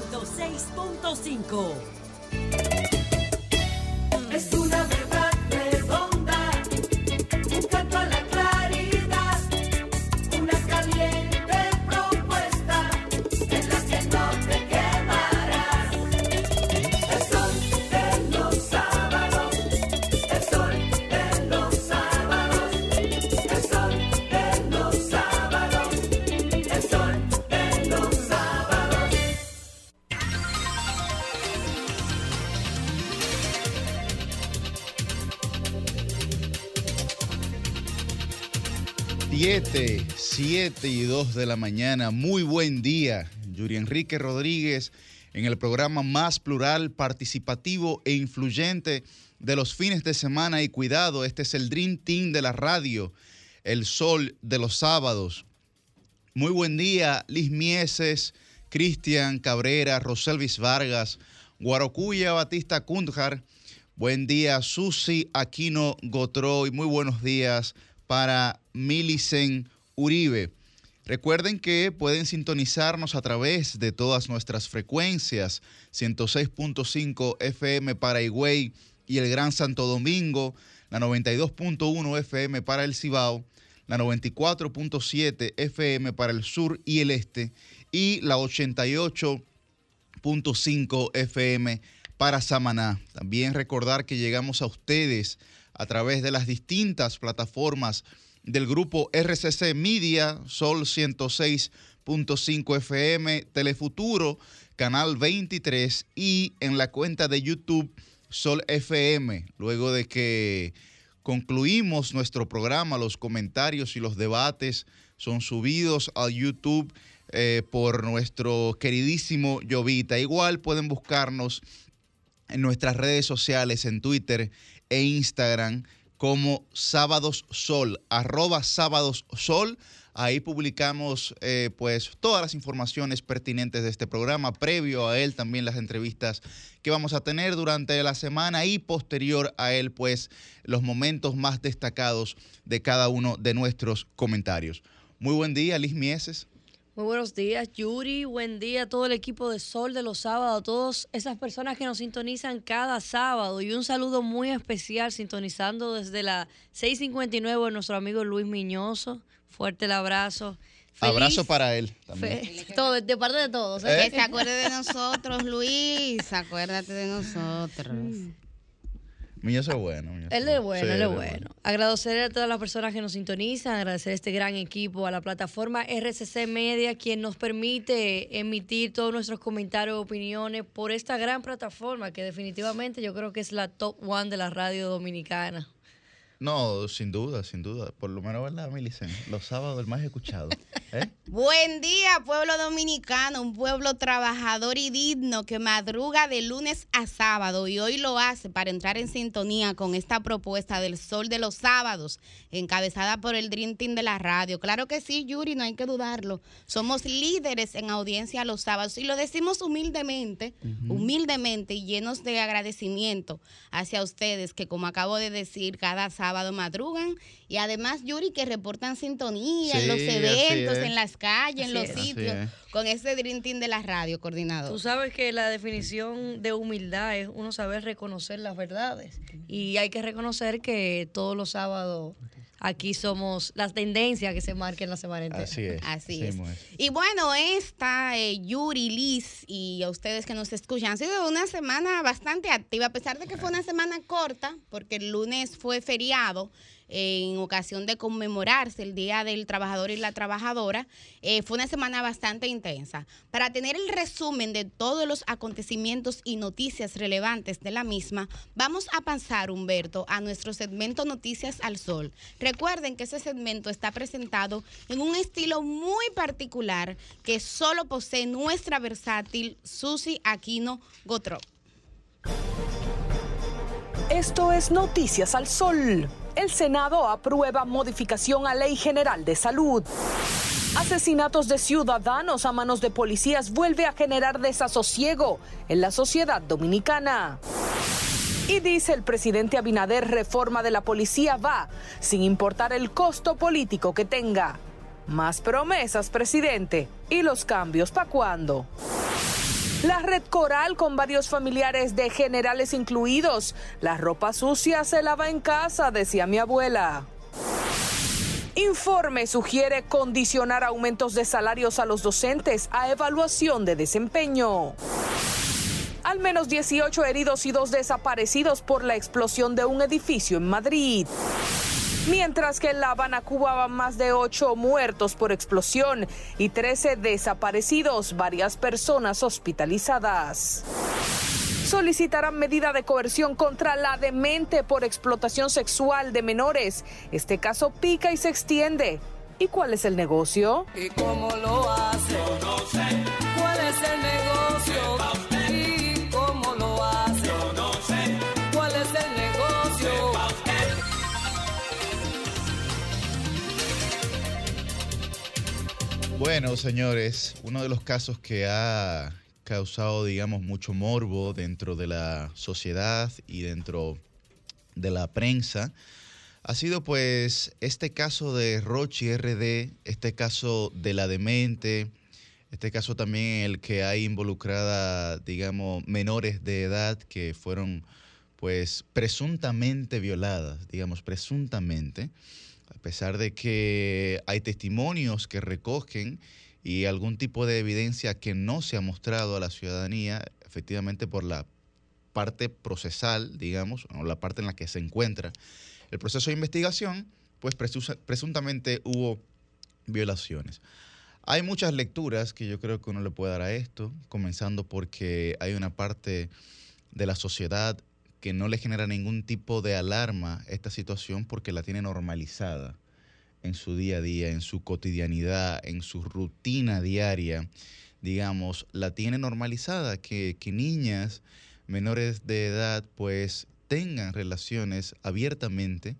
106.5. Y 2 de la mañana. Muy buen día. Yuri Enrique Rodríguez en el programa más plural, participativo e influyente de los fines de semana. Y cuidado, este es el Dream Team de la radio, el sol de los sábados. Muy buen día, Liz Mieses, Cristian Cabrera, Roselvis Vargas, Guarocuya Batista Kundjar. Buen día, Susi Aquino Gotroy. Muy buenos días para Milicen Uribe. Recuerden que pueden sintonizarnos a través de todas nuestras frecuencias, 106.5 FM para Higüey y el Gran Santo Domingo, la 92.1 FM para el Cibao, la 94.7 FM para el sur y el este y la 88.5 FM para Samaná. También recordar que llegamos a ustedes a través de las distintas plataformas del grupo RCC Media, Sol 106.5 FM, Telefuturo, Canal 23 y en la cuenta de YouTube Sol FM. Luego de que concluimos nuestro programa, los comentarios y los debates son subidos a YouTube eh, por nuestro queridísimo Llovita. Igual pueden buscarnos en nuestras redes sociales, en Twitter e Instagram como Sábados Sol, arroba Sábados Sol. Ahí publicamos eh, pues todas las informaciones pertinentes de este programa, previo a él también las entrevistas que vamos a tener durante la semana y posterior a él pues los momentos más destacados de cada uno de nuestros comentarios. Muy buen día, Liz Mieses. Muy buenos días, Yuri. Buen día a todo el equipo de Sol de los sábados, a todas esas personas que nos sintonizan cada sábado. Y un saludo muy especial sintonizando desde la 659 de nuestro amigo Luis Miñoso. Fuerte el abrazo. Abrazo para él también. Todo, de parte de todos. ¿eh? Que se acuerde de nosotros, Luis. Acuérdate de nosotros. Miñoso es bueno. él es bueno, él es bueno. Agradecer a todas las personas que nos sintonizan, agradecer a este gran equipo, a la plataforma RCC Media, quien nos permite emitir todos nuestros comentarios, opiniones por esta gran plataforma que definitivamente yo creo que es la top one de la radio dominicana. No, sin duda, sin duda. Por lo menos, ¿verdad, Milicen? Los sábados el más escuchado. ¿eh? Buen día, pueblo dominicano, un pueblo trabajador y digno que madruga de lunes a sábado y hoy lo hace para entrar en sintonía con esta propuesta del sol de los sábados, encabezada por el Dream Team de la radio. Claro que sí, Yuri, no hay que dudarlo. Somos líderes en audiencia los sábados y lo decimos humildemente, humildemente y llenos de agradecimiento hacia ustedes que, como acabo de decir, cada sábado madrugan y además Yuri que reportan sintonía en los eventos, en las calles, en los sitios, con ese Dream Team de la radio, coordinador. Tú sabes que la definición de humildad es uno saber reconocer las verdades y hay que reconocer que todos los sábados aquí somos las tendencias que se marquen la semana entera. Así es. Así es. Y bueno, esta, eh, Yuri, Liz y a ustedes que nos escuchan, ha sido una semana bastante activa, a pesar de que fue una semana corta, porque el lunes fue feriado en ocasión de conmemorarse el Día del Trabajador y la Trabajadora. Eh, fue una semana bastante intensa. Para tener el resumen de todos los acontecimientos y noticias relevantes de la misma, vamos a pasar, Humberto, a nuestro segmento Noticias al Sol. Recuerden que ese segmento está presentado en un estilo muy particular que solo posee nuestra versátil Susi Aquino Gotro. Esto es Noticias al Sol el Senado aprueba modificación a Ley General de Salud. Asesinatos de ciudadanos a manos de policías vuelve a generar desasosiego en la sociedad dominicana. Y dice el presidente Abinader, reforma de la policía va, sin importar el costo político que tenga. Más promesas, presidente. ¿Y los cambios para cuándo? La red coral con varios familiares de generales incluidos. La ropa sucia se lava en casa, decía mi abuela. Informe sugiere condicionar aumentos de salarios a los docentes a evaluación de desempeño. Al menos 18 heridos y dos desaparecidos por la explosión de un edificio en Madrid. Mientras que en La Habana, Cuba, van más de 8 muertos por explosión y 13 desaparecidos, varias personas hospitalizadas solicitarán medida de coerción contra la demente por explotación sexual de menores. Este caso pica y se extiende. ¿Y cuál es el negocio? ¿Y cómo lo hace? no sé. Bueno, señores, uno de los casos que ha causado, digamos, mucho morbo dentro de la sociedad y dentro de la prensa ha sido pues este caso de Rochi RD, este caso de la demente, este caso también en el que hay involucrada, digamos, menores de edad que fueron pues presuntamente violadas, digamos, presuntamente, pesar de que hay testimonios que recogen y algún tipo de evidencia que no se ha mostrado a la ciudadanía, efectivamente por la parte procesal, digamos, o la parte en la que se encuentra el proceso de investigación, pues presuntamente hubo violaciones. Hay muchas lecturas que yo creo que uno le puede dar a esto, comenzando porque hay una parte de la sociedad que no le genera ningún tipo de alarma esta situación porque la tiene normalizada en su día a día, en su cotidianidad, en su rutina diaria, digamos, la tiene normalizada, que, niñas menores de edad pues tengan relaciones abiertamente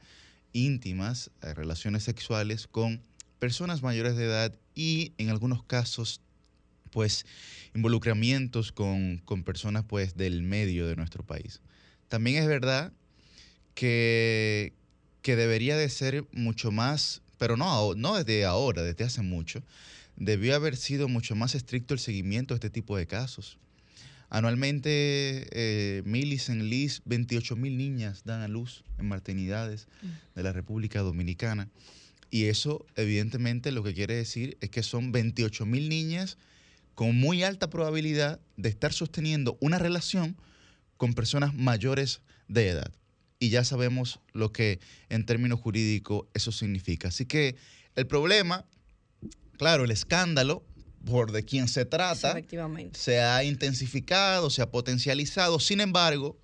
íntimas, eh, relaciones sexuales con personas mayores de edad y en algunos casos pues involucramientos con, con personas pues del medio de nuestro país. También es verdad que, que debería de ser mucho más pero no, no desde ahora, desde hace mucho, debió haber sido mucho más estricto el seguimiento de este tipo de casos. Anualmente, eh, Millicent Liz, 28 mil niñas dan a luz en maternidades de la República Dominicana. Y eso, evidentemente, lo que quiere decir es que son 28 mil niñas con muy alta probabilidad de estar sosteniendo una relación con personas mayores de edad y ya sabemos lo que en términos jurídicos eso significa. Así que el problema, claro, el escándalo por de quién se trata, se ha intensificado, se ha potencializado. Sin embargo,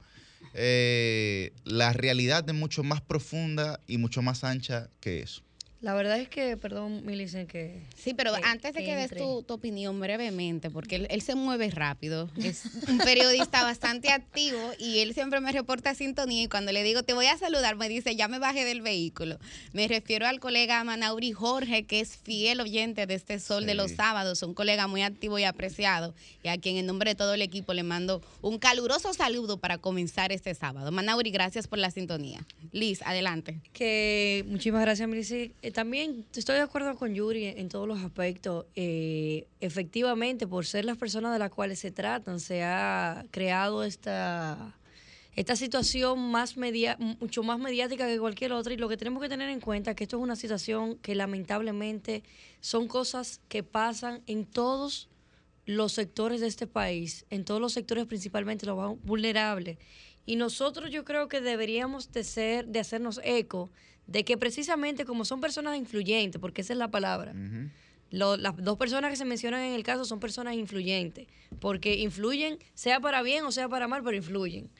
eh, la realidad es mucho más profunda y mucho más ancha que eso. La verdad es que, perdón, Milicen, que... Sí, pero antes de que, des tu, opinión brevemente, porque él, se mueve rápido, es un periodista bastante activo y él siempre me reporta sintonía y cuando le digo, te voy a saludar, me dice, ya me bajé del vehículo. Me refiero al colega Manauri Jorge, que es fiel oyente de este Sol de los Sábados, un colega muy activo y apreciado, y a quien en nombre de todo el equipo le mando un caluroso saludo para comenzar este sábado. Manauri, gracias por la sintonía. Liz, adelante. Que muchísimas gracias, Milicen eh, también estoy de acuerdo con Yuri en, todos los aspectos. Eh, efectivamente, por ser las personas de las cuales se tratan, se ha creado esta, esta situación más media, mucho más mediática que cualquier otra. Y lo que tenemos que tener en cuenta es que esto es una situación que lamentablemente son cosas que pasan en todos los sectores de este país, en todos los sectores principalmente los más vulnerables. Y nosotros yo creo que deberíamos de ser, de hacernos eco de que precisamente como son personas influyentes, porque esa es la palabra, las dos personas que se mencionan en el caso son personas influyentes, porque influyen, sea para bien o sea para mal, pero influyen.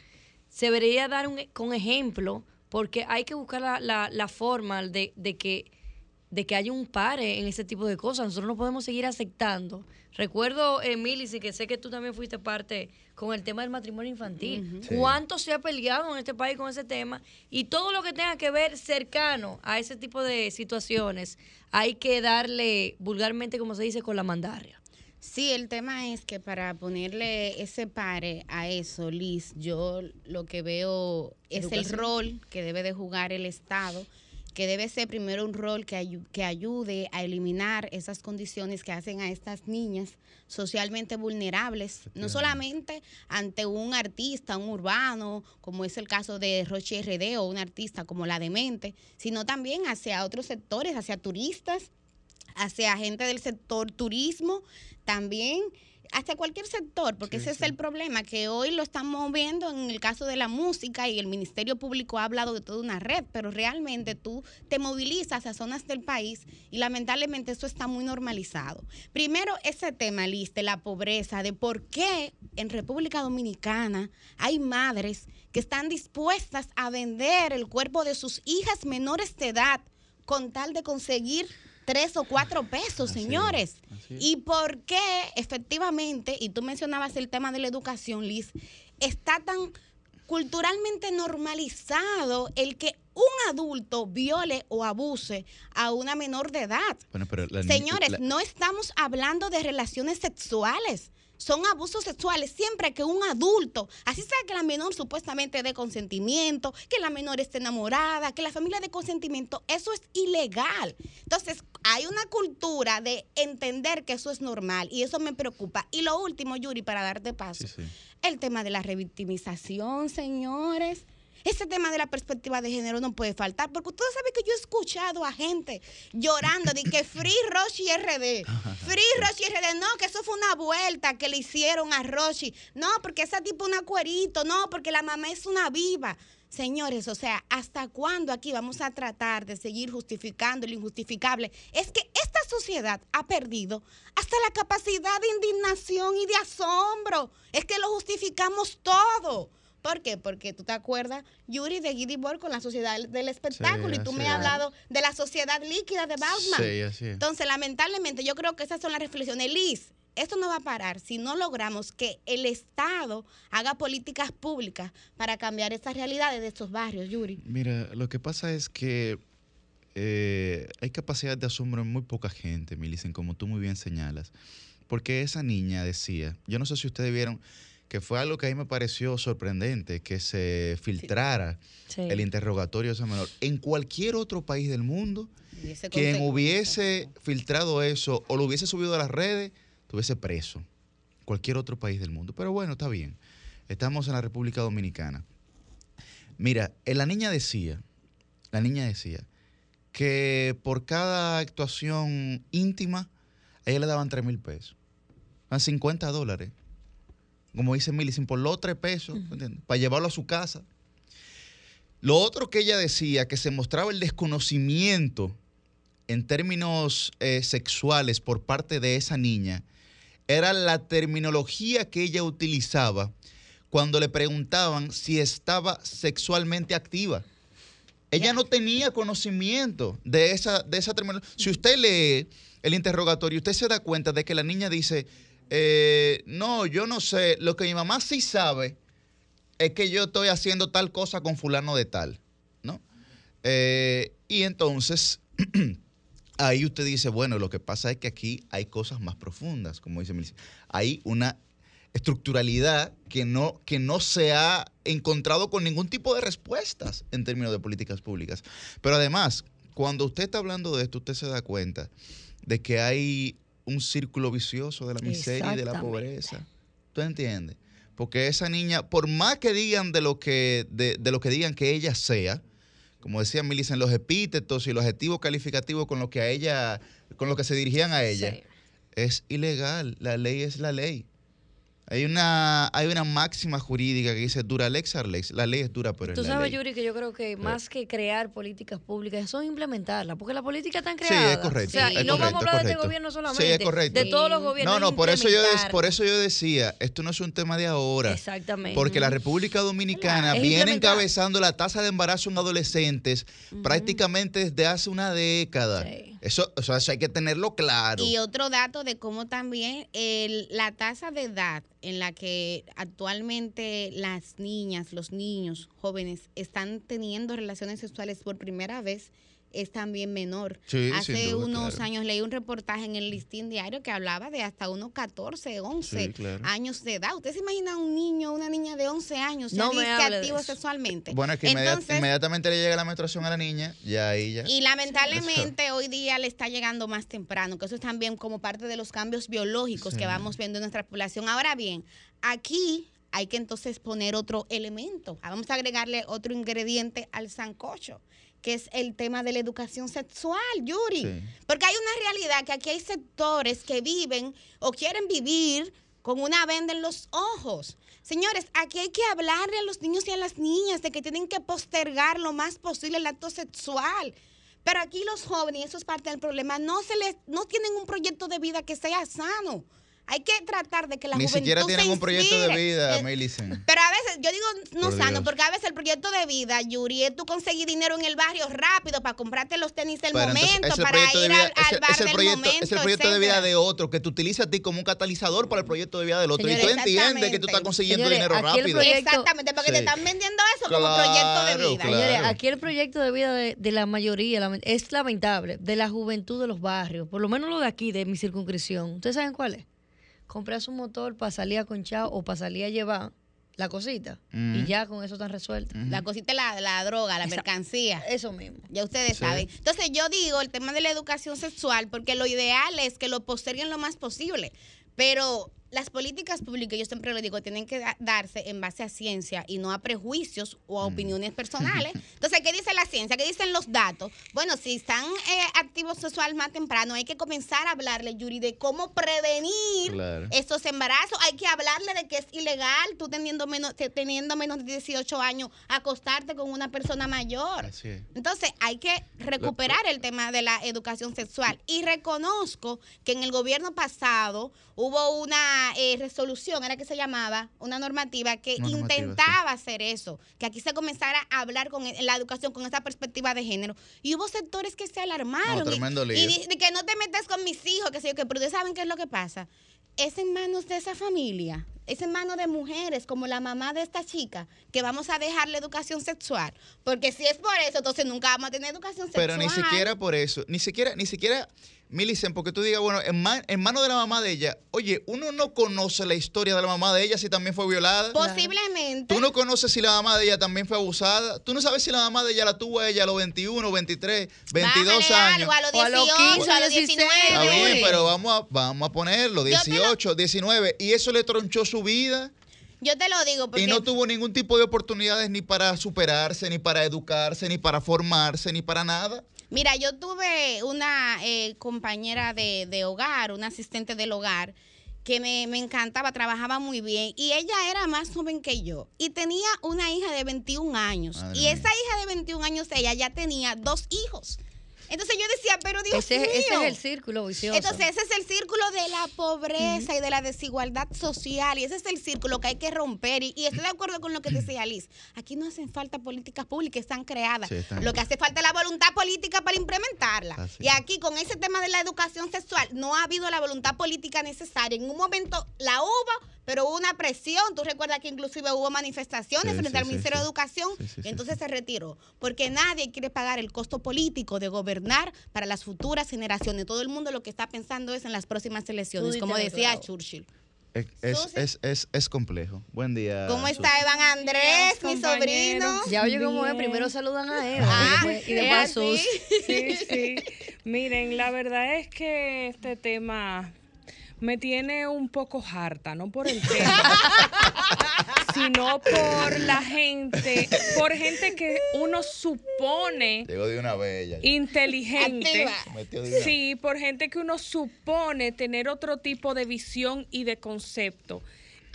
Se debería dar un, con ejemplo, porque hay que buscar la, la, forma de, de, que, de que haya un pare en ese tipo de cosas. Nosotros no podemos seguir aceptando. Recuerdo, Emily, que sé que tú también fuiste parte con el tema del matrimonio infantil. ¿Cuánto se ha peleado en este país con ese tema? Y todo lo que tenga que ver cercano a ese tipo de situaciones, hay que darle vulgarmente, como se dice, con la mandarria. Sí, el tema es que para ponerle ese pare a eso, Liz, yo lo que veo es el rol que debe de jugar el Estado que debe ser primero un rol que, ayu- que ayude a eliminar esas condiciones que hacen a estas niñas socialmente vulnerables, no solamente ante un artista, un urbano, como es el caso de Roche RD o un artista como la Demente, sino también hacia otros sectores, hacia turistas, hacia gente del sector turismo, también hacia cualquier sector, porque ese es el problema, que hoy lo estamos viendo en el caso de la música y el Ministerio Público ha hablado de toda una red, pero realmente tú te movilizas a zonas del país y lamentablemente eso está muy normalizado. Primero, ese tema, Liz, de la pobreza, de por qué en República Dominicana hay madres que están dispuestas a vender el cuerpo de sus hijas menores de edad con tal de conseguir tres o cuatro pesos, Así señores. es. Y por qué efectivamente, y tú mencionabas el tema de la educación, Liz, está tan culturalmente normalizado el que un adulto viole o abuse a una menor de edad. Bueno, pero la Señores, la- no estamos hablando de relaciones sexuales. Son abusos sexuales siempre que un adulto, así sea que la menor supuestamente dé consentimiento, que la menor esté enamorada, que la familia dé consentimiento, eso es ilegal. Entonces, hay una cultura de entender que eso es normal y eso me preocupa. Y lo último, Yuri, para darte paso, Sí, sí. el tema de la revictimización, señores. Ese tema de la perspectiva de género no puede faltar, porque ustedes saben que yo he escuchado a gente llorando de que Free Roshi RD, Free Roshi RD, no, que eso fue una vuelta que le hicieron a Roshi, no, porque esa tipo una cuerito, no, porque la mamá es una viva. Señores, o sea, ¿hasta cuándo aquí vamos a tratar de seguir justificando lo injustificable? Es que esta sociedad ha perdido hasta la capacidad de indignación y de asombro. Es que lo justificamos todo. ¿Por qué? Porque tú te acuerdas, Yuri, de Giddy Ball con la sociedad del espectáculo y tú me has hablado de la sociedad líquida de Batman. Sí, así es. Entonces, lamentablemente, yo creo que esas son las reflexiones. Liz, esto no va a parar si no logramos que el Estado haga políticas públicas para cambiar estas realidades de estos barrios, Yuri. Mira, lo que pasa es que eh, hay capacidad de asombro en muy poca gente, Milicen, como tú muy bien señalas. Porque esa niña decía, yo no sé si ustedes vieron, que fue algo que a mí me pareció sorprendente, que se filtrara Sí. el interrogatorio de esa menor. En cualquier otro país del mundo, quien hubiese filtrado eso o lo hubiese subido a las redes, estuviese preso. Cualquier otro país del mundo. Pero bueno, está bien. Estamos en la República Dominicana. Mira, eh, la niña decía, la niña decía que por cada actuación íntima, a ella le daban 3 mil pesos. A 50 dólares. Como dice Millicent, por los 3 pesos. Para llevarlo a su casa. Lo otro que ella decía, que se mostraba el desconocimiento en términos eh, sexuales por parte de esa niña, era la terminología que ella utilizaba cuando le preguntaban si estaba sexualmente activa. Ella no tenía conocimiento de esa, de esa terminología. Si usted lee el interrogatorio, usted se da cuenta de que la niña dice, eh, no, yo no sé, lo que mi mamá sí sabe es que yo estoy haciendo tal cosa con fulano de tal, ¿no? Eh, y entonces, ahí usted dice, bueno, lo que pasa es que aquí hay cosas más profundas, como dice Melissa. Hay una estructuralidad que no, que no se ha encontrado con ningún tipo de respuestas en términos de políticas públicas. Pero además, cuando usted está hablando de esto, usted se da cuenta de que hay un círculo vicioso de la miseria y de la pobreza. ¿Tú entiendes? Porque esa niña, por más que digan de lo que, de, de lo que digan que ella sea, como decía Millicent, los epítetos y los adjetivos calificativos con los que a ella, con los que se dirigían a ella, Sí. es ilegal. La ley es la ley. Hay una, hay una máxima jurídica que dice dura lex lex. La ley es dura, pero es Tú la sabes, ley. Yuri, que yo creo que más que crear políticas públicas, son implementarlas, porque las políticas están Sí, creadas. es correcto. O sea, Sí, y es no vamos a correcto, hablar de este correcto. gobierno Sí, solamente, es correcto. de todos los Sí. gobiernos. No, no, por eso, yo por eso yo decía, esto no es un tema de ahora. Exactamente. Porque la República Dominicana Es viene encabezando la tasa de embarazo en adolescentes prácticamente desde hace una década. Sí. Eso, hay que tenerlo claro. Y otro dato de cómo también el- la tasa de edad en la que actualmente las niñas, los niños jóvenes están teniendo relaciones sexuales por primera vez es también menor. Sí, Hace duda, unos claro. años leí un reportaje en el listín diario que hablaba de hasta unos 14, 11 Sí, claro. años de edad. ¿Usted se imagina un niño, una niña de 11 años ya No activo sexualmente? Bueno, es que Entonces, inmediatamente le llega la menstruación a la niña, ya ahí ya. y lamentablemente hoy día le está llegando más temprano, que eso es también como parte de los cambios biológicos Sí. que vamos viendo en nuestra población. Ahora bien, aquí hay que entonces poner otro elemento. Ah, Vamos a agregarle otro ingrediente al sancocho, que es el tema de la educación sexual, Yuri. Sí. Porque hay una realidad que aquí hay sectores que viven o quieren vivir con una venda en los ojos. Señores, aquí hay que hablarle a los niños y a las niñas de que tienen que postergar lo más posible el acto sexual. Pero aquí los jóvenes, y eso es parte del problema, no se les, no tienen un proyecto de vida que sea sano. Hay que tratar de que la Ni juventud siquiera tienen se un proyecto de vida, Eh, Millicent. pero a veces, yo digo no Por sano, Dios. porque a veces el proyecto de vida, Yuri, es tú conseguir dinero en el barrio rápido para comprarte los tenis del Pero momento, para ir vida- al, al bar es el del proyecto, momento, es el proyecto de vida de otro, que te utiliza a ti como un catalizador para el proyecto de vida del otro. y tú entiendes que tú estás consiguiendo Señores, dinero aquí el rápido. proyecto- Exactamente, porque te están vendiendo eso como proyecto de vida. claro. Señores, aquí el proyecto de vida de, de la mayoría es lamentable, de la juventud de los barrios, por lo menos lo de aquí, de mi circunscripción. ¿Ustedes saben cuál es? Comprar su motor para salir a conchar o para salir a llevar la cosita y ya con eso están resueltos. La cosita, la, la droga, la Esa- mercancía. Eso mismo. Ya ustedes Sí. saben. Entonces yo digo el tema de la educación sexual porque lo ideal es que lo posterguen lo más posible. Pero las políticas públicas, yo siempre lo digo, tienen que da- darse en base a ciencia y no a prejuicios o a Mm. opiniones personales. Entonces, ¿qué dice la ciencia? ¿Qué dicen los datos? Bueno, si están eh, activos sexual más temprano, hay que comenzar a hablarle, Yuri, de cómo prevenir Claro. estos embarazos. Hay que hablarle de que es ilegal tú teniendo menos, te- teniendo menos de 18 años acostarte con una persona mayor. Así es. Entonces hay que recuperar el tema de la educación sexual. Y reconozco que en el gobierno pasado hubo una eh, resolución, era que se llamaba, una normativa que Una normativa, intentaba hacer eso, que aquí se comenzara a hablar con e- la educación con esa perspectiva de género. Y hubo sectores que se alarmaron. No, y- que no te metas con mis hijos, que sé yo, que pero ustedes saben qué es lo que pasa. Es en manos de esa familia, es en manos de mujeres como la mamá de esta chica que vamos a dejar la educación sexual. Porque si es por eso, entonces nunca vamos a tener educación sexual. Pero ni siquiera por eso, ni siquiera, ni siquiera, Millicent, porque tú digas, bueno, en, ma- en mano de la mamá de ella, oye, uno no conoce la historia de la mamá de ella si también fue violada. Posiblemente. Tú no conoces si la mamá de ella también fue abusada. Tú no sabes si la mamá de ella la tuvo a ella a los 21, 23, 22 Bájale años. algo a los O a los 18, 15, a los 16. 19. Está bien, pero vamos a, vamos a ponerlo, Yo te lo- 18, 19, y eso le tronchó su vida. Yo te lo digo porque Y no tuvo ningún tipo de oportunidades ni para superarse, ni para educarse, ni para formarse, ni para nada. Mira, yo tuve una eh, compañera de, de hogar, una asistente del hogar, que me, me encantaba, trabajaba muy bien y ella era más joven que yo y tenía una hija de 21 años Madre y mía. esa hija de 21 años, ella ya tenía dos hijos. Entonces yo decía, pero Dios Ese, mío. ese es el círculo vicioso. Entonces ese es el círculo de la pobreza y de la desigualdad social y ese es el círculo que hay que romper y, y estoy de acuerdo con lo que decía Liz. Aquí no hacen falta políticas públicas, están creadas. Sí, están. Lo que hace falta es la voluntad política para implementarla. Así Y aquí con ese tema de la educación sexual no ha habido la voluntad política necesaria. En un momento la hubo, pero hubo una presión. Tú recuerdas que inclusive hubo manifestaciones Sí, frente sí, al Ministerio sí. de Educación Sí, sí, y sí, entonces sí. se retiró. Porque nadie quiere pagar el costo político de gobernar para las futuras generaciones. Todo el mundo lo que está pensando es en las próximas elecciones, como decía. Churchill. Es, es, es, es, complejo. Buen día. ¿Cómo está Iván Andrés, mi sobrino? Ya oye cómo es, primero saludan a Eva Ah, y después, y ¿es después a así? Sus. Sí, sí. Miren, la verdad es que este tema me tiene un poco harta, no por el tema, sino por la gente, por gente que uno supone Llegó de una vez ella. inteligente. Activa. Sí, por gente que uno supone tener otro tipo de visión y de concepto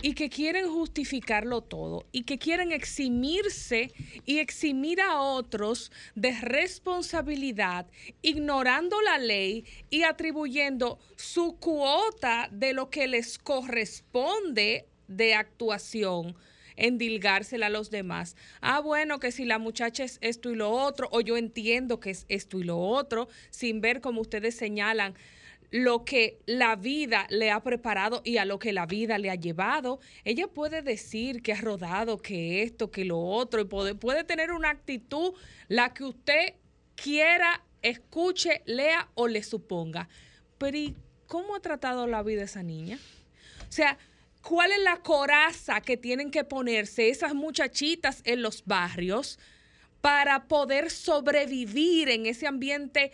y que quieren justificarlo todo y que quieren eximirse y eximir a otros de responsabilidad, ignorando la ley y atribuyendo su cuota de lo que les corresponde de actuación endilgársela a los demás. Ah, bueno, que si la muchacha es esto y lo otro, o yo entiendo que es esto y lo otro, sin ver como ustedes señalan lo que la vida le ha preparado y a lo que la vida le ha llevado. Ella puede decir que ha rodado, que esto, que lo otro, y puede, puede tener una actitud la que usted quiera escuche, lea o le suponga. Pero ¿y cómo ha tratado la vida esa niña? O sea, ¿cuál es la coraza que tienen que ponerse esas muchachitas en los barrios para poder sobrevivir en ese ambiente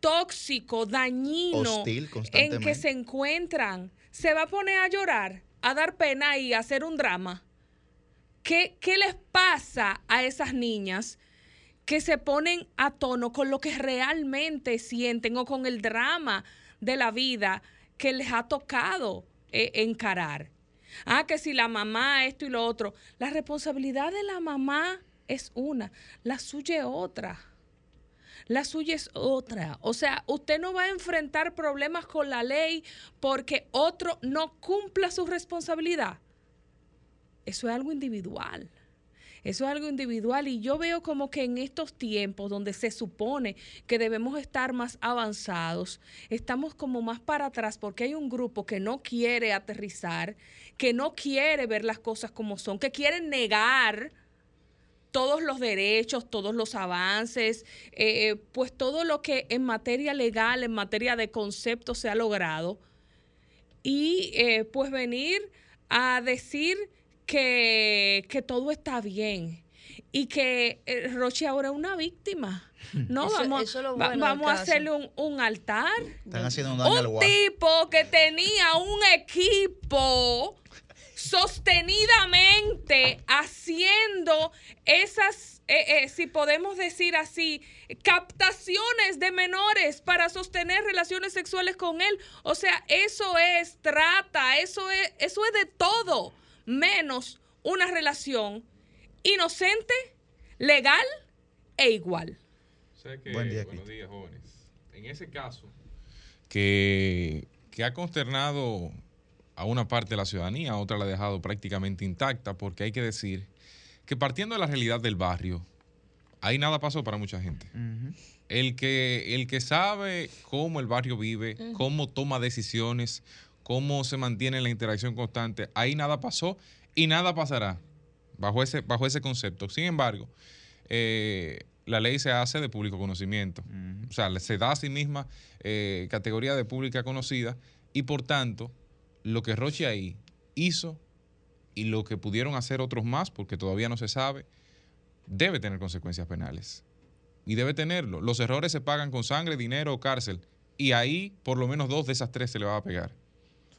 tóxico, dañino, Hostil en que se encuentran? ¿Se va a poner a llorar, a dar pena y a hacer un drama? ¿Qué, qué les pasa a esas niñas que se ponen a tono con lo que realmente sienten o con el drama de la vida que les ha tocado eh, encarar? Ah, que si la mamá, esto y lo otro. La responsabilidad de la mamá es una, la suya es otra. La suya es otra. O sea, usted no va a enfrentar problemas con la ley porque otro no cumpla su responsabilidad. Eso es algo individual. Eso es algo individual y yo veo como que en estos tiempos donde se supone que debemos estar más avanzados, estamos como más para atrás porque hay un grupo que no quiere aterrizar, que no quiere ver las cosas como son, que quiere negar todos los derechos, todos los avances, eh, pues todo lo que en materia legal, en materia de concepto se ha logrado. Y eh, pues venir a decir que, que todo está bien y que eh, Roche ahora es una víctima. No, Eso- vamos, eso lo bueno vamos a hacerle un, un altar. Están haciendo un daño al Un tipo que tenía un equipo sostenidamente haciendo esas, eh, eh, si podemos decir así, captaciones de menores para sostener relaciones sexuales con él. O sea, eso es trata, eso es, eso es de todo, menos una relación inocente, legal e igual. Que- Buen día, buenos días, jóvenes. En ese caso, que, que ha consternado a una parte de la ciudadanía, a otra la ha dejado prácticamente intacta, porque hay que decir que partiendo de la realidad del barrio, ahí nada pasó para mucha gente. El que, el que sabe cómo el barrio vive, cómo toma decisiones, cómo se mantiene la interacción constante, ahí nada pasó y nada pasará bajo ese, bajo ese concepto. Sin embargo, eh, la ley se hace de público conocimiento. O sea, se da a sí misma eh, categoría de pública conocida y por tanto, lo que Roche ahí hizo y lo que pudieron hacer otros más, porque todavía no se sabe, debe tener consecuencias penales. Y debe tenerlo. Los errores se pagan con sangre, dinero o cárcel. Y ahí, por lo menos dos de esas tres se le va a pegar.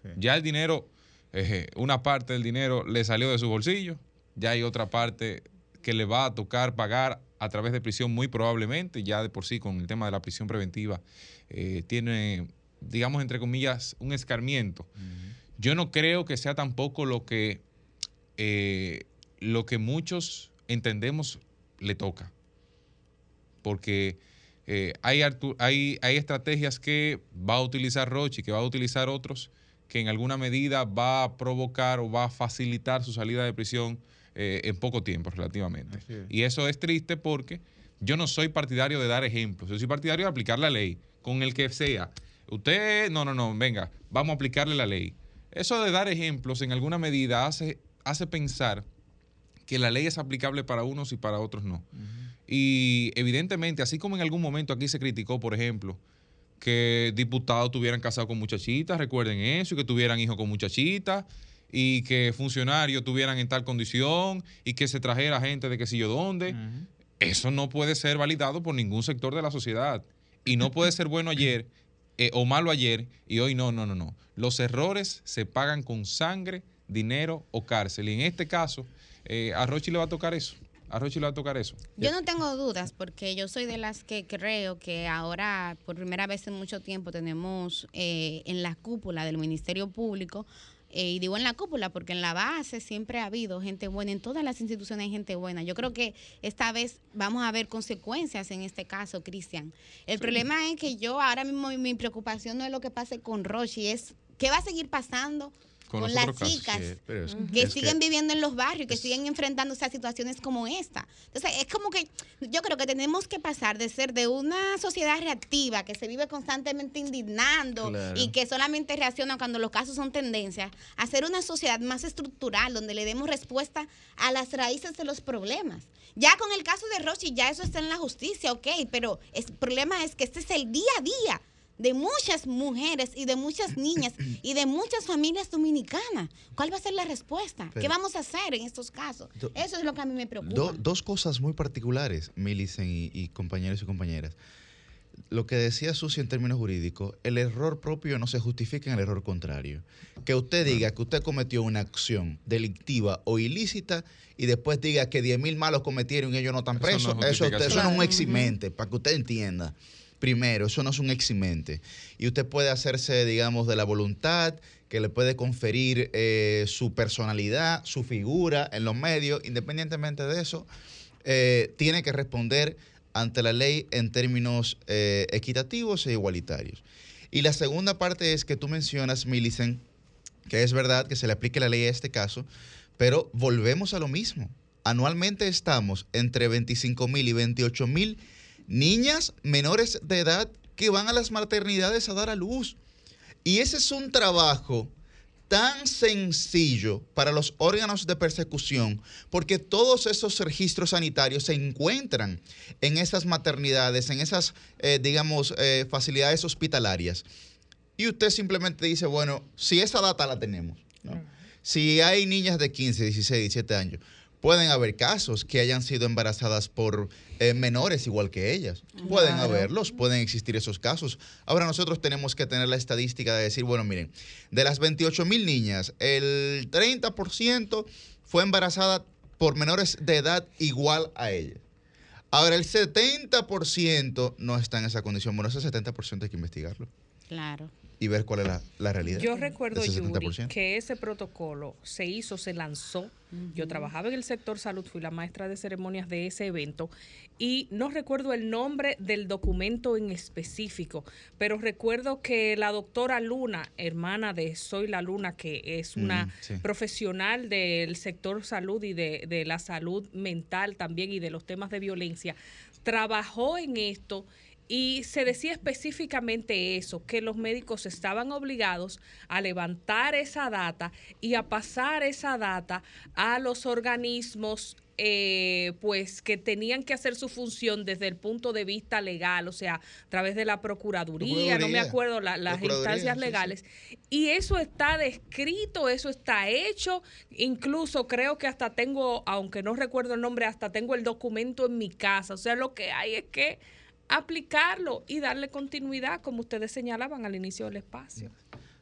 Sí. Ya el dinero, eh, una parte del dinero le salió de su bolsillo, ya hay otra parte que le va a tocar pagar a través de prisión muy probablemente, ya de por sí con el tema de la prisión preventiva eh, tiene, digamos, entre comillas, un escarmiento. Yo no creo que sea tampoco lo que, eh, lo que muchos entendemos le toca, porque eh, hay, hay, hay estrategias que va a utilizar Roche y que va a utilizar otros que en alguna medida va a provocar o va a facilitar su salida de prisión eh, en poco tiempo relativamente. Es. Y eso es triste porque yo no soy partidario de dar ejemplos, yo soy partidario de aplicar la ley con el que sea. Usted, no, no, no, venga, vamos a aplicarle la ley. Eso de dar ejemplos en alguna medida hace, hace pensar que la ley es aplicable para unos y para otros no. Y evidentemente, así como en algún momento aquí se criticó, por ejemplo, que diputados tuvieran casado con muchachitas, recuerden eso, y que tuvieran hijos con muchachitas, y que funcionarios tuvieran en tal condición, y que se trajera gente de qué sé yo dónde. Eso no puede ser validado por ningún sector de la sociedad. Y no puede ser bueno ayer eh, o malo ayer y hoy no, no, no, no. Los errores se pagan con sangre, dinero o cárcel. Y en este caso, eh, a Rochi le va a tocar eso. A le va a tocar eso. Yo no tengo dudas porque yo soy de las que creo que ahora, por primera vez en mucho tiempo, tenemos eh, en la cúpula del Ministerio Público, eh, y digo en la cúpula porque en la base siempre ha habido gente buena, en todas las instituciones hay gente buena. Yo creo que esta vez vamos a ver consecuencias en este caso, Cristian. El problema es que yo ahora mismo mi preocupación no es lo que pase con Rochi, es qué va a seguir pasando con las chicas Sí, pero es- que es siguen viviendo en los barrios, que siguen enfrentándose a situaciones como esta. Entonces, es como que yo creo que tenemos que pasar de ser de una sociedad reactiva que se vive constantemente indignando Claro. y que solamente reacciona cuando los casos son tendencias, a ser una sociedad más estructural donde le demos respuesta a las raíces de los problemas. Ya con el caso de Rochi, ya eso está en la justicia, ok, pero el problema es que este es el día a día de muchas mujeres y de muchas niñas y de muchas familias dominicanas. ¿Cuál va a ser la respuesta? ¿Qué vamos a hacer en estos casos? Do- Eso es lo que a mí me preocupa. Do- dos cosas muy particulares, Milicen y, y compañeros y compañeras. Lo que decía Susi en términos jurídicos, el error propio no se justifica en el error contrario. Que usted diga que usted cometió una acción delictiva o ilícita y después diga que 10.000 malos cometieron y ellos no están Eso no es presos, eso, eso no es un eximente, para que usted entienda. Primero, eso no es un eximente. Y usted puede hacerse, digamos, de la voluntad que le puede conferir eh, su personalidad, su figura en los medios, independientemente de eso, eh, tiene que responder ante la ley en términos eh, equitativos e igualitarios. Y la segunda parte es que tú mencionas, Millicent, que es verdad que se le aplique la ley a este caso, pero volvemos a lo mismo. Anualmente estamos entre 25 mil y 28 mil niñas menores de edad que van a las maternidades a dar a luz. Y ese es un trabajo tan sencillo para los órganos de persecución, porque todos esos registros sanitarios se encuentran en esas maternidades, en esas, eh, digamos, eh, facilidades hospitalarias. Y usted simplemente dice, bueno, si esa data la tenemos, ¿no? si hay niñas de 15, 16, 17 años, pueden haber casos que hayan sido embarazadas por eh, menores igual que ellas. Pueden haberlos, pueden existir esos casos. Ahora nosotros tenemos que tener la estadística de decir, bueno, miren, de las 28 mil niñas, el 30% fue embarazada por menores de edad igual a ella. Ahora, el 70% no está en esa condición. Bueno, ese 70% hay que investigarlo Claro. Y ver cuál es la, la realidad. Yo recuerdo, Yuri, 70%. que ese protocolo se hizo, se lanzó. Yo trabajaba en el sector salud, fui la maestra de ceremonias de ese evento y no recuerdo el nombre del documento en específico, pero recuerdo que la doctora Luna, hermana de Soy la Luna, que es una Mm, sí. profesional del sector salud y de, de la salud mental también y de los temas de violencia, trabajó en esto y se decía específicamente eso, que los médicos estaban obligados a levantar esa data y a pasar esa data a los organismos eh, pues que tenían que hacer su función desde el punto de vista legal, o sea, a través de la Procuraduría, no me acuerdo la- las instancias sí, sí. legales. Y eso está descrito, eso está hecho. Incluso creo que hasta tengo, aunque no recuerdo el nombre, hasta tengo el documento en mi casa. O sea, lo que hay es que aplicarlo y darle continuidad, como ustedes señalaban al inicio del espacio.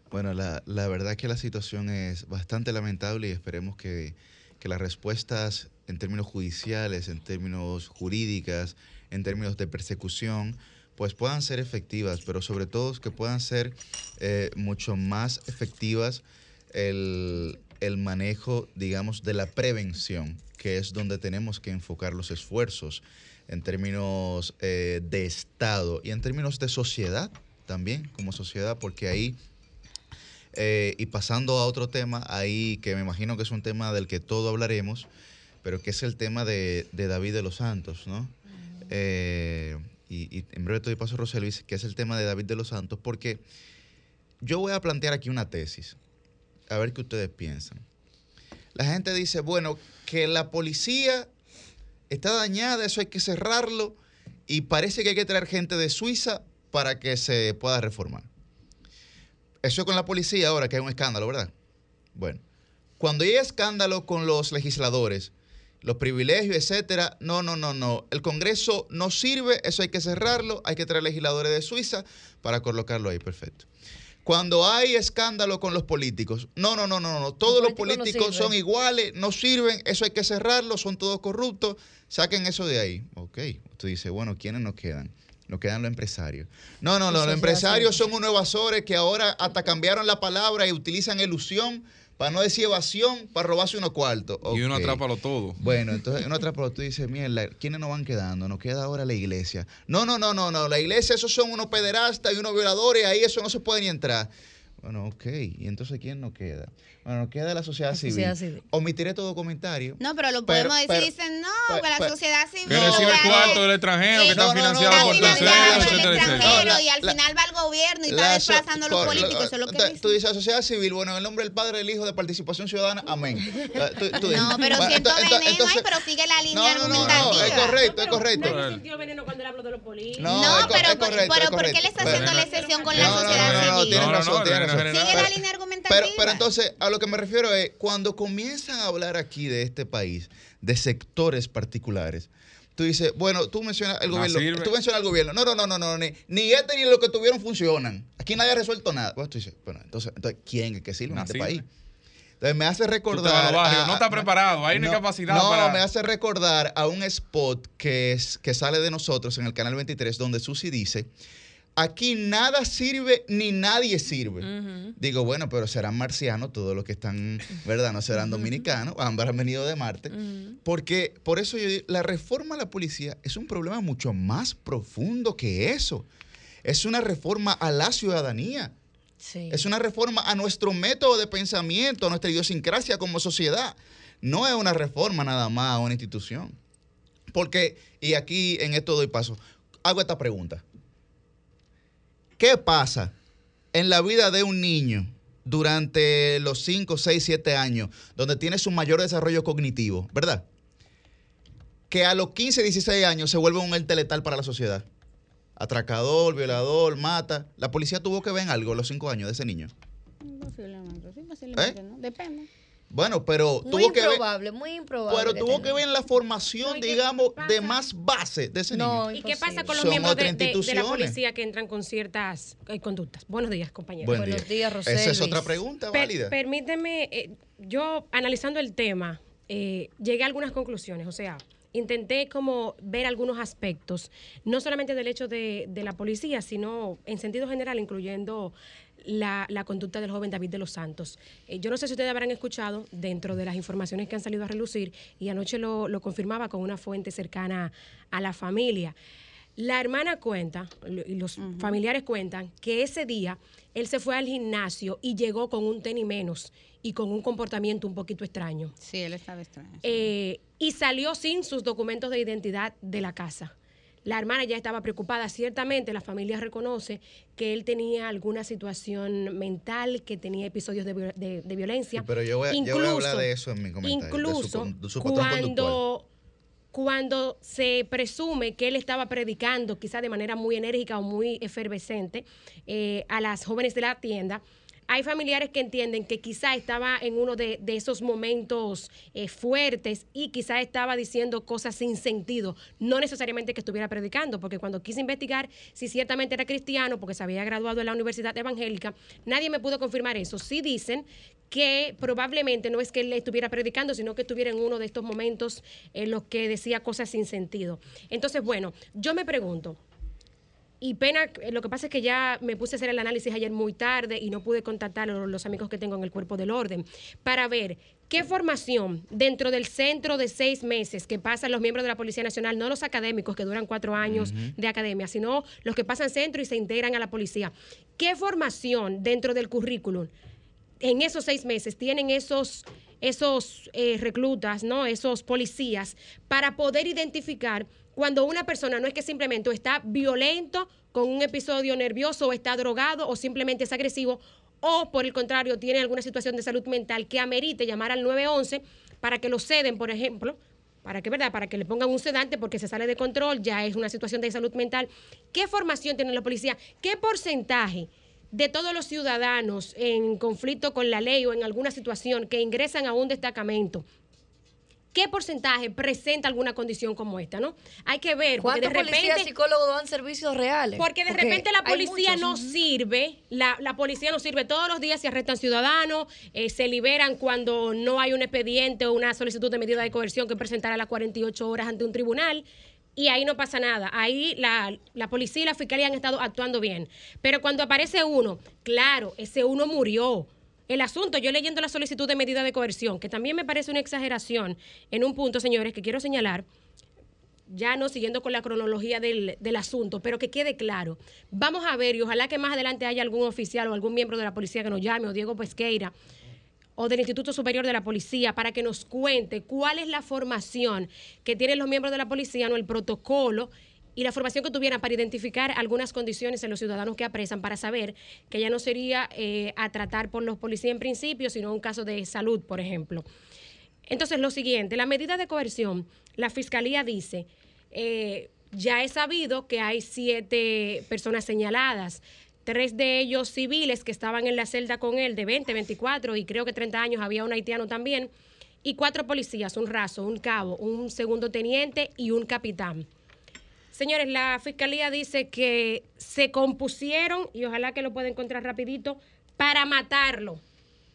Bueno, la, la verdad que la situación es bastante lamentable y esperemos que, que las respuestas en términos judiciales, en términos jurídicas, en términos de persecución, pues puedan ser efectivas, pero sobre todo que puedan ser eh, mucho más efectivas el, el manejo, digamos, de la prevención, que es donde tenemos que enfocar los esfuerzos en términos eh, de Estado y en términos de sociedad también, como sociedad, porque ahí eh, y pasando a otro tema, ahí que me imagino que es un tema del que todo hablaremos, pero que es el tema de, de David de los Santos, ¿no? Eh, y, y en breve te doy paso a Roselvis, que es el tema de David de los Santos, porque yo voy a plantear aquí una tesis, a ver qué ustedes piensan. La gente dice, bueno, que la policía está dañada, eso hay que cerrarlo, y parece que hay que traer gente de Suiza para que se pueda reformar. Eso con la policía ahora, que hay un escándalo, ¿verdad? Bueno, cuando hay escándalo con los legisladores, los privilegios, etcétera, no, no, no, no. El Congreso no sirve, eso hay que cerrarlo, hay que traer legisladores de Suiza para colocarlo ahí, perfecto. Cuando hay escándalo con los políticos, no, no, no, no, no. Todos los políticos son iguales, no sirven, eso hay que cerrarlo, son todos corruptos, saquen eso de ahí. Ok, usted dice, bueno, ¿quiénes nos quedan? Nos quedan los empresarios. No, no, no, los empresarios son unos evasores que ahora hasta cambiaron la palabra y utilizan ilusión para no decir evasión, para robarse unos cuartos. Y uno atrápalo todo. Bueno, entonces uno atrapa, tú dices, mierda, ¿quiénes nos van quedando? Nos queda ahora la iglesia. No, no, no, no, no, la iglesia, esos son unos pederastas y unos violadores, ahí eso no se puede ni entrar. Bueno, ok. ¿Y entonces quién nos queda? Bueno, queda la sociedad, La civil. sociedad civil. Omitiré todo comentario. No, pero lo Pero- podemos decir, pero- dicen, no, pero- que la pero- sociedad civil. Que recibe ya cuarto del extranjero, que financiados no, por terceros, el extranjero y al la- final va el gobierno y está La desplazando a los políticos, eso es lo que dicen. Tú dices sociedad civil, bueno, en el nombre del Padre, del Hijo, de participación ciudadana, amén. Dices. No, pero siento ento- ento- veneno ahí, pero sigue la línea No, no, no, no, argumentativa. es correcto, es correcto. No sentido veneno cuando de los políticos. No, pero, pero ¿por qué le está haciendo la Pero- excepción con la sociedad civil? tienes No, no, razón, no, tienes no, razón. no, no, Sigue la línea argumentativa. Pero, pero entonces, a lo que me refiero es, cuando comienzan a hablar aquí de este país, de sectores particulares, tú dices, bueno, tú mencionas el No gobierno, sirve. tú mencionas el gobierno, no, no, no, no, no, ni, ni este ni lo que tuvieron funcionan. Aquí nadie ha resuelto nada. Bueno, tú dices, bueno, entonces, entonces ¿quién es que sirve en este país? Entonces me hace recordar. a- no está preparado, hay una no, incapacidad no, para- me hace recordar a un spot que, es, que sale de nosotros en el canal 23, donde Susi dice: Aquí nada sirve ni nadie sirve. Digo, bueno, pero serán marcianos todos los que están, ¿verdad? No serán dominicanos, ambos han venido de Marte. Porque por eso yo digo, la reforma a la policía es un problema mucho más profundo que eso. Es una reforma a la ciudadanía. Sí. Es una reforma a nuestro método de pensamiento, a nuestra idiosincrasia como sociedad. No es una reforma nada más a una institución. Porque, y aquí en esto doy paso, hago esta pregunta. ¿Qué pasa en la vida de un niño durante los 5, 6, 7 años, donde tiene su mayor desarrollo cognitivo, ¿verdad? Que a los 15, 16 años se vuelve un ente letal para la sociedad. Atracador, violador, mata. La policía tuvo que ver en algo a los 5 años de ese niño. Posiblemente, sí, posiblemente, ¿Eh? ¿no? Depende. Bueno, pero Muy tuvo que ver, improbable, muy improbable. pero tuvo que ver en la formación, No, ¿y qué digamos, de más base de ese No, niño. ¿Y qué pasa con los Son miembros de, otras de- de la policía que entran con ciertas eh, conductas? Buenos días, compañeros. Buen Buenos día. días, Roselvis. Esa es otra pregunta Per- válida. permíteme, eh, yo analizando el tema, eh, llegué a algunas conclusiones. O sea, intenté como ver algunos aspectos, no solamente del hecho de, de la policía, sino en sentido general, incluyendo la, la conducta del joven David de los Santos. Eh, yo no sé si ustedes habrán escuchado dentro de las informaciones que han salido a relucir, y anoche lo, lo confirmaba con una fuente cercana a la familia. La hermana cuenta, y los familiares cuentan, que ese día él se fue al gimnasio y llegó con un tenis menos y con un comportamiento un poquito extraño. Sí, él estaba extraño. sí. Eh, y salió sin sus documentos de identidad de la casa. La hermana ya estaba preocupada. Ciertamente la familia reconoce que él tenía alguna situación mental, que tenía episodios de, viol- de- de violencia. Sí, pero yo voy a- yo voy a hablar de eso en mi comentario, de su Incluso de su cuando, cuando se presume que él estaba predicando, quizá de manera muy enérgica o muy efervescente, eh, a las jóvenes de la tienda, hay familiares que entienden que quizá estaba en uno de, esos momentos eh, fuertes y quizá estaba diciendo cosas sin sentido, no necesariamente que estuviera predicando, porque cuando quise investigar si ciertamente era cristiano, porque se había graduado en la Universidad Evangélica, nadie me pudo confirmar eso. Sí dicen que probablemente no es que él estuviera predicando, sino que estuviera en uno de estos momentos en los que decía cosas sin sentido. Entonces, bueno, yo me pregunto, y pena, eh, lo que pasa es que ya me puse a hacer el análisis ayer muy tarde y no pude contactar a los, amigos que tengo en el cuerpo del orden para ver qué formación dentro del centro de seis meses que pasan los miembros de la Policía Nacional, no los académicos que duran cuatro años de academia, sino los que pasan centro y se integran a la policía. ¿Qué formación dentro del currículum en esos seis meses tienen esos, esos eh, reclutas, ¿no? esos policías, para poder identificar cuando una persona no es que simplemente está violento con un episodio nervioso o está drogado o simplemente es agresivo o por el contrario tiene alguna situación de salud mental que amerite llamar al 911 para que lo ceden, por ejemplo, para que, ¿verdad? Para que le pongan un sedante porque se sale de control, ya es una situación de salud mental. ¿Qué formación tienen la policía? ¿Qué porcentaje de todos los ciudadanos en conflicto con la ley o en alguna situación que ingresan a un destacamento? ¿Qué porcentaje presenta alguna condición como esta, no? Hay que ver, porque de ¿Cuántos policías repente psicólogos dan servicios reales? porque de repente la policía no sirve, la, la policía no sirve. Todos los días se arrestan ciudadanos, eh, se liberan cuando no hay un expediente o una solicitud de medida de coerción que presentar a las 48 horas ante un tribunal. Y ahí no pasa nada. Ahí la, la policía y la fiscalía han estado actuando bien. Pero cuando aparece uno, claro, ese uno murió. El asunto, yo leyendo la solicitud de medida de coerción, que también me parece una exageración en un punto, señores, que quiero señalar, ya no siguiendo con la cronología del, del asunto, pero que quede claro. Vamos a ver, y ojalá que más adelante haya algún oficial o algún miembro de la policía que nos llame, o Diego Pesqueira, o del Instituto Superior de la Policía para que nos cuente cuál es la formación que tienen los miembros de la policía, no el protocolo y la formación que tuvieran para identificar algunas condiciones en los ciudadanos que apresan para saber que ya no sería eh, a tratar por los policías en principio, sino un caso de salud, por ejemplo. Entonces, lo siguiente, la medida de coerción, la fiscalía dice, eh, ya he sabido que hay siete personas señaladas, tres de ellos civiles que estaban en la celda con él de 20, 24 y creo que 30 años, había un haitiano también, y cuatro policías, un raso, un cabo, un segundo teniente y un capitán. Señores, la fiscalía dice que se compusieron, y ojalá que lo pueda encontrar rapidito, para matarlo.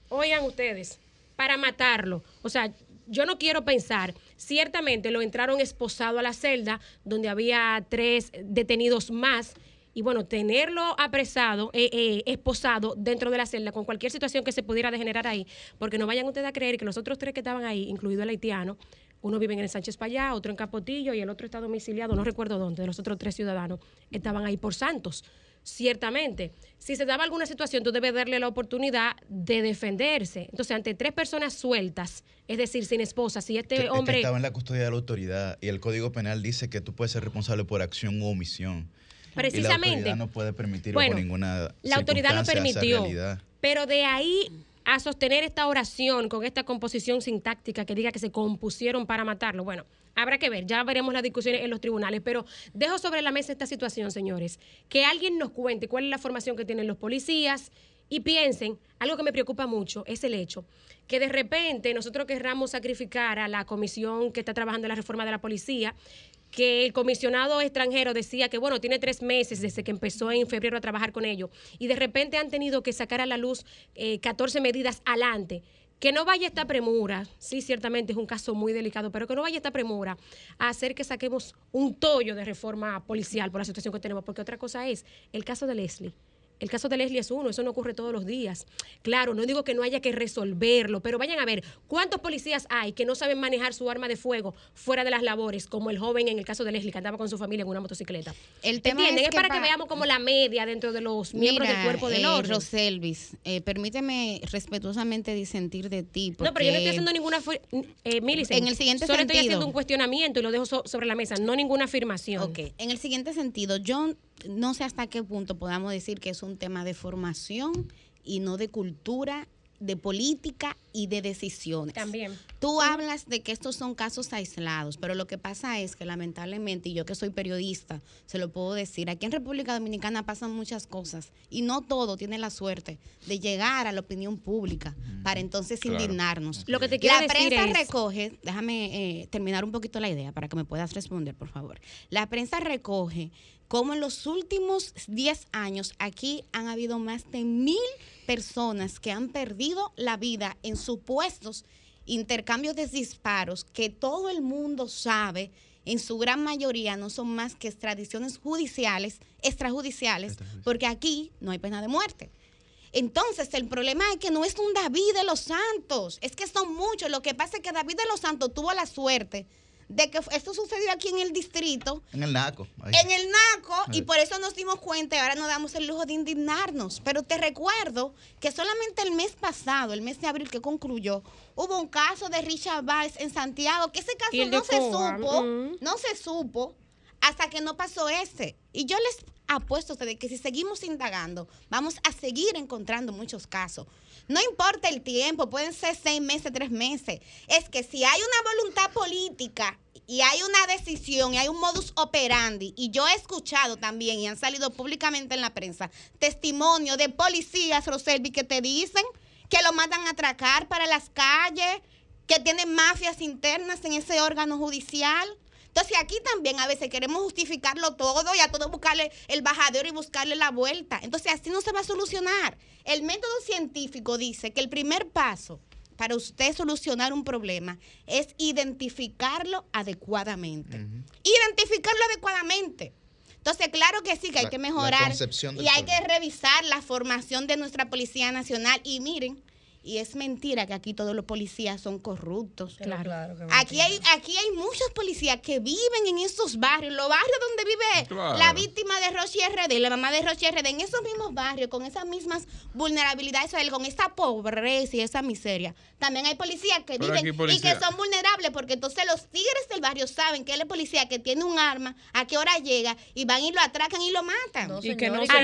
Oigan ustedes, para matarlo. O sea, yo no quiero pensar, ciertamente lo entraron esposado a la celda, donde había tres detenidos más, y bueno, tenerlo apresado, eh, eh, esposado dentro de la celda con cualquier situación que se pudiera degenerar ahí, porque no vayan ustedes a creer que los otros tres que estaban ahí, incluido el haitiano, uno vive en el Sánchez Payá, otro en Capotillo y el otro está domiciliado, no recuerdo dónde, de los otros tres ciudadanos, estaban ahí por Santos. Ciertamente, si se daba alguna situación, tú debes darle la oportunidad de defenderse. Entonces, ante tres personas sueltas, es decir, sin esposa, si este Que- es que hombre... estaba en la custodia de la autoridad y el Código Penal dice que tú puedes ser responsable por acción u omisión. Y la Precisamente. autoridad no puede permitir Bueno, bajo ninguna La autoridad lo permitió. Pero de ahí a sostener esta oración con esta composición sintáctica que diga que se compusieron para matarlo, bueno, habrá que ver, ya veremos las discusiones en los tribunales, pero dejo sobre la mesa esta situación, señores, que alguien nos cuente cuál es la formación que tienen los policías y piensen, algo que me preocupa mucho es el hecho que de repente nosotros querramos sacrificar a la comisión que está trabajando en la reforma de la policía, que el comisionado extranjero decía que, bueno, tiene tres meses desde que empezó en febrero a trabajar con ellos, y de repente han tenido que sacar a la luz eh, 14 medidas adelante. Que no vaya esta premura, sí, ciertamente es un caso muy delicado, pero que no vaya esta premura a hacer que saquemos un tollo de reforma policial por la situación que tenemos, porque otra cosa es el caso de Leslie. El caso de Leslie es uno, eso no ocurre todos los días. Claro, no digo que no haya que resolverlo, pero vayan a ver cuántos policías hay que no saben manejar su arma de fuego fuera de las labores, como el joven en el caso de Leslie que andaba con su familia en una motocicleta. El tema ¿Entienden? es Es, que para pa- que veamos como la media dentro de los miembros del cuerpo del eh, orden. Roselvis, eh, permíteme respetuosamente disentir de ti. No, pero yo no estoy haciendo ninguna. Eh, Millicent, En el siguiente Solo estoy haciendo un cuestionamiento y lo dejo so- sobre la mesa, no ninguna afirmación. Ok, en el siguiente sentido, yo no sé hasta qué punto podamos decir que es un tema de formación y no de cultura, de política y de decisiones. También. Tú hablas de que estos son casos aislados, pero lo que pasa es que lamentablemente, y yo que soy periodista, se lo puedo decir, aquí en República Dominicana pasan muchas cosas y no todo tiene la suerte de llegar a la opinión pública para entonces Claro. indignarnos. Lo que te quiero la decir prensa es- recoge, déjame eh, terminar un poquito la idea para que me puedas responder, por favor. La prensa recoge cómo en los últimos 10 años aquí han habido más de mil personas que han perdido la vida en supuestos intercambios de disparos que todo el mundo sabe, en su gran mayoría no son más que extradiciones judiciales, extrajudiciales, porque aquí no hay pena de muerte. Entonces, el problema es que no es un David de los Santos, es que son muchos. Lo que pasa es que David de los Santos tuvo la suerte de que esto sucedió aquí en el distrito, En el NACO. en el NACO, y por eso nos dimos cuenta y ahora nos damos el lujo de indignarnos. Pero te recuerdo que solamente el mes pasado, el mes de abril que concluyó, hubo un caso de Richard Valls en Santiago, que ese caso no se Cuba, supo, mm. no se supo hasta que no pasó ese. Y yo les apuesto a ustedes que si seguimos indagando, vamos a seguir encontrando muchos casos. No importa el tiempo, pueden ser seis meses, tres meses. Es que si hay una voluntad política y hay una decisión y hay un modus operandi, y yo he escuchado también y han salido públicamente en la prensa testimonio de policías, Roselvi, que te dicen que lo mandan a atracar para las calles, que tienen mafias internas en ese órgano judicial. Entonces aquí también a veces queremos justificarlo todo y a todo buscarle el bajadero y buscarle la vuelta. Entonces así no se va a solucionar. El método científico dice que el primer paso para usted solucionar un problema es identificarlo adecuadamente. Identificarlo adecuadamente. Entonces, claro que sí, que hay La- que mejorar y hay que revisar la formación de nuestra Policía Nacional. Y miren, Y es mentira que aquí todos los policías son corruptos. Claro, claro que Aquí hay, aquí hay muchos policías que viven en esos barrios, los barrios donde vive Claro. la víctima de Rochi RD, la mamá de Rochi RD, en esos mismos barrios, con esas mismas vulnerabilidades, con esa pobreza y esa miseria. También hay policías que Pero viven y que son vulnerables, porque entonces los tigres del barrio saben que él es policía que tiene un arma, a qué hora llega, y van y lo atracan y lo matan. No, Y que no señores, se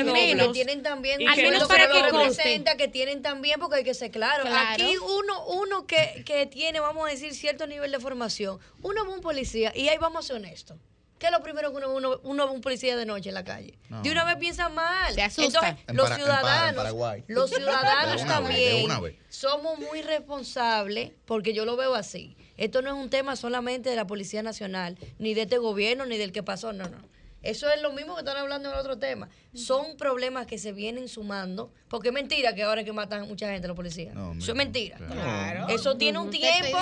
que tienen- también Y que no que se que tienen también, porque hay que ser claro. Claro. Aquí uno, uno que, que tiene, vamos a decir, cierto nivel de formación, uno es un policía, y ahí vamos a ser honestos. ¿Qué es lo primero que uno, uno, uno ve un policía de noche en la calle? No. De una vez piensa mal. Se asusta. Entonces, En los Para- en Para- en ciudadanos, Paraguay. los ciudadanos De una vez, de también una vez. somos muy responsables, porque yo lo veo así. Esto no es un tema solamente de la Policía Nacional, ni de este gobierno, ni del que pasó, no, no. Eso es lo mismo que están hablando en el otro tema. Son problemas que se vienen sumando, porque es mentira que ahora es que matan mucha gente los policías. No, Eso es mentira. Claro. Eso tiene un tiempo.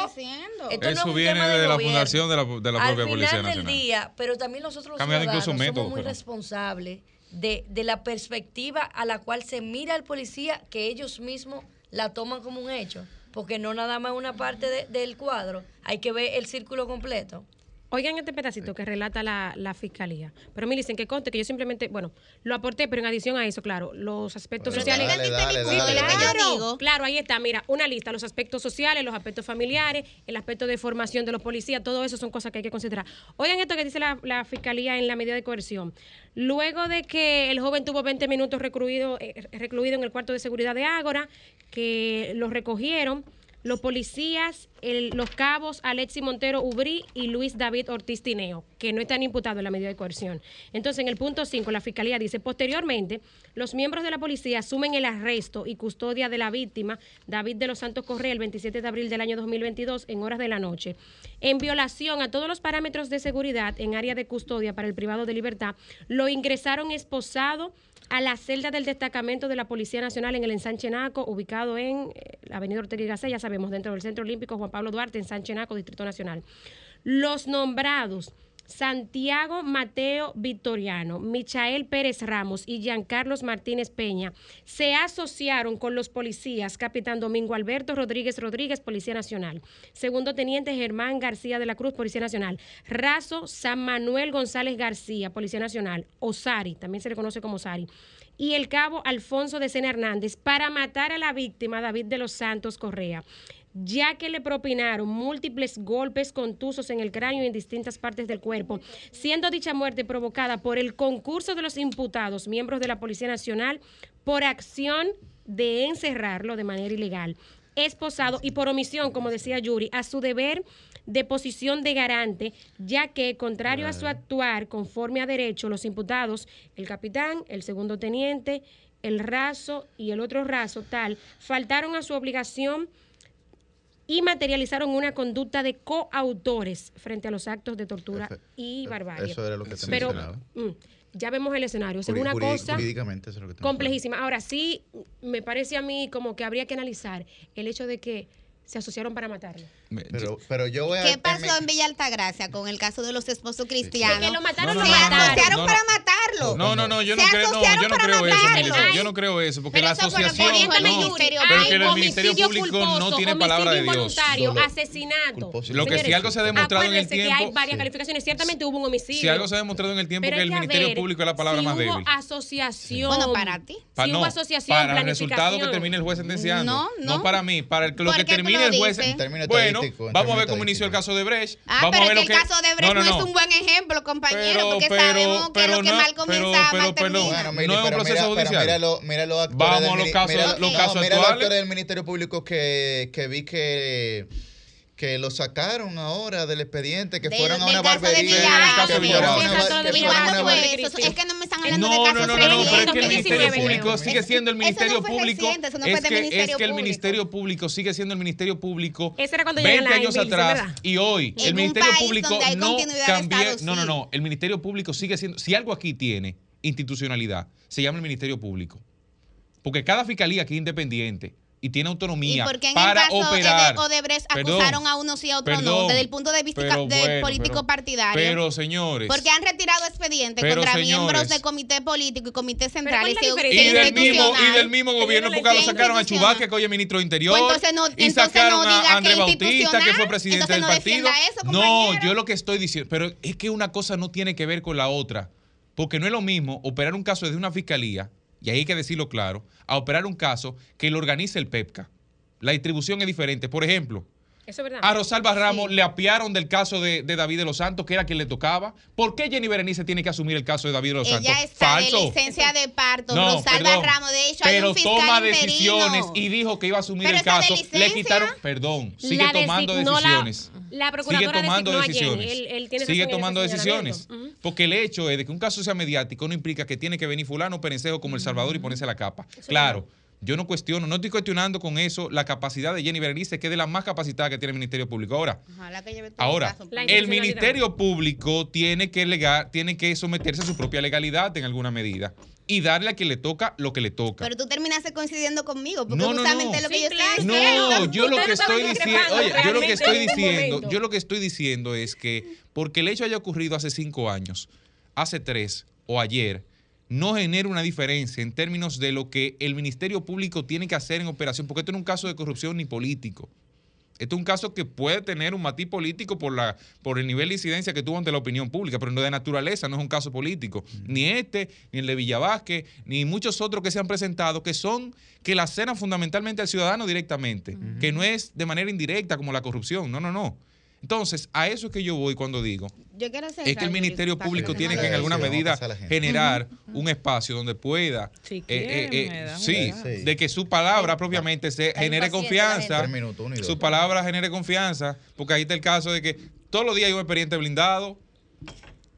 no Eso es un viene tema de la fundación de la, de la Al propia Policía final del día, pero también nosotros los Cambiando ciudadanos incluso somos métodos, muy pero- responsables de, de la perspectiva a la cual se mira al policía que ellos mismos la toman como un hecho. Porque no nada más una parte de- del cuadro, hay que ver el círculo completo. Oigan este pedacito que relata la, la fiscalía. Pero me dicen que conte que yo simplemente, bueno, lo aporté, pero en adición a eso, claro, los aspectos Pero sociales. dale, dale, Sí, dale, claro. Claro, ahí está, mira, una lista, los aspectos sociales, los aspectos familiares, el aspecto de formación de los policías, todo eso son cosas que hay que considerar. Oigan esto que dice la, la fiscalía en la medida de coerción. Luego de que el joven tuvo 20 minutos recluido, eh, recluido en el cuarto de seguridad de Ágora, que lo recogieron, los policías, los cabos Alexi Montero Ubrí y Luis David Ortiz Tineo, que no están imputados en la medida de coerción. Entonces, en el punto 5, la fiscalía dice, posteriormente, los miembros de la policía asumen el arresto y custodia de la víctima, David de los Santos Correa, el 27 de abril del año 2022, en horas de la noche, en violación a todos los parámetros de seguridad en área de custodia para el privado de libertad, lo ingresaron esposado a la celda del destacamento de la Policía Nacional en el ensanche Naco, ubicado en eh, la Avenida Ortega y ya sabemos, dentro del Centro Olímpico Juan Pablo Duarte, ensanche Naco, Distrito Nacional. Los nombrados Santiago Mateo Victoriano, Michael Pérez Ramos y Giancarlos Martínez Peña se asociaron con los policías Capitán Domingo Alberto Rodríguez Rodríguez, Policía Nacional, Segundo Teniente Germán García de la Cruz, Policía Nacional, Razo San Manuel González García, Policía Nacional, Osari, también se le conoce como Osari, y el cabo Alfonso de Sena Hernández para matar a la víctima David de los Santos Correa ya que le propinaron múltiples golpes contusos en el cráneo y en distintas partes del cuerpo, siendo dicha muerte provocada por el concurso de los imputados, miembros de la Policía Nacional, por acción de encerrarlo de manera ilegal, esposado y por omisión, como decía Yuri, a su deber de posición de garante, ya que, contrario a su actuar conforme a derecho, los imputados, el capitán, el segundo teniente, el raso y el otro raso tal, faltaron a su obligación y materializaron una conducta de coautores frente a los actos de tortura Efe- y barbarie. Eso era lo que te Pero mencionaba. mm, ya vemos el escenario. Es una cosa Jurídicamente eso es lo que complejísima. Ahora sí, me parece a mí como que habría que analizar el hecho de que se asociaron para matarlo. Pero, pero yo voy a. ¿Qué pasó en Villa Altagracia con el caso de los esposos cristianos? De que lo mataron, No, lo no, no, no, mataron. asociaron no, no. Matarlo. No, no, no, yo no creo, no, yo no creo eso. Melissa, yo no creo eso, porque Pero la asociación no, ministerio pero Hay que el Ministerio homicidio Público no culposo, tiene palabra de homicidio Dios. asesinato. culposo. Lo que Señores, algo se ha demostrado en el acuérdense que hay tiempo- varias Sí. calificaciones. Ciertamente hubo un homicidio. Si algo se ha demostrado en el tiempo Pero que el que Ministerio ver Público es la palabra si más hubo débil. asociación. Bueno, para ti. Pa- si no, hubo asociación, para el resultado que termine el juez sentenciando. No, no. para mí, para el- lo ¿Por que termine el juez. Bueno, vamos a ver cómo inició el caso de Brecht. Ah, pero el caso de Brecht no, es un buen ejemplo, compañero, porque sabemos que lo que no, mal comienza, pero- pero- pero-. Bueno, No Mili, es un pero proceso mira, judicial. Pero mira, lo- mira los actores Vamos del a los casos- mira- los casos mira los actores del Ministerio Público que, que vi que que lo sacaron ahora del expediente, que De- fueron a una barbería. Es que no me están hablando No, de no, casos no, no, no, pero es que el Ministerio 2019, Público sigue siendo el Ministerio Público. es que, es Ministerio que el. Ministerio Público sigue siendo el Ministerio Público Ese era cuando 20 llegan las años atrás y hoy el Ministerio Público no. Estado, No, no, no. El Ministerio Público sigue siendo. Si algo aquí tiene institucionalidad, se llama el Ministerio Público. Porque cada fiscalía aquí es independiente y tiene ¿Y autonomía por qué en para el caso operar. de Odebrecht Perdón, acusaron a unos y a otros no? perdón, Desde el punto de vista pero de bueno, político pero- partidario. Pero señores, porque han retirado expedientes Pero, contra señores. miembros de comité político y comité central. ¿cuál es la y y del mismo y del mismo gobierno porque lo sacaron a Chubaque, que hoy es ministro de Interior, Pues entonces no- y entonces sacaron no diga a que Andrés Bautista, que fue presidente entonces del no partido. eso, no, yo lo que estoy diciendo, pero es que una cosa no tiene que ver con la otra, porque no es lo mismo operar un caso desde una fiscalía, y ahí hay que decirlo claro, a operar un caso que lo organiza el PEPCA. La distribución es diferente. Por ejemplo, Eso es verdad. a Rosalba Ramos le apiaron del caso de, de David de los Santos, que era quien le tocaba. ¿Por qué Jenny Berenice tiene que asumir el caso de David de los Santos? Ella está de Falso. licencia de parto, No, Rosalba perdón. Ramos. De hecho, hay pero un fiscal toma interino. decisiones y dijo que iba a asumir Pero el está de caso. Le licencia. quitaron, perdón, sigue La tomando no la- decisiones. la procuradora sigue tomando decisiones. Él- él tiene sigue tomando decisiones. Porque el hecho es de que un caso sea mediático no implica que tiene que venir fulano perencejo como El Salvador y ponerse la capa. claro. Yo no cuestiono, no estoy cuestionando con eso la capacidad de Jenny Berenice, que es de la más capacitada que tiene el Ministerio Público. Ahora, Ojalá que lleve todo Ahora, el. Ministerio Público tiene que, legar- tiene que someterse a su propia legalidad en alguna medida y darle a quien le toca lo que le toca. Pero tú terminaste coincidiendo conmigo, porque No, no, justamente no. lo que Sí, yo claro. estoy No, diciendo. yo lo que estoy diciendo, oye, yo lo que estoy diciendo, yo lo que estoy diciendo es que porque el hecho haya ocurrido hace cinco años, hace tres o ayer, no genera una diferencia en términos de lo que el Ministerio Público tiene que hacer en operación, porque esto no es un caso de corrupción ni político. Esto es un caso que puede tener un matiz político por, la, por el nivel de incidencia que tuvo ante la opinión pública, pero no de naturaleza, no es un caso político. Ni este, ni el de Villavasque, ni muchos otros que se han presentado, que son, que la cenan fundamentalmente al ciudadano directamente, que no es de manera indirecta como la corrupción. No, no, no. Entonces, a eso es que yo voy cuando digo, Yo quiero hacer es que el Ministerio Público tiene que en alguna medida generar un espacio donde pueda, Si eh, eh, eh, sí, de que su palabra propiamente se genere confianza, Tres minutos, su palabra genere confianza, porque ahí está el caso de que todos los días hay un expediente blindado.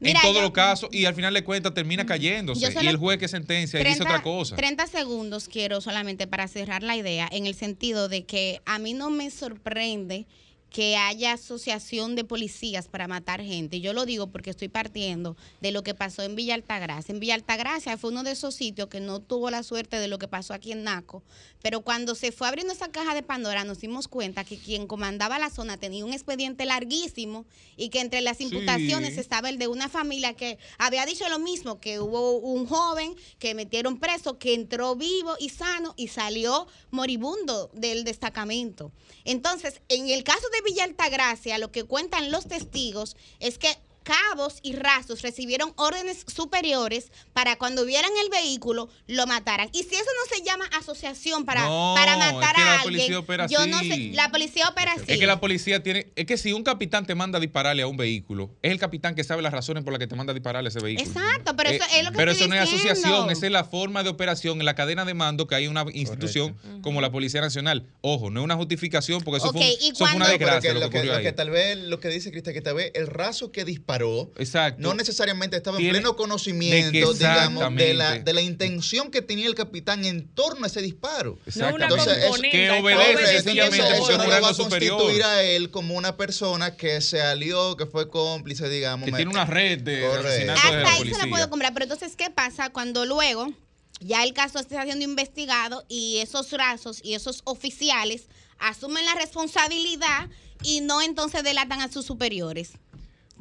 Mira, en todos los casos, y al final de cuentas termina cayéndose. Y el juez que sentencia y dice 30 otra cosa. 30 segundos quiero solamente para cerrar la idea, en el sentido de que a mí no me sorprende que haya asociación de policías para matar gente. Yo lo digo porque estoy partiendo de lo que pasó en Villa Altagracia. En Villa Altagracia fue uno de esos sitios que no tuvo la suerte de lo que pasó aquí en Naco, pero cuando se fue abriendo esa caja de Pandora nos dimos cuenta que quien comandaba la zona tenía un expediente larguísimo y que entre las imputaciones Sí. estaba el de una familia que había dicho lo mismo, que hubo un joven que metieron preso, que entró vivo y sano y salió moribundo del destacamento. Entonces, en el caso de Villa Altagracia, lo que cuentan los testigos es que cabos y rasos recibieron órdenes superiores para cuando vieran el vehículo lo mataran. Y si eso no se llama asociación para, No, para es matar que a la alguien, opera yo no sé, la policía opera así. Es que la policía tiene. Es que si un capitán te manda a dispararle a un vehículo, es el capitán que sabe las razones por las que te manda a dispararle a ese vehículo. Exacto, pero eso es lo que Pero estoy eso no es asociación, esa es la forma de operación en la cadena de mando que hay una institución como la Policía Nacional. Ojo, no es una justificación porque eso, Ok, fue, un- y eso fue una desgracia que lo que lo, que, lo ahí. que tal vez, lo que dice Cristian, que tal vez el raso que disparó Exacto. no necesariamente estaba en Tiene- pleno de conocimiento, que digamos, de la, de la intención que tenía el capitán en torno a ese disparo. No una Entonces, eso- que obedece sencillamente eso no lo va a superior. constituir a él como una persona que se alió, que fue cómplice, digamos. que me- tiene una red de asesinatos de la Hasta ahí se la puedo comprar. Pero entonces, ¿qué pasa cuando luego ya el caso está siendo investigado y esos rasos y esos oficiales asumen la responsabilidad y no entonces delatan a sus superiores?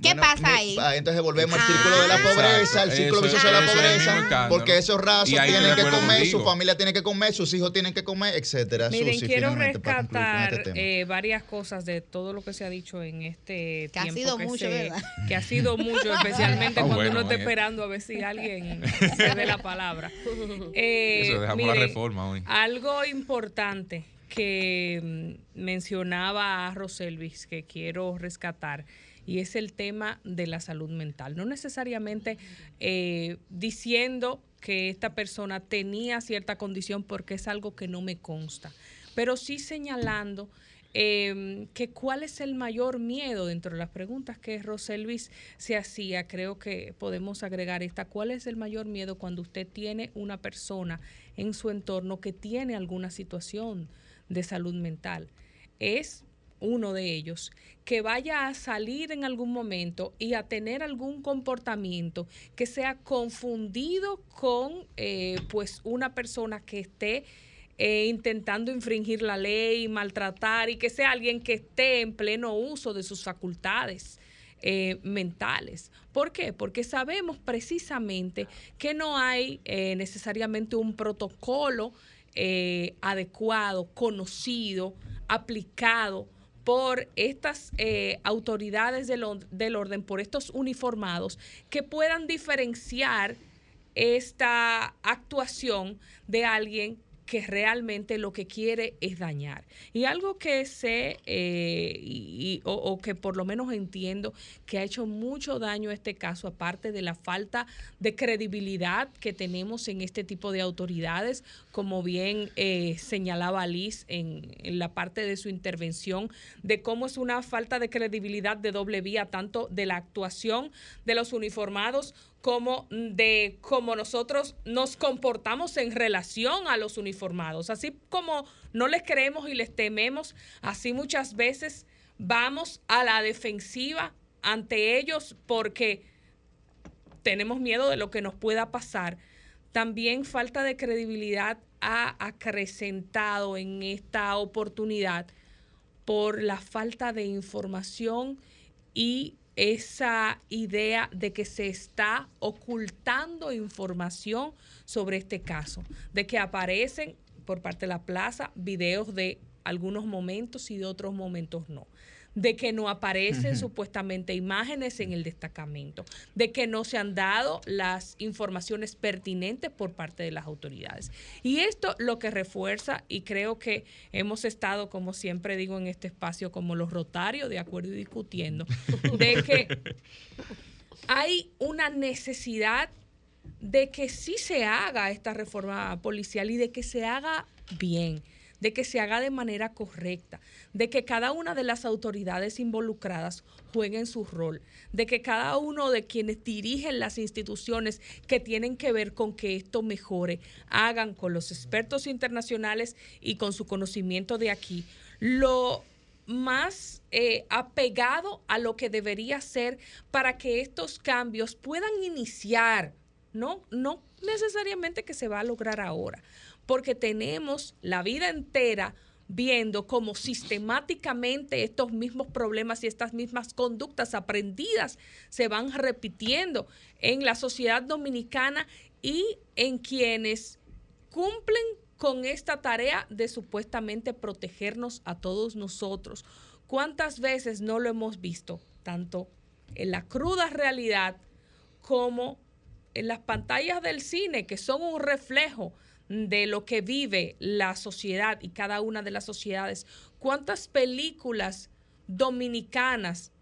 ¿Qué Bueno, pasa ahí? ah, entonces volvemos Ah. al círculo de la pobreza, al círculo vicioso de la es pobreza, porque esos rasos tienen que comer, su contigo. familia tiene que comer, sus hijos tienen que comer, etcétera. Miren, Susi, quiero con rescatar este eh, varias cosas de todo lo que se ha dicho en este Que ha tiempo. sido mucho, se- ¿verdad? Que ha sido mucho, especialmente Ah, cuando bueno, uno está esperando a ver si alguien se dé la palabra. Eh, Eso, dejamos la miren, reforma hoy. Algo importante que mm, mencionaba Roselvis que quiero rescatar y es el tema de la salud mental. No necesariamente eh, diciendo que esta persona tenía cierta condición porque es algo que no me consta, pero sí señalando eh, que cuál es el mayor miedo dentro de las preguntas que Roselvis se hacía, creo que podemos agregar esta, ¿cuál es el mayor miedo cuando usted tiene una persona en su entorno que tiene alguna situación de salud mental? Es uno de ellos que vaya a salir en algún momento y a tener algún comportamiento que sea confundido con eh, pues una persona que esté eh, intentando infringir la ley, maltratar y que sea alguien que esté en pleno uso de sus facultades. eh, mentales. ¿Por qué? Porque sabemos precisamente que no hay eh, necesariamente un protocolo adecuado, conocido, aplicado por estas eh, autoridades del, del orden, por estos uniformados, que puedan diferenciar esta actuación de alguien que realmente lo que quiere es dañar. Y algo que sé eh, y- o, que por lo menos entiendo que ha hecho mucho daño este caso, aparte de la falta de credibilidad que tenemos en este tipo de autoridades, como bien eh, señalaba Liz en la parte de su intervención, de cómo es una falta de credibilidad de doble vía, tanto de la actuación de los uniformados como de cómo nosotros nos comportamos en relación a los uniformados. Así como no les creemos y les tememos, así muchas veces vamos a la defensiva ante ellos porque tenemos miedo de lo que nos pueda pasar. También falta de credibilidad ha acrecentado en esta oportunidad por la falta de información y esa idea de que se está ocultando información sobre este caso, de que aparecen por parte de la plaza videos de algunos momentos y de otros momentos no, de que no aparecen supuestamente imágenes en el destacamento, de que no se han dado las informaciones pertinentes por parte de las autoridades. Y esto lo que refuerza, y creo que hemos estado, como siempre digo en este espacio, como los rotarios, de acuerdo y discutiendo, de que hay una necesidad de que sí se haga esta reforma policial y de que se haga bien, de que se haga de manera correcta, de que cada una de las autoridades involucradas jueguen su rol, de que cada uno de quienes dirigen las instituciones que tienen que ver con que esto mejore, hagan con los expertos internacionales y con su conocimiento de aquí lo más eh, apegado a lo que debería ser para que estos cambios puedan iniciar, no, no necesariamente que se va a lograr ahora, porque tenemos la vida entera viendo cómo sistemáticamente estos mismos problemas y estas mismas conductas aprendidas se van repitiendo en la sociedad dominicana y en quienes cumplen con esta tarea de supuestamente protegernos a todos nosotros. ¿Cuántas veces no lo hemos visto, tanto en la cruda realidad como en las pantallas del cine, que son un reflejo de lo que vive la sociedad y cada una de las sociedades? ¿Cuántas películas dominicanas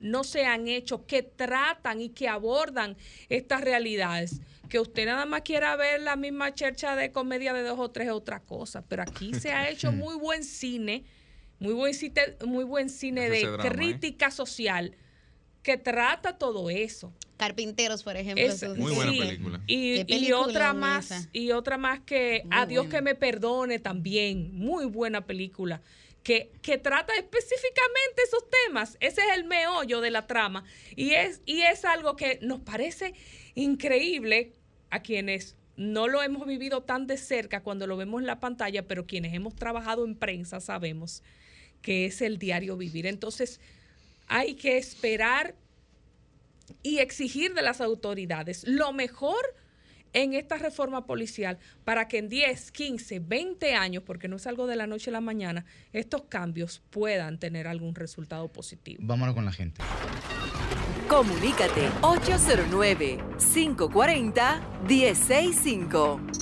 no se han hecho que tratan y que abordan estas realidades? que usted nada más quiera ver la misma chercha de comedia de dos o tres es otra cosa, pero aquí se ha hecho muy buen cine, muy buen cine, muy buen cine de ¿eh? crítica social que trata todo eso. Carpinteros, por ejemplo. Es- Muy buena sí. película. Y, otra más, esa. y otra más que Muy A Dios buena. que me perdone también, muy buena película. Que, que trata específicamente esos temas. Ese es el meollo de la trama. Y es, y es algo que nos parece increíble a quienes no lo hemos vivido tan de cerca cuando lo vemos en la pantalla, pero quienes hemos trabajado en prensa sabemos que es el diario vivir. Entonces, hay que esperar y exigir de las autoridades lo mejor en esta reforma policial para que en 10, 15, 20 años, porque no es algo de la noche a la mañana, estos cambios puedan tener algún resultado positivo. Vámonos con la gente. Comunícate 809-540-1065.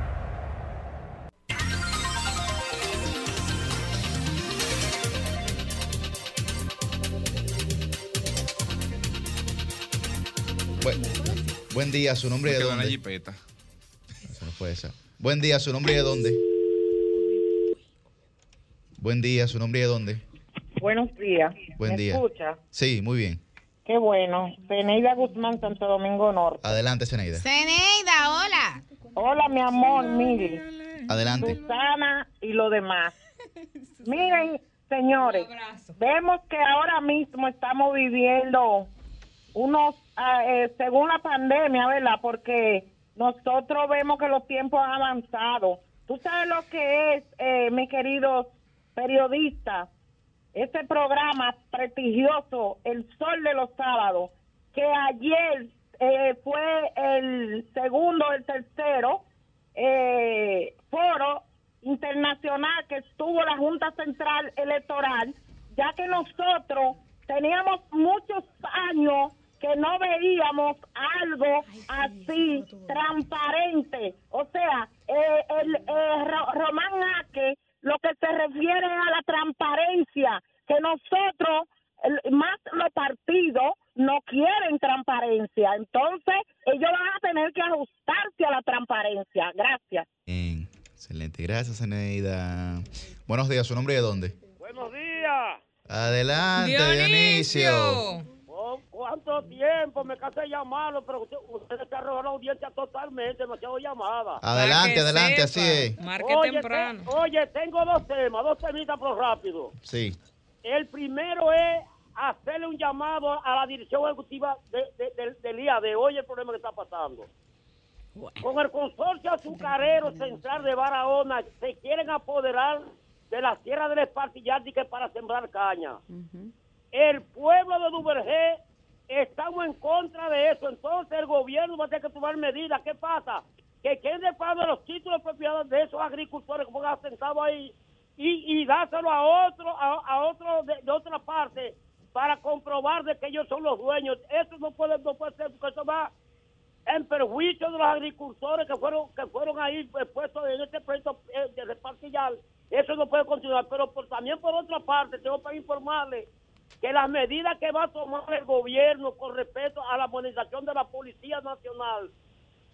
Buen día, su nombre y de dónde. jipeta. Eso no puede ser. Buen día, su nombre y de dónde. Buen día, su nombre y de dónde. Buenos días. Buen ¿Me día. escucha? Sí, muy bien. Qué bueno. Zeneida Guzmán, Santo Domingo Norte. Adelante, Zeneida. Zeneida, hola. Hola, mi amor, Mili. Adelante. Susana y lo demás. Miren, señores, vemos que ahora mismo estamos viviendo unos, eh, según la pandemia, ¿verdad? Porque nosotros vemos que los tiempos han avanzado. Tú sabes lo que es, eh, mi querido periodista, este programa prestigioso, El Sol de los Sábados, que ayer eh, fue el segundo, el tercero eh, foro internacional que estuvo la Junta Central Electoral, ya que nosotros teníamos muchos años que no veíamos algo así transparente. O sea, eh, el eh, Ro- Román Aque lo que se refiere a la transparencia, que nosotros, el- más los partidos, no quieren transparencia. Entonces, ellos van a tener que ajustarse a la transparencia. Gracias. Bien, excelente. Gracias, Zeneida. Buenos días, ¿su nombre y de dónde? Buenos días. Adelante, Dionisio. Oh, ¿Cuánto tiempo me casé llamado? Pero usted, ustedes se la audiencia totalmente, demasiado llamada. Adelante, adelante, así es. oye, te- oye, tengo dos temas, dos temitas por rápido. Sí. El primero es hacerle un llamado a la dirección ejecutiva de, de- del- del IAD. Oye, el problema que está pasando. Con el consorcio azucarero central de Barahona se quieren apoderar de la sierra del Espartillático para sembrar caña. El pueblo de Duvergé estamos en contra de eso. Entonces el gobierno va a tener que tomar medidas. ¿Qué pasa? Que pago de los títulos de propiedad de esos agricultores que pongan sentados ahí y, y dárselo a otro, a, otro de, otra parte para comprobar de que ellos son los dueños. Eso no puede, no puede ser porque eso va en perjuicio de los agricultores que fueron que fueron ahí pues, puestos en este proyecto eh, de repartillar. Eso no puede continuar. Pero por, también por otra parte tengo para informarle que las medidas que va a tomar el gobierno con respecto a la modernización de la Policía Nacional,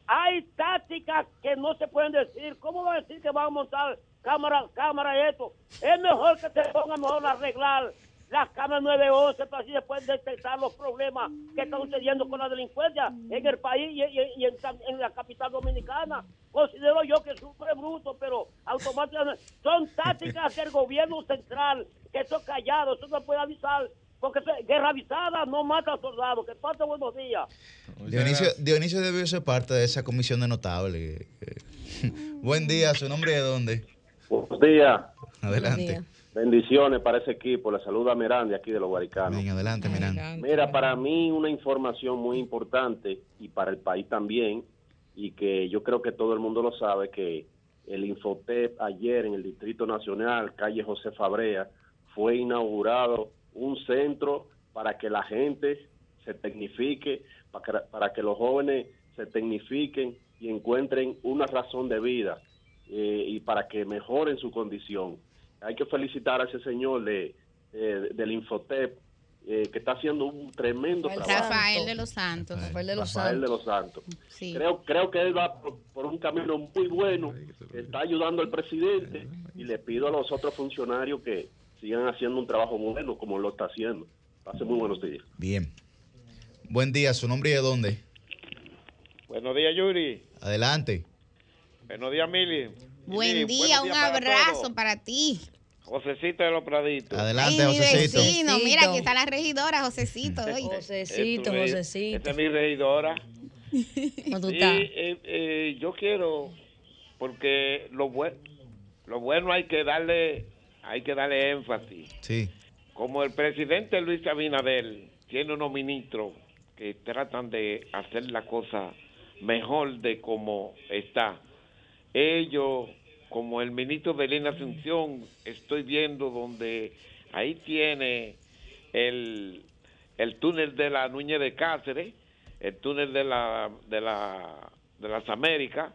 hay tácticas que no se pueden decir. ¿Cómo va a decir que van a montar cámara, cámara esto? Es mejor que se ponga mejor a arreglar las cámaras 911 para así después detectar los problemas que están sucediendo con la delincuencia en el país y, y- y en, en la capital dominicana. Considero yo que es súper bruto, pero automáticamente son tácticas del gobierno central, que eso es callado, eso no puede avisar, porque eso- guerra avisada no mata a soldados. Que pase buenos días. Dionisio, Dionisio debió ser parte de esa comisión de notables. Buen día, ¿su nombre de dónde? Buenos días. Adelante. Bendiciones para ese equipo. Le saluda Miranda aquí de los Guaricanos. Bien, adelante, Miranda. Mira, para mí una información muy importante y para el país también, y que yo creo que todo el mundo lo sabe, que el Infotep ayer en el Distrito Nacional, calle José Fabrea, fue inaugurado un centro para que la gente se tecnifique, para que, para que los jóvenes se tecnifiquen y encuentren una razón de vida eh, y para que mejoren su condición. Hay que felicitar a ese señor de, eh, del Infotep eh, que está haciendo un tremendo trabajo. Rafael de los Santos. Rafael de los Rafael de los Santos. Sí. Creo, creo que él va por, por un camino muy bueno, está ayudando al presidente y le pido a los otros funcionarios que sigan haciendo un trabajo bueno como lo está haciendo. Hace muy buenos días. Bien. Buen día, ¿su nombre y de dónde? Buenos días, Yuri. Adelante. Buenos días, Mili. Buen Mili, día, un para abrazo todos. para ti. Josecito de los Praditos. Adelante, Ay, mi Josecito. vecino, mira, aquí está la regidora, Josecito. oye. Josecito, es- Josecito. Esta es mi regidora. ¿Cómo estás? eh, eh, yo quiero, porque lo, lo bueno hay que darle, hay que darle énfasis. Sí. Como el presidente Luis Abinader tiene unos ministros que tratan de hacer la cosa mejor de como está. Ellos, como el ministro de Lina Asunción, estoy viendo donde ahí tiene el, el túnel de la Núñez de Cáceres, el túnel de la de la de las Américas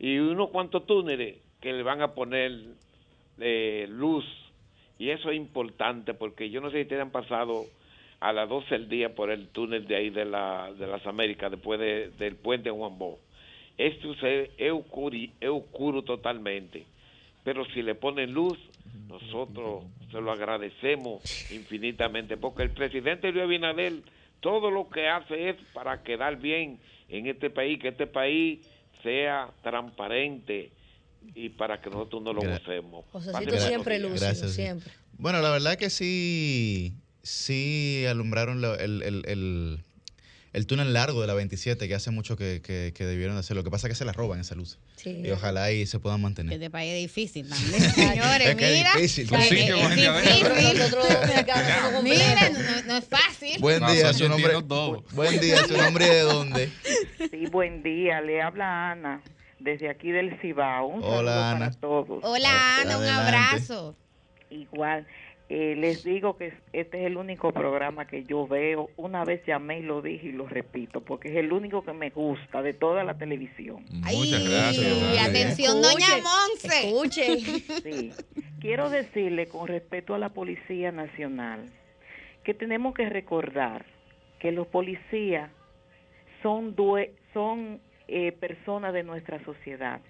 y unos cuantos túneles que le van a poner eh, luz y eso es importante porque yo no sé si ustedes han pasado a las 12 del día por el túnel de ahí de, la, de las Américas después de- del puente Juan Bo. Esto se, es, oscuro, es oscuro totalmente, pero si le ponen luz, nosotros se lo agradecemos infinitamente porque el presidente Luis Abinader todo lo que hace es para quedar bien en este país, que este país sea transparente y para que nosotros no lo gocemos. Josecito siempre lúcido, Gracias, siempre. Bueno, la verdad que sí, sí alumbraron el- el- el túnel largo de la 27, que hace mucho que, que- que debieron hacer. Lo que pasa es que se la roban esa luz. Sí. Y ojalá ahí se puedan mantener. Este país es difícil también, señores. Es que es mira, difícil. Sí, que es difícil. Completo. Miren, no, no es fácil. Buen No, día, su nombre. Buen día, su nombre de dónde. Sí, buen día. Le habla Ana desde aquí del Cibao. Un Hola, Ana. para todos. Hola, Ana, un abrazo. Igual. Eh, les digo que este es el único programa que yo veo. Una vez llamé y lo dije y lo repito, porque es el único que me gusta de toda la televisión. Muchas gracias. Y atención, doña Monse. Escuche. Sí. Quiero decirle con respeto a la Policía Nacional que tenemos que recordar que los policías son, due- son eh, personas de nuestra sociedad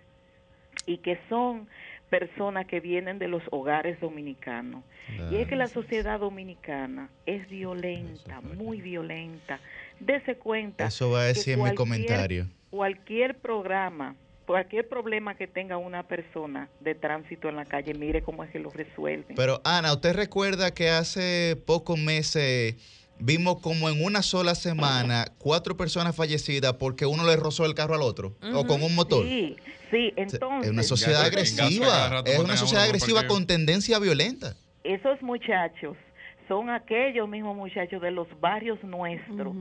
y que son personas que vienen de los hogares dominicanos. Y es que la sociedad dominicana es violenta, muy violenta. Dese cuenta. Eso va a decir en mi comentario. Cualquier programa, cualquier problema que tenga una persona de tránsito en la calle, mire cómo es que lo resuelven. Pero Ana, ¿usted recuerda que hace pocos meses vimos como en una sola semana cuatro personas fallecidas porque uno le rozó el carro al otro o con un motor? Sí, sí, entonces. Es una sociedad agresiva, es una sociedad agresiva con tendencia violenta. esos muchachos son aquellos mismos muchachos de los barrios nuestros,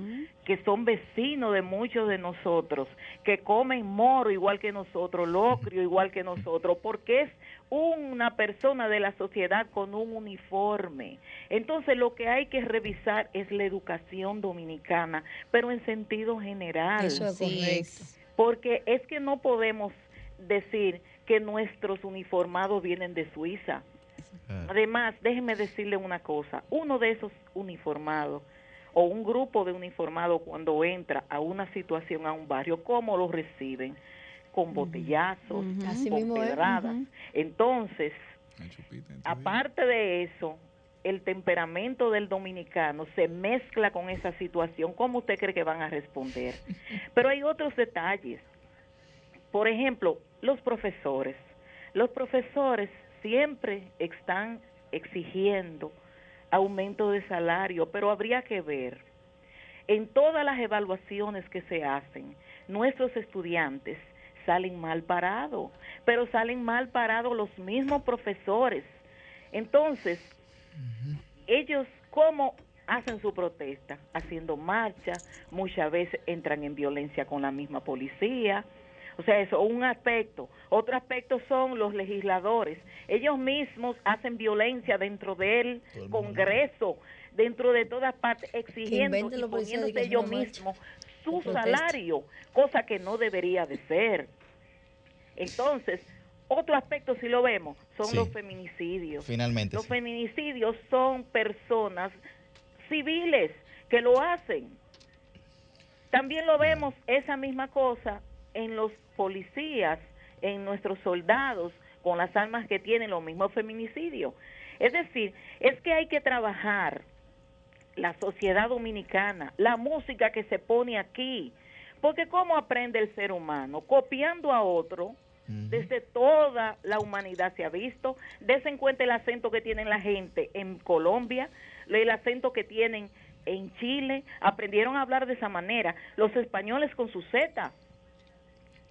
que son vecinos de muchos de nosotros, que comen moro igual que nosotros, locrio igual que nosotros, porque es una persona de la sociedad con un uniforme. Entonces lo que hay que revisar es la educación dominicana, pero en sentido general. Eso es Sí, correcto. Porque es que no podemos decir que nuestros uniformados vienen de Suiza. Además, déjeme decirle una cosa, uno de esos uniformados o un grupo de uniformados cuando entra a una situación, a un barrio, ¿cómo lo reciben? Con botellazos, Así con pedradas. Entonces, Ay, chupita, entonces. aparte de eso, el temperamento del dominicano se mezcla con esa situación. ¿Cómo usted cree que van a responder? Pero hay otros detalles. Por ejemplo, los profesores. Los profesores siempre están exigiendo aumento de salario, pero habría que ver en todas las evaluaciones que se hacen, nuestros estudiantes salen mal parados, pero salen mal parados los mismos profesores. Entonces, ellos cómo hacen su protesta, haciendo marcha, muchas veces entran en violencia con la misma policía. O sea, eso un aspecto. Otro aspecto son los legisladores. Ellos mismos hacen violencia dentro del Congreso, dentro de todas partes, exigiendo y poniéndose ellos mismos su salario, cosa que no debería de ser. Entonces, otro aspecto, si lo vemos, son Sí. los feminicidios. Finalmente. Los sí. feminicidios son personas civiles que lo hacen. También lo vemos esa misma cosa en los policías, en nuestros soldados, con las armas que tienen los mismos feminicidios. Es decir, es que hay que trabajar la sociedad dominicana, la música que se pone aquí, porque ¿cómo aprende el ser humano? Copiando a otro, desde toda la humanidad se ha visto. Desen en cuenta el acento que tienen la gente en Colombia, el acento que tienen en Chile. Aprendieron a hablar de esa manera. Los españoles con su Z.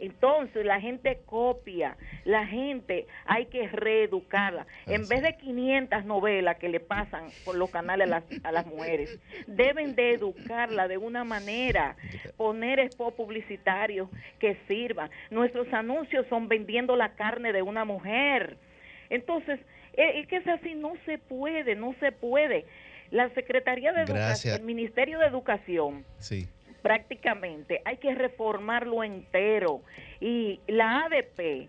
Entonces la gente copia, la gente hay que reeducarla. En vez de 500 novelas que le pasan por los canales a las, a las mujeres, deben de educarla de una manera, poner spots publicitarios que sirvan. Nuestros anuncios son vendiendo la carne de una mujer. Entonces, eh, es que es así, no se puede, no se puede. La Secretaría de Educación, el Ministerio de Educación, Sí. Prácticamente hay que reformarlo entero y la ADP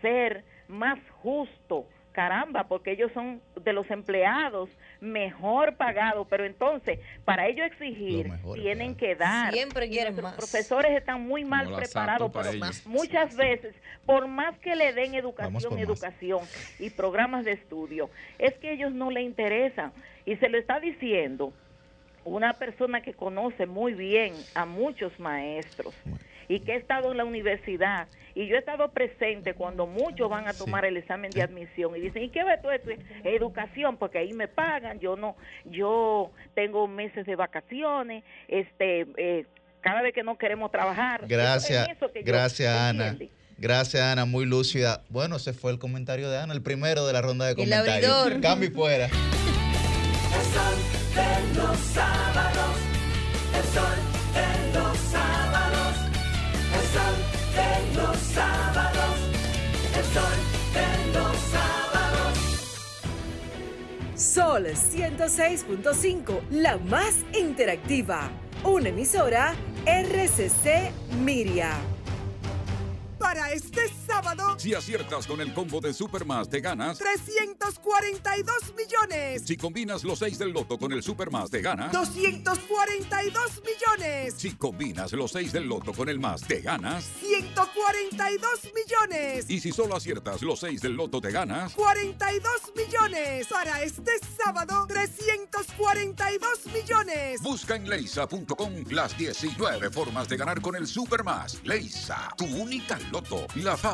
ser más justo caramba porque ellos son de los empleados mejor pagados pero entonces para ellos exigir Los tienen que dar Siempre Y quieren nuestros más. profesores están muy mal Como preparados pero ellos. muchas veces por más que le den educación más. educación y programas de estudio es que ellos no le interesan y se lo está diciendo una persona que conoce muy bien a muchos maestros y que he estado en la universidad y yo he estado presente cuando muchos van a tomar el examen de admisión y dicen, ¿y qué ves tú esto? Educación, porque ahí me pagan, yo no, yo tengo meses de vacaciones, este, eh, cada vez que no queremos trabajar. Gracias, Eso es eso que yo- gracias Ana. ¿entiende? Gracias Ana, muy lúcida. Bueno, ese fue el comentario de Ana, el primero de la ronda de El comentarios. abridor. Cambio y fuera. El sol de los sábados, el sol de los sábados, el sol de los sábados, el sol de los sábados. Sol 106.5, la más interactiva. Una emisora RCC Miria. Para este sábado, Si aciertas con el combo de Supermas, te ganas. 342 millones. Si combinas los 6 del loto con el Supermas, te ganas. 242 millones. Si combinas los 6 del loto con el más, te ganas. 142 millones. Y si solo aciertas los 6 del loto, te ganas. 42 millones. Para este sábado, 342 millones. Busca en leisa.com las 19 formas de ganar con el Supermas. Leisa, tu única loto, la fábrica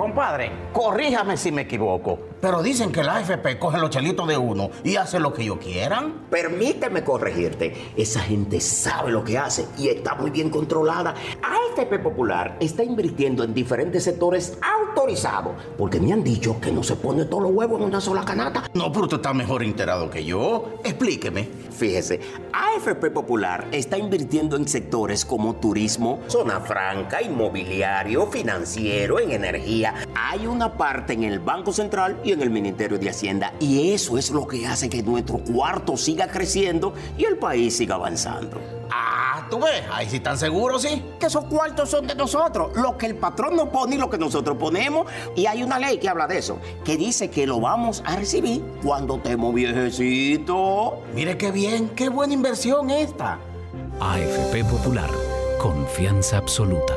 Compadre, corríjame si me equivoco, pero dicen que la AFP coge los chelitos de uno y hace lo que ellos quieran. Permíteme corregirte. Esa gente sabe lo que hace y está muy bien controlada. AFP Popular está invirtiendo en diferentes sectores autorizados porque me han dicho que no se pone todos los huevos en una sola canasta. No, pero usted está mejor enterado que yo. Explíqueme. Fíjese, AFP Popular está invirtiendo en sectores como turismo, zona franca, inmobiliario, financiero, en energía. Hay una parte en el Banco Central y en el Ministerio de Hacienda y eso es lo que hace que nuestro cuarto siga creciendo y el país siga avanzando. Ah, tú ves, ahí sí están seguros, sí. Que esos cuartos son de nosotros, lo que el patrón nos pone y lo que nosotros ponemos. Y hay una ley que habla de eso, que dice que lo vamos a recibir cuando estemos viejecitos. Mire qué bien, qué buena inversión esta. AFP Popular, confianza absoluta.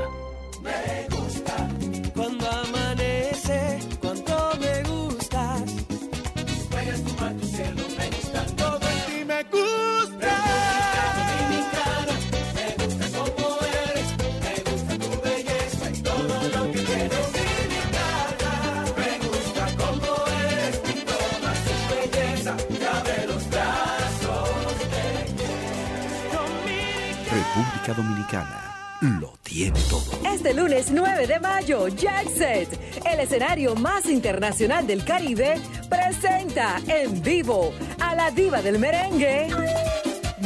República Dominicana lo tiene todo. Este lunes 9 de mayo, Jackset, el escenario más internacional del Caribe, presenta en vivo a la diva del merengue,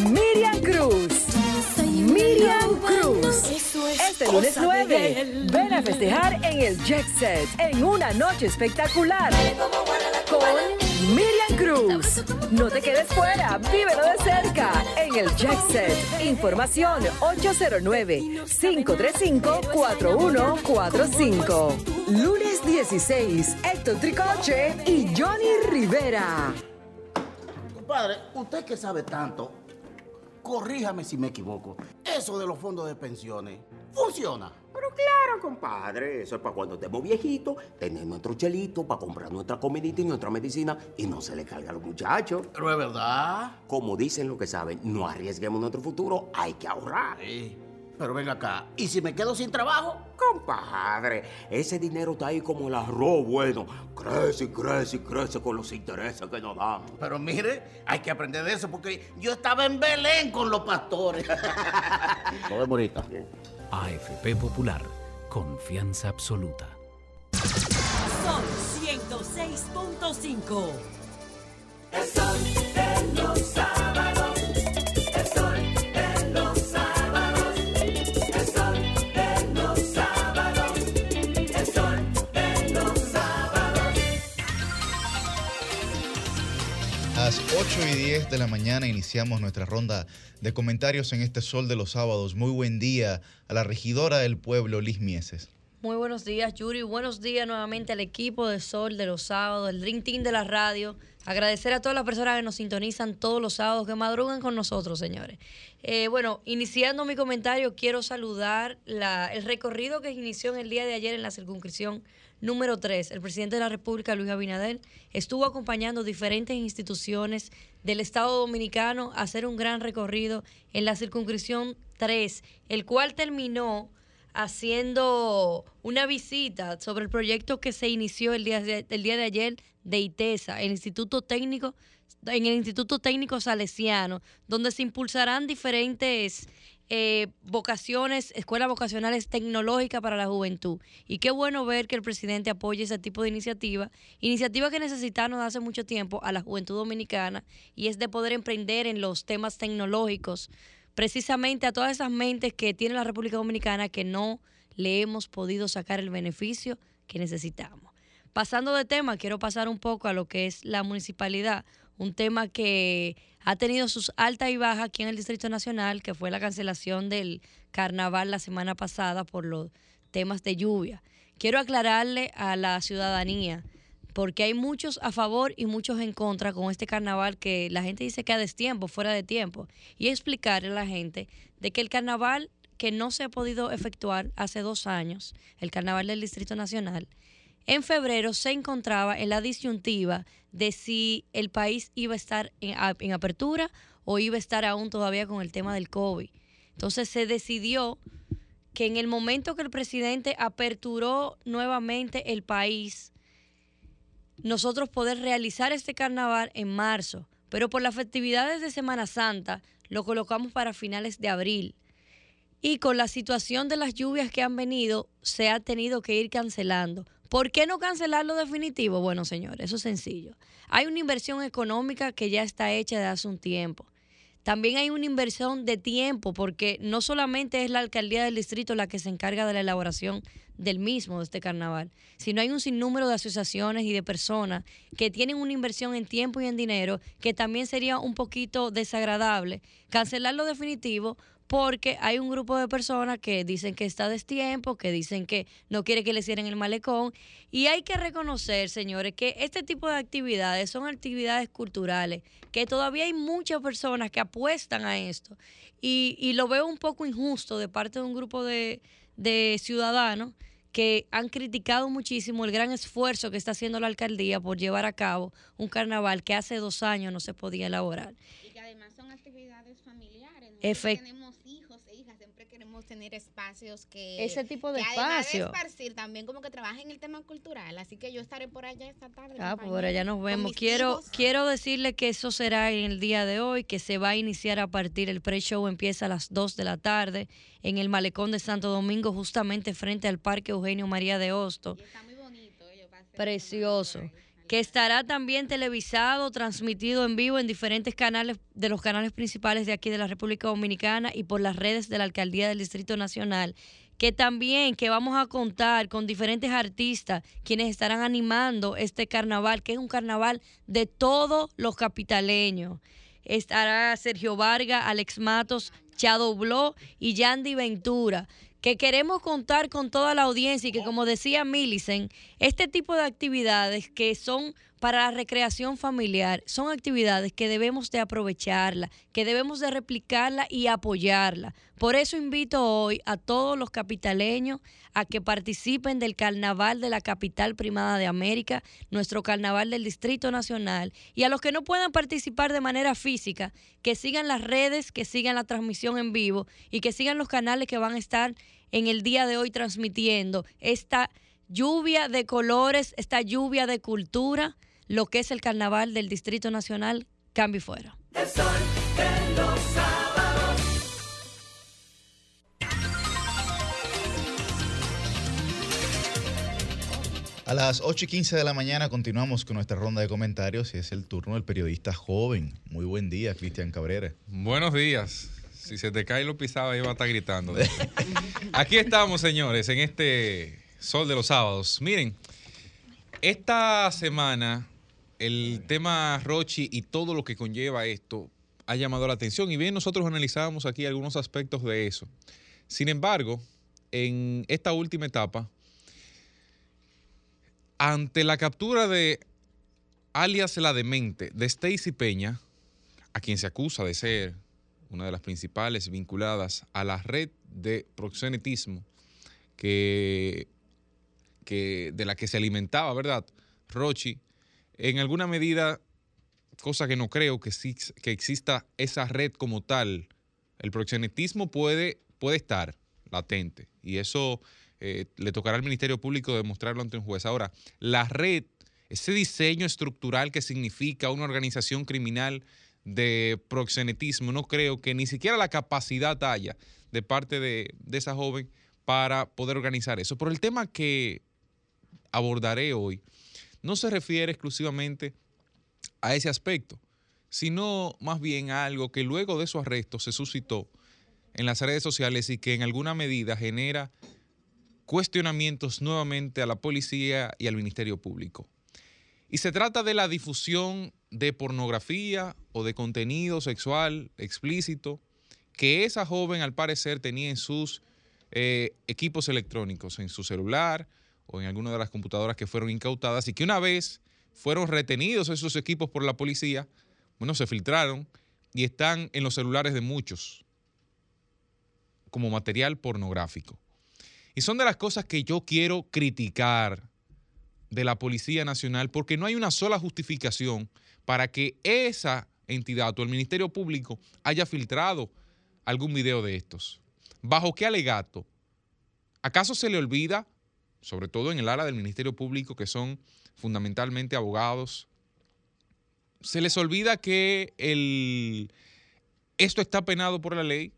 Miriam Cruz. Miriam Cruz. Este lunes 9, ven a festejar en el Jackset en una noche espectacular con Miriam Cruz. No te quedes fuera, vívelo de cerca en el Jackset. Información 809-535-4145. Lunes 16, Héctor Tricoche y Johnny Rivera. Compadre, usted que sabe tanto, corríjame si me equivoco. Eso de los fondos de pensiones, ¿funciona? Pero claro, compadre, eso es para cuando estemos viejitos, tener nuestro chelito para comprar nuestra comidita y nuestra medicina y no se le carga a los muchachos. Pero es verdad. Como dicen lo que saben, no arriesguemos nuestro futuro, hay que ahorrar. Pero venga acá, ¿y si me quedo sin trabajo? Compadre, ese dinero está ahí como el arroz bueno. Crece y crece y crece con los intereses que nos dan. Pero mire, hay que aprender de eso porque yo estaba en Belén con los pastores. Lo vemos ahorita. AFP Popular, confianza absoluta. Sol 106.5. El sol de los sábados, 8 y 10 de la mañana iniciamos nuestra ronda de comentarios en este Sol de los Sábados. Muy buen día a la regidora del pueblo, Liz Mieses. Muy buenos días, Yuri. Buenos días nuevamente al equipo de Sol de los sábados, el Dream Team de la radio. Agradecer a todas las personas que nos sintonizan todos los sábados, que madrugan con nosotros, señores. Eh, bueno, iniciando mi comentario, quiero saludar el recorrido que inició en el día de ayer en la circunscripción número 3. El presidente de la República, Luis Abinader, estuvo acompañando diferentes instituciones del Estado Dominicano a hacer un gran recorrido en la circunscripción 3, el cual terminó haciendo una visita sobre el proyecto que se inició el día de, el día de ayer de ITESA, el Instituto Técnico, en el Instituto Técnico Salesiano, donde se impulsarán diferentes eh, vocaciones, escuelas vocacionales tecnológicas para la juventud. Y qué bueno ver que el presidente apoye ese tipo de iniciativa, iniciativa que necesitamos hace mucho tiempo a la juventud dominicana y es de poder emprender en los temas tecnológicos precisamente a todas esas mentes que tiene la República Dominicana que no le hemos podido sacar el beneficio que necesitamos. Pasando de tema, quiero pasar un poco a lo que es la municipalidad, un tema que ha tenido sus altas y bajas aquí en el Distrito Nacional, que fue la cancelación del carnaval la semana pasada por los temas de lluvia. Quiero aclararle a la ciudadanía porque hay muchos a favor y muchos en contra con este carnaval que la gente dice que a destiempo, fuera de tiempo. Y explicarle a la gente de que el carnaval que no se ha podido efectuar hace dos años, el carnaval del Distrito Nacional, en febrero se encontraba en la disyuntiva de si el país iba a estar en, apertura o iba a estar aún todavía con el tema del COVID. Entonces se decidió que en el momento que el presidente aperturó nuevamente el país, nosotros poder realizar este carnaval en marzo, pero por las festividades de Semana Santa lo colocamos para finales de abril. Y con la situación de las lluvias que han venido, se ha tenido que ir cancelando. ¿Por qué no cancelarlo definitivo? Bueno, señores, eso es sencillo. Hay una inversión económica que ya está hecha desde hace un tiempo. También hay una inversión de tiempo, porque no solamente es la alcaldía del distrito la que se encarga de la elaboración del mismo, de este carnaval, sino hay un sinnúmero de asociaciones y de personas que tienen una inversión en tiempo y en dinero que también sería un poquito desagradable cancelarlo definitivo porque hay un grupo de personas que dicen que está destiempo, que dicen que no quiere que le cierren el malecón. Y hay que reconocer, señores, que este tipo de actividades son actividades culturales, que todavía hay muchas personas que apuestan a esto. Y, y lo veo un poco injusto de parte de un grupo de, de ciudadanos que han criticado muchísimo el gran esfuerzo que está haciendo la alcaldía por llevar a cabo un carnaval que hace dos años no se podía elaborar. Y que además son actividades familiares. Efect- tenemos hijos e hijas, siempre queremos tener espacios que... Ese tipo de que además espacio. de esparcir, también como que trabajen el tema cultural. Así que yo estaré por allá esta tarde. Ah, pues por compañera, allá nos vemos. Quiero, hijos. quiero decirle que eso será en el día de hoy, que se va a iniciar a partir, el pre-show empieza a las 2 de la tarde en el malecón de Santo Domingo, justamente frente al Parque Eugenio María de Hosto. Precioso. Que estará también televisado, transmitido en vivo en diferentes canales de los canales principales de aquí de la República Dominicana y por las redes de la Alcaldía del Distrito Nacional. Que también que vamos a contar con diferentes artistas quienes estarán animando este carnaval, que es un carnaval de todos los capitaleños. Estará Sergio Vargas, Alex Matos, Chado Bló y Yandy Ventura que queremos contar con toda la audiencia y que como decía Millicent, este tipo de actividades que son para la recreación familiar son actividades que debemos de aprovecharla, que debemos de replicarla y apoyarla. Por eso invito hoy a todos los capitaleños a que participen del carnaval de la capital primada de América, nuestro carnaval del Distrito Nacional, y a los que no puedan participar de manera física, que sigan las redes, que sigan la transmisión en vivo y que sigan los canales que van a estar en el día de hoy transmitiendo esta lluvia de colores, esta lluvia de cultura, lo que es el carnaval del Distrito Nacional, cambio y fuera. El sol de los sábados. A las 8 y 15 de la mañana continuamos con nuestra ronda de comentarios y es el turno del periodista joven. Muy buen día, Cristian Cabrera. Buenos días. Si se te cae lo pisaba, iba a estar gritando. Aquí estamos, señores, en este sol de los sábados. Miren, esta semana el tema Rochi y todo lo que conlleva esto ha llamado la atención y bien nosotros analizábamos aquí algunos aspectos de eso. Sin embargo, en esta última etapa, ante la captura de alias la demente de Stacy Peña, a quien se acusa de ser una de las principales vinculadas a la red de proxenetismo que, que, de la que se alimentaba, ¿verdad? Rochi, en alguna medida, cosa que no creo que, exista esa red como tal, el proxenetismo puede, puede estar latente y eso eh, le tocará al Ministerio Público demostrarlo ante un juez. Ahora, la red, ese diseño estructural que significa una organización criminal de proxenetismo, no creo que ni siquiera la capacidad haya de parte de, de esa joven para poder organizar eso. Pero el tema que abordaré hoy no se refiere exclusivamente a ese aspecto, sino más bien a algo que luego de su arresto se suscitó en las redes sociales y que en alguna medida genera cuestionamientos nuevamente a la policía y al Ministerio Público. Y se trata de la difusión de pornografía o de contenido sexual explícito que esa joven al parecer tenía en sus eh, equipos electrónicos, en su celular o en alguna de las computadoras que fueron incautadas y que una vez fueron retenidos esos equipos por la policía, bueno, se filtraron y están en los celulares de muchos como material pornográfico. Y son de las cosas que yo quiero criticar de la Policía Nacional porque no hay una sola justificación para que esa entidad o el Ministerio Público haya filtrado algún video de estos. ¿Bajo qué alegato? ¿Acaso se le olvida, sobre todo en el ala del Ministerio Público, que son fundamentalmente abogados, se les olvida que el, esto está penado por la ley?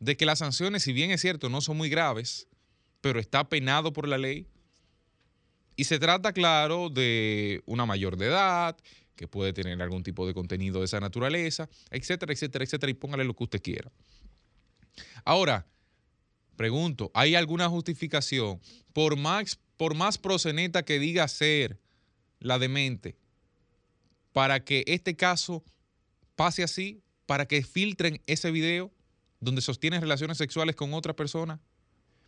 De que las sanciones, si bien es cierto, no son muy graves, pero está penado por la ley. Y se trata, claro, de una mayor de edad, que puede tener algún tipo de contenido de esa naturaleza, etcétera, etcétera, etcétera, y póngale lo que usted quiera. Ahora, pregunto, ¿hay alguna justificación por más, por más que diga ser la demente para que este caso pase así, para que filtren ese video donde sostiene relaciones sexuales con otra persona?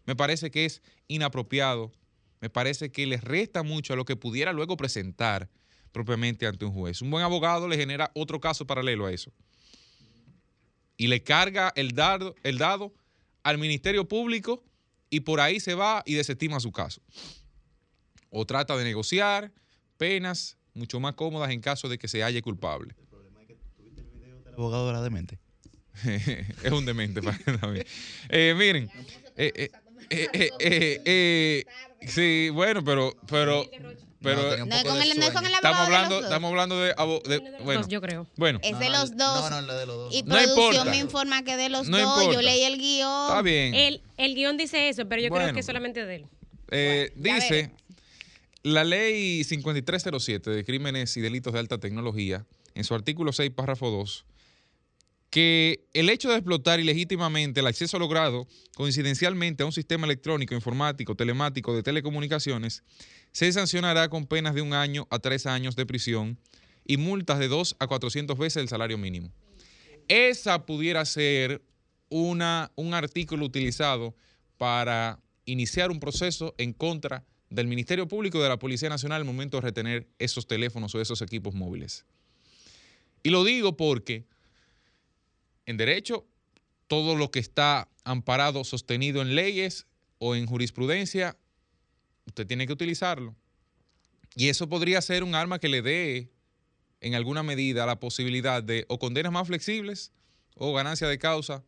Me parece que es inapropiado, me parece que le resta mucho a lo que pudiera luego presentar propiamente ante un juez. Un buen abogado le genera otro caso paralelo a eso. Y le carga el el dado al Ministerio Público y por ahí se va y desestima su caso. O trata de negociar penas mucho más cómodas en caso de que se halle culpable. El abogado de la demente. es un demente para también. Eh, miren, eh, eh, eh, eh, eh, eh, sí, bueno, pero, pero, pero No, es con el- no es con el estamos abogado de hablando, los dos. estamos hablando de, abo- de- bueno, yo creo. Bueno, Es de los dos. Y No producción importa. me informa que de los No dos. Yo importa. leí el guion. Está bien. El, el guion dice eso, pero yo creo Bueno. que es solamente de él. Eh, ya dice la ley 5307 de crímenes y delitos de alta tecnología, en su artículo 6, párrafo 2, que el hecho de explotar ilegítimamente el acceso logrado coincidencialmente a un sistema electrónico, informático, telemático de telecomunicaciones, se sancionará con penas de un año a tres años de prisión y multas de dos a 400 veces el salario mínimo. Esa pudiera ser una, un artículo utilizado para iniciar un proceso en contra del Ministerio Público y de la Policía Nacional al momento de retener esos teléfonos o esos equipos móviles. Y lo digo porque en derecho, todo lo que está amparado, sostenido en leyes o en jurisprudencia, usted tiene que utilizarlo. Y eso podría ser un arma que le dé en alguna medida la posibilidad de o condenas más flexibles o ganancia de causa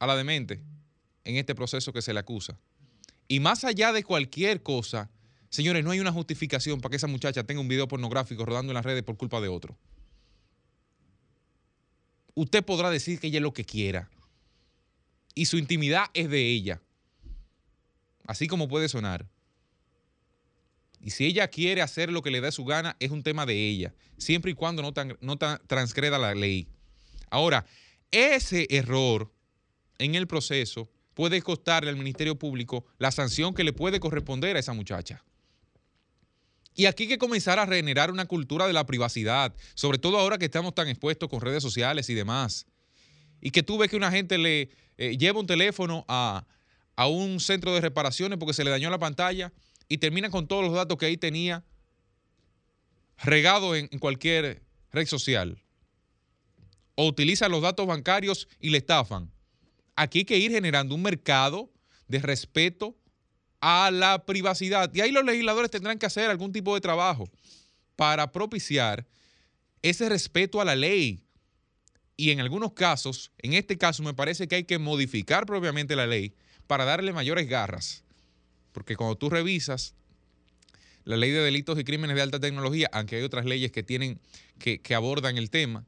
a la demente en este proceso que se le acusa. Y más allá de cualquier cosa, señores, no hay una justificación para que esa muchacha tenga un video pornográfico rodando en las redes por culpa de otro. Usted podrá decir que ella es lo que quiera. Y su intimidad es de ella. Así como puede sonar. Y si ella quiere hacer lo que le dé su gana, es un tema de ella, siempre y cuando no, tan- no tan- transgreda la ley. Ahora, ese error en el proceso puede costarle al Ministerio Público la sanción que le puede corresponder a esa muchacha. Y aquí hay que comenzar a generar una cultura de la privacidad, sobre todo ahora que estamos tan expuestos con redes sociales y demás. Y que tú ves que una gente le eh, lleva un teléfono a, a un centro de reparaciones porque se le dañó la pantalla y termina con todos los datos que ahí tenía regado en, en cualquier red social. O utiliza los datos bancarios y le estafan. Aquí hay que ir generando un mercado de respeto a la privacidad. Y ahí los legisladores tendrán que hacer algún tipo de trabajo para propiciar ese respeto a la ley. Y en algunos casos, en este caso me parece que hay que modificar propiamente la ley para darle mayores garras. Porque cuando tú revisas la ley de delitos y crímenes de alta tecnología, aunque hay otras leyes que tienen, que, que abordan el tema,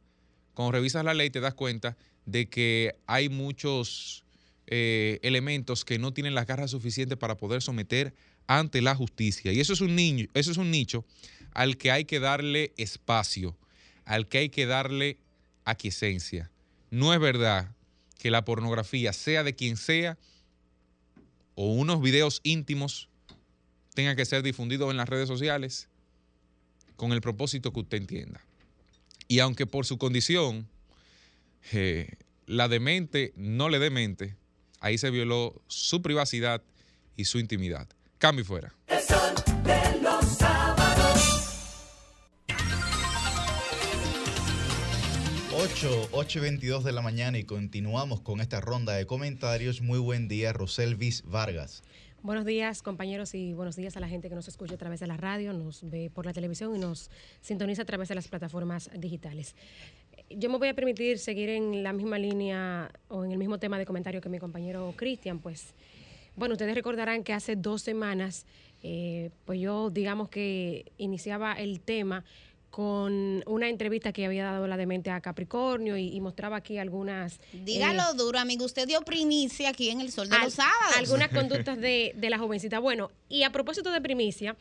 cuando revisas la ley te das cuenta de que hay muchos eh, elementos que no tienen las garras suficientes para poder someter ante la justicia. Y eso es un niño, eso es un nicho al que hay que darle espacio, al que hay que darle aquiescencia. No es verdad que la pornografía, sea de quien sea, o unos videos íntimos tengan que ser difundidos en las redes sociales con el propósito que usted entienda. Y aunque por su condición eh, la demente no le demente, ahí se violó su privacidad y su intimidad. Cambio y fuera. El sol de los sábados. 8, 8 y 22 de la mañana y continuamos con esta ronda de comentarios. Muy buen día, Roselvis Vargas. Buenos días, compañeros, y buenos días a la gente que nos escucha a través de la radio, nos ve por la televisión y nos sintoniza a través de las plataformas digitales. Yo me voy a permitir seguir en la misma línea o en el mismo tema de comentario que mi compañero Cristian, pues, bueno, ustedes recordarán que hace dos semanas, eh, pues yo digamos que iniciaba el tema con una entrevista que había dado la demente a Capricornio y, y mostraba aquí algunas... Dígalo eh, duro, amigo. Usted dio primicia aquí en el Sol de al- los Sábados. Algunas conductas de, de la jovencita. Bueno, y a propósito de primicia,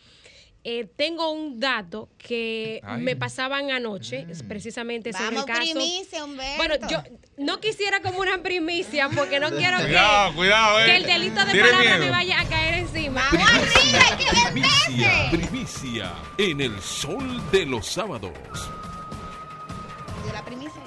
eh, tengo un dato que Ay. me pasaban anoche, es precisamente sobre Vamos, el caso. primicia, Humberto. Bueno, yo no quisiera como una primicia porque no quiero Cuidado, que, cuidado, eh. que el delito de palabra miedo. me vaya a caer encima. Primicia, primicia en el sol de los sábados. De la primicia.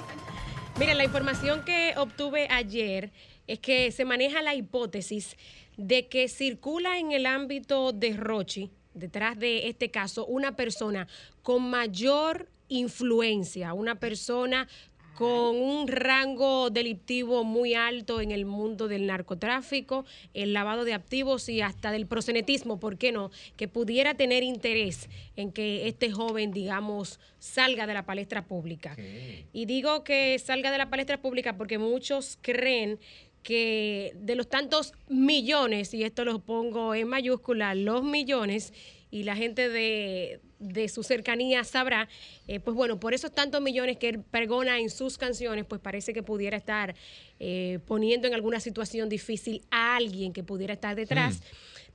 Miren, la información que obtuve ayer es que se maneja la hipótesis de que circula en el ámbito de Rochi, detrás de este caso, una persona con mayor influencia, una persona con un rango delictivo muy alto en el mundo del narcotráfico, el lavado de activos y hasta del prosenetismo, ¿por qué no? Que pudiera tener interés en que este joven, digamos, salga de la palestra pública. Y digo que salga de la palestra pública porque muchos creen que de los tantos millones, y esto lo pongo en mayúscula, los millones, y la gente de, de su cercanía sabrá, eh, pues bueno, por esos tantos millones que él pregona en sus canciones, pues parece que pudiera estar eh, poniendo en alguna situación difícil a alguien que pudiera estar detrás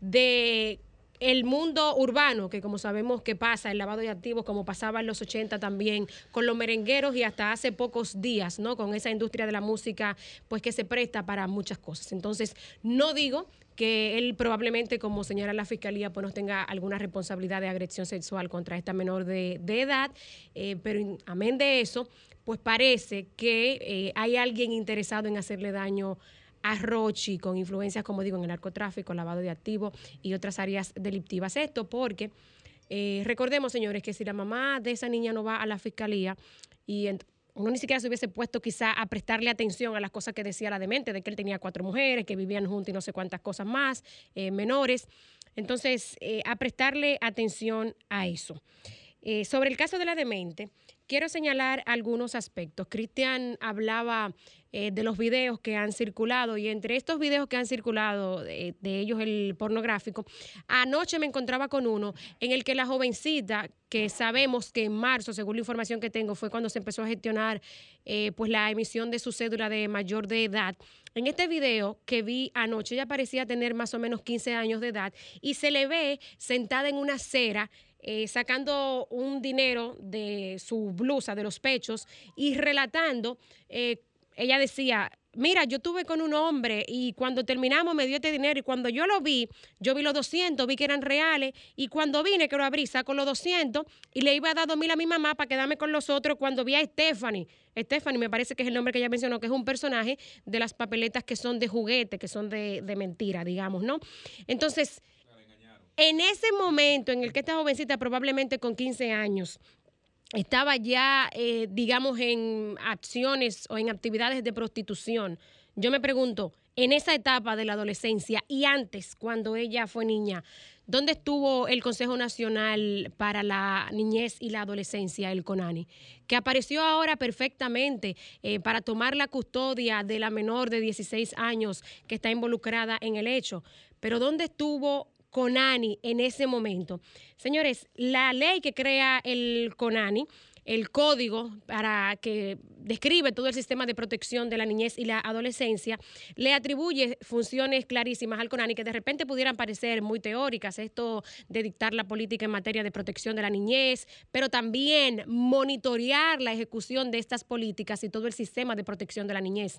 de el mundo urbano, que como sabemos que pasa, el lavado de activos, como pasaba en los 80 también, con los merengueros y hasta hace pocos días, ¿no? Con esa industria de la música, pues que se presta para muchas cosas. Entonces, no digo que él probablemente, como señala la fiscalía, pues no tenga alguna responsabilidad de agresión sexual contra esta menor de, edad, eh, pero amén de eso, pues parece que eh, hay alguien interesado en hacerle daño a Rochi con influencias, como digo, en el narcotráfico, lavado de activos y otras áreas delictivas. Esto porque eh, recordemos, señores, que si la mamá de esa niña no va a la fiscalía y uno ni siquiera se hubiese puesto quizá a prestarle atención a las cosas que decía la demente, de que él tenía cuatro mujeres, que vivían juntos y no sé cuántas cosas más, eh, menores. Entonces, eh, a prestarle atención a eso. Sobre el caso de la demente, quiero señalar algunos aspectos. Cristian hablaba eh, de los videos que han circulado y entre estos videos que han circulado, de, de ellos el pornográfico, anoche me encontraba con uno en el que la jovencita, que sabemos que en marzo, según la información que tengo, fue cuando se empezó a gestionar eh, pues la emisión de su cédula de mayor de edad. En este video que vi anoche, ella parecía tener más o menos 15 años de edad y se le ve sentada en una acera eh, sacando un dinero de su blusa, de los pechos, y relatando, eh, ella decía, mira, yo estuve con un hombre y cuando terminamos me dio este dinero y cuando yo lo vi, yo vi los 200, vi que eran reales y cuando vine que lo abrí, saco los 200 y le iba a dar 2000 a mi mamá para quedarme con los otros cuando vi a Stephanie. Stephanie me parece que es el nombre que ella mencionó, que es un personaje de las papeletas que son de juguete, que son de mentira, digamos, ¿no? Entonces, en ese momento en el que esta jovencita, probablemente con 15 años, estaba ya, eh, digamos, en acciones o en actividades de prostitución. Yo me pregunto, en esa etapa de la adolescencia y antes, cuando ella fue niña, ¿dónde estuvo el Consejo Nacional para la Niñez y la Adolescencia, el CONANI? Que apareció ahora perfectamente eh, para tomar la custodia de la menor de 16 años que está involucrada en el hecho. Pero ¿dónde estuvo CONANI en ese momento. Señores, la ley que crea el CONANI, el código para que describe todo el sistema de protección de la niñez y la adolescencia, le atribuye funciones clarísimas al CONANI que de repente pudieran parecer muy teóricas, esto de dictar la política en materia de protección de la niñez, pero también monitorear la ejecución de estas políticas y todo el sistema de protección de la niñez.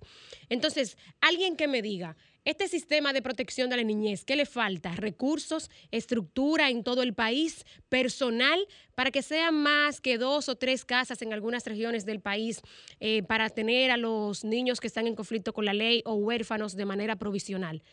Entonces, alguien que me diga, este sistema de protección de la niñez, ¿qué le falta? Recursos, estructura en todo el país, personal, para que sean más que dos o tres casas en algunas regiones del país eh, para tener a los niños que están en conflicto con la ley o huérfanos de manera provisional.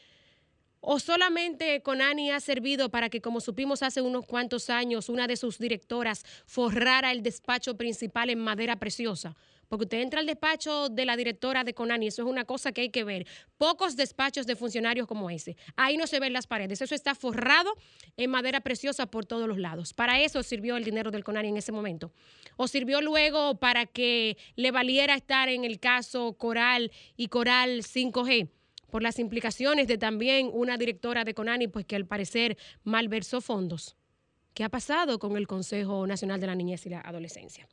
¿O solamente Conani ha servido para que, como supimos hace unos cuantos años, una de sus directoras forrara el despacho principal en madera preciosa? Porque usted entra al despacho de la directora de Conani, eso es una cosa que hay que ver. Pocos despachos de funcionarios como ese. Ahí no se ven las paredes, eso está forrado en madera preciosa por todos los lados. Para eso sirvió el dinero del Conani en ese momento. O sirvió luego para que le valiera estar en el caso Coral y Coral 5G por las implicaciones de también una directora de Conani, pues que al parecer malversó fondos. ¿Qué ha pasado con el Consejo Nacional de la Niñez y la Adolescencia?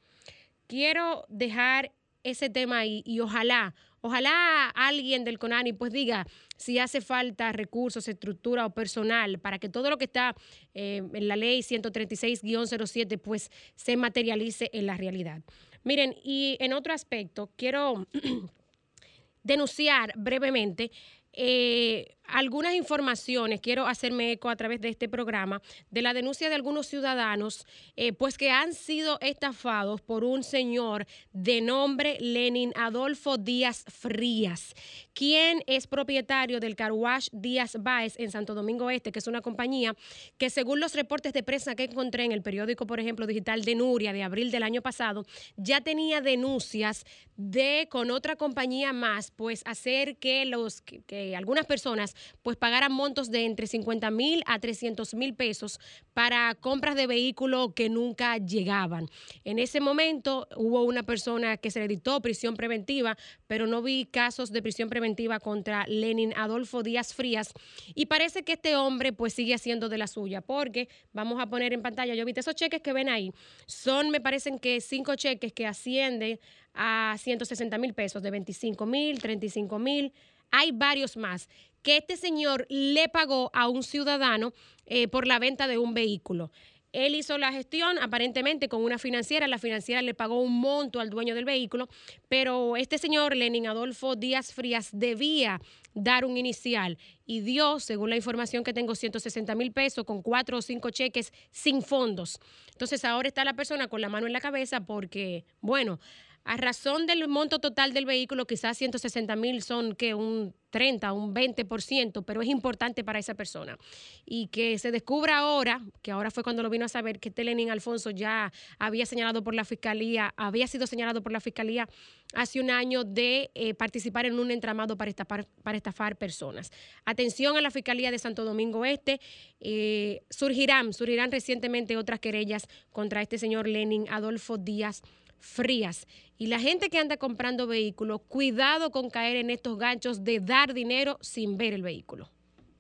Quiero dejar ese tema ahí y ojalá, ojalá alguien del CONANI pues diga si hace falta recursos, estructura o personal para que todo lo que está eh, en la ley 136-07 pues se materialice en la realidad. Miren, y en otro aspecto, quiero denunciar brevemente eh, algunas informaciones, quiero hacerme eco a través de este programa, de la denuncia de algunos ciudadanos, eh, pues que han sido estafados por un señor de nombre Lenin Adolfo Díaz Frías, quien es propietario del Carwash Díaz Baez en Santo Domingo Este, que es una compañía que según los reportes de prensa que encontré en el periódico, por ejemplo, digital de Nuria de abril del año pasado, ya tenía denuncias de con otra compañía más, pues hacer que los que algunas personas pues pagaran montos de entre 50 mil a 300 mil pesos para compras de vehículos que nunca llegaban. En ese momento hubo una persona que se le dictó prisión preventiva, pero no vi casos de prisión preventiva contra Lenin Adolfo Díaz Frías y parece que este hombre pues sigue haciendo de la suya, porque vamos a poner en pantalla, yo vi esos cheques que ven ahí, son me parecen que cinco cheques que ascienden a 160 mil pesos, de 25 mil, 35 mil, hay varios más que este señor le pagó a un ciudadano eh, por la venta de un vehículo. Él hizo la gestión aparentemente con una financiera, la financiera le pagó un monto al dueño del vehículo, pero este señor, Lenin Adolfo Díaz Frías, debía dar un inicial y dio, según la información que tengo, 160 mil pesos con cuatro o cinco cheques sin fondos. Entonces ahora está la persona con la mano en la cabeza porque, bueno, a razón del monto total del vehículo, quizás 160 mil son que un 30, un 20%, pero es importante para esa persona. Y que se descubra ahora, que ahora fue cuando lo vino a saber, que Telenin Alfonso ya había señalado por la fiscalía, había sido señalado por la fiscalía hace un año de eh, participar en un entramado para estafar, para estafar personas. Atención a la Fiscalía de Santo Domingo Este, eh, surgirán, surgirán recientemente otras querellas contra este señor Lenin Adolfo Díaz frías. Y la gente que anda comprando vehículos, cuidado con caer en estos ganchos de dar dinero sin ver el vehículo.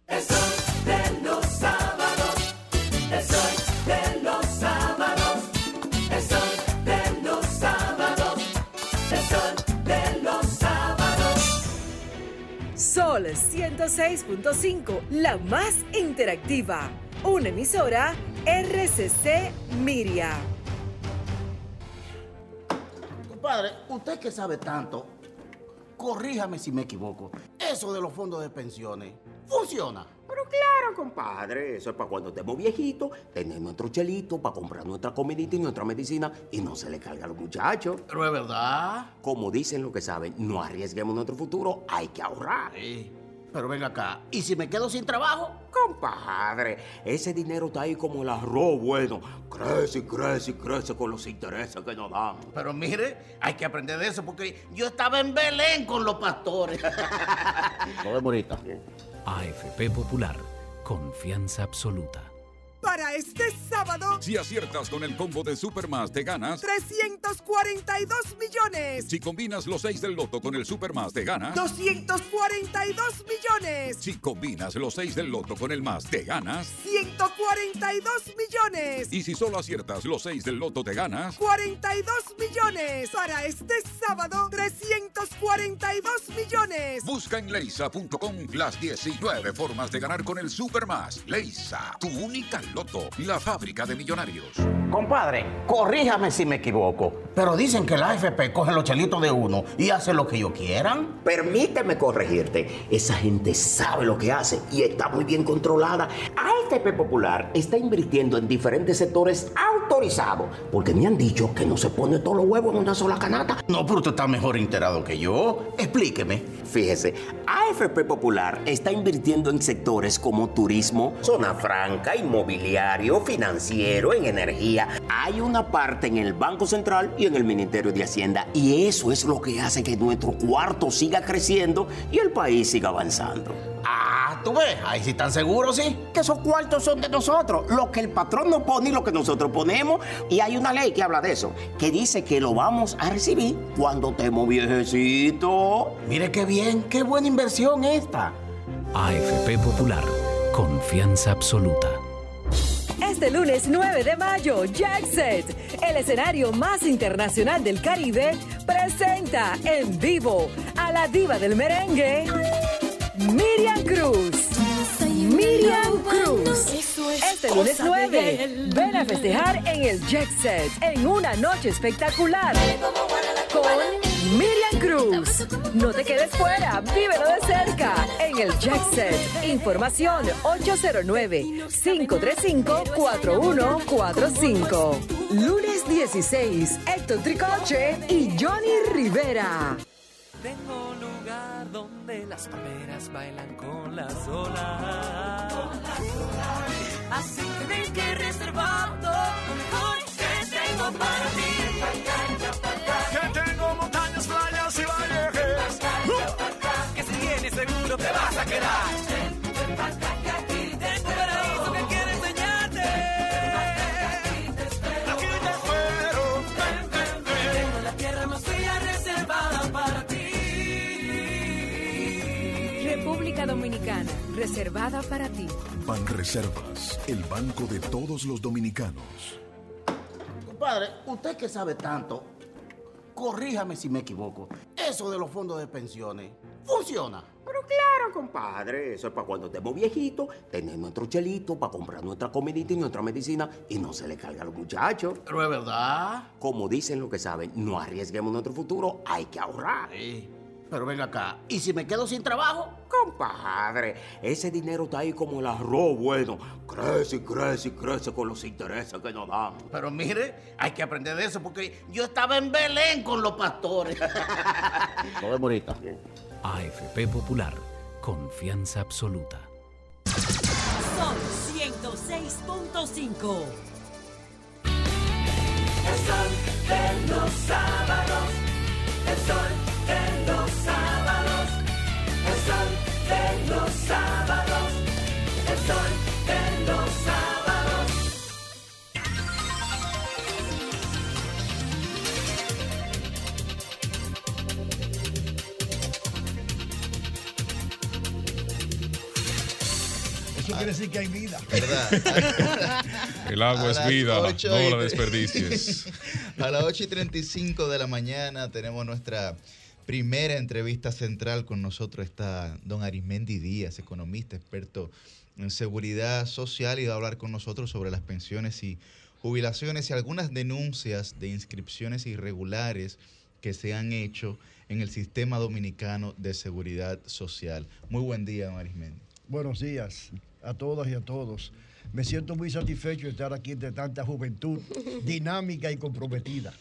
El de los sábados, el de los sábados, el de los sábados, el de los sábados. Sol 106.5, la más interactiva. Una emisora RCC Miria. Compadre, usted que sabe tanto, corríjame si me equivoco. Eso de los fondos de pensiones, ¿funciona? Pero claro, compadre, eso es para cuando estemos viejitos, tener nuestro chelito para comprar nuestra comidita y nuestra medicina y no se le carga a los muchachos. Pero es verdad. Como dicen lo que saben, no arriesguemos nuestro futuro, hay que ahorrar. Pero venga acá, ¿y si me quedo sin trabajo? Compadre, ese dinero está ahí como el arroz bueno. Crece y crece y crece con los intereses que nos dan. Pero mire, hay que aprender de eso porque yo estaba en Belén con los pastores. Lo vemos. AFP Popular, confianza absoluta. Para este sábado, Si aciertas con el combo de Supermas, te ganas. 342 millones. Si combinas los 6 del loto con el Supermas, te ganas. 242 millones. Si combinas los 6 del loto con el más, te ganas. 142 millones. Y si solo aciertas los 6 del loto, te ganas. 42 millones. Para este sábado, 342 millones. Busca en leisa.com las 19 formas de ganar con el Supermas. Leisa, tu única loto, la fábrica de millonarios. Compadre, corríjame si me equivoco. Pero dicen que la AFP coge los chelitos de uno y hace lo que ellos quieran. Permíteme corregirte. Esa gente sabe lo que hace y está muy bien controlada. AFP Popular está invirtiendo en diferentes sectores autorizados porque me han dicho que no se pone todos los huevos en una sola canasta. No, pero usted está mejor enterado que yo. Explíqueme. Fíjese, AFP Popular está invirtiendo en sectores como turismo, zona franca, inmobiliario, financiero, en energía. Hay una parte en el Banco Central y en el Ministerio de Hacienda y eso es lo que hace que nuestro cuarto siga creciendo y el país siga avanzando. Ah, tú ves, ahí sí están seguros, sí. Que esos cuartos son de nosotros, lo que el patrón nos pone y lo que nosotros ponemos. Y hay una ley que habla de eso, que dice que lo vamos a recibir cuando estemos viejecitos. Mire qué bien, qué buena inversión esta. AFP Popular, confianza absoluta. Este lunes 9 de mayo, Jackset, el escenario más internacional del Caribe, presenta en vivo a la diva del merengue, Miriam Cruz. Miriam Cruz. Este lunes 9, ven a festejar en el Jackset en una noche espectacular con Miriam Cruz. No te quedes fuera, vívelo de cerca en el Jackset. Información 809-535-4145. Lunes 16, Héctor Tricoche y Johnny Rivera. Tengo lugar donde las palmeras bailan con las olas. Así tienes que que tengo para ti. Reservada para ti. Banreservas, el banco de todos los dominicanos. Compadre, usted que sabe tanto, corríjame si me equivoco. Eso de los fondos de pensiones, ¿funciona? Pero claro, compadre, eso es para cuando estemos viejitos, tener nuestro chelito para comprar nuestra comidita y nuestra medicina y no se le carga a los muchachos. Pero es verdad. Como dicen lo que saben, no arriesguemos nuestro futuro, hay que ahorrar. Pero venga acá, ¿y si me quedo sin trabajo? Compadre, ese dinero está ahí como el arroz bueno. Crece y crece y crece con los intereses que nos dan. Pero mire, hay que aprender de eso porque yo estaba en Belén con los pastores. Lo vemos ahorita. AFP Popular, confianza absoluta. Sol 106.5. El sol de los sábados, el sol de los sábados, el sol de los sábados. Eso quiere decir que hay vida. El agua A es vida, no la desperdicies. A las 8 y 35 de la mañana tenemos nuestra primera entrevista central. Con nosotros está don Arismendi Díaz, economista, experto en seguridad social, y va a hablar con nosotros sobre las pensiones y jubilaciones y algunas denuncias de inscripciones irregulares que se han hecho en el sistema dominicano de seguridad social. Muy buen día, don Arismendi. Buenos días a todas y a todos. Me siento muy satisfecho de estar aquí entre tanta juventud dinámica y comprometida.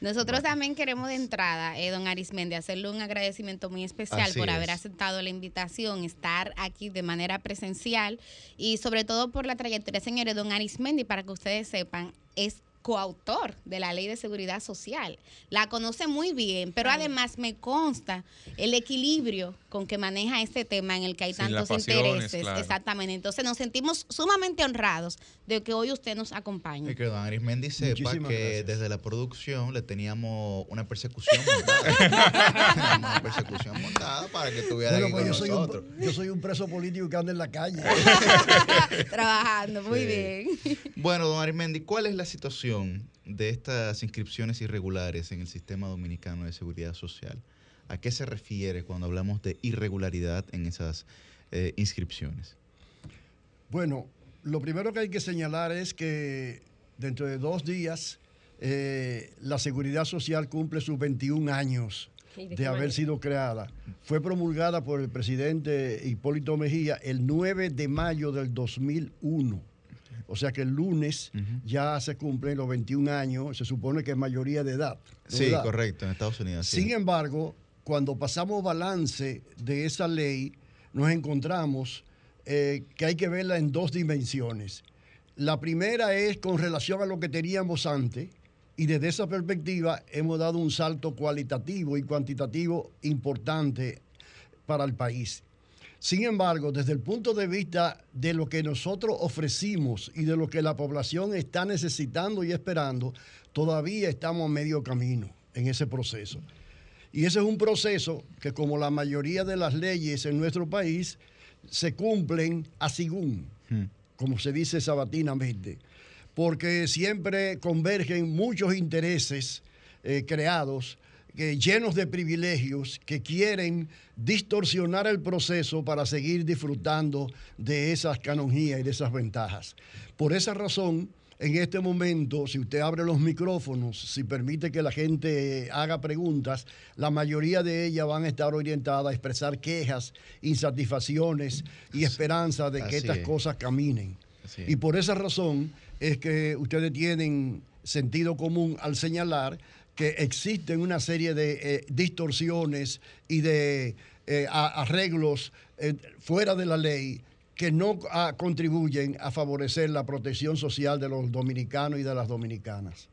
Nosotros también queremos de entrada, eh, don Arismendi, hacerle un agradecimiento muy especial Así por es. haber aceptado la invitación, estar aquí de manera presencial y sobre todo por la trayectoria, señores. Don Arismendi, para que ustedes sepan, es coautor de la Ley de Seguridad Social. La conoce muy bien, pero además me consta el equilibrio con que maneja este tema en el que hay Sin tantos pasiones, intereses. claro. Exactamente. Entonces nos sentimos sumamente honrados de que hoy usted nos acompañe. Y que don Arismendi sepa Muchísimas que gracias. desde la producción le teníamos una persecución montada. Una persecución montada para que estuviera Bueno, pues con yo soy, nosotros. un, yo soy un preso político que anda en la calle. Trabajando, muy Sí. bien. Bueno, don Arimendi, ¿cuál es la situación de estas inscripciones irregulares en el sistema dominicano de seguridad social? ¿A qué se refiere cuando hablamos de irregularidad en esas eh, inscripciones? Bueno, lo primero que hay que señalar es que dentro de dos días eh, la Seguridad Social cumple sus 21 años ¿Y de haber sido creada. Fue promulgada por el presidente Hipólito Mejía el 9 de mayo del 2001. O sea que el lunes ya se cumplen los 21 años, se supone que es mayoría de edad. ¿no Sí, correcto, en Estados Unidos. sí. Sin embargo, cuando pasamos balance de esa ley, nos encontramos eh, que hay que verla en dos dimensiones. La primera es con relación a lo que teníamos antes, y desde esa perspectiva hemos dado un salto cualitativo y cuantitativo importante para el país. Sin embargo, desde el punto de vista de lo que nosotros ofrecimos y de lo que la población está necesitando y esperando, todavía estamos a medio camino en ese proceso. Y ese es un proceso que, como la mayoría de las leyes en nuestro país, se cumplen a según, como se dice sabatinamente, porque siempre convergen muchos intereses eh, creados que, llenos de privilegios que quieren distorsionar el proceso para seguir disfrutando de esas canonjías y de esas ventajas. Por esa razón, en este momento, si usted abre los micrófonos, si permite que la gente haga preguntas, la mayoría de ellas van a estar orientadas a expresar quejas, insatisfacciones y esperanza de que Así estas es. cosas caminen. Y por esa razón es que ustedes tienen sentido común al señalar que existen una serie de eh, distorsiones y de eh, a- arreglos eh, fuera de la ley que no ah, contribuyen a favorecer la protección social de los dominicanos y de las dominicanas.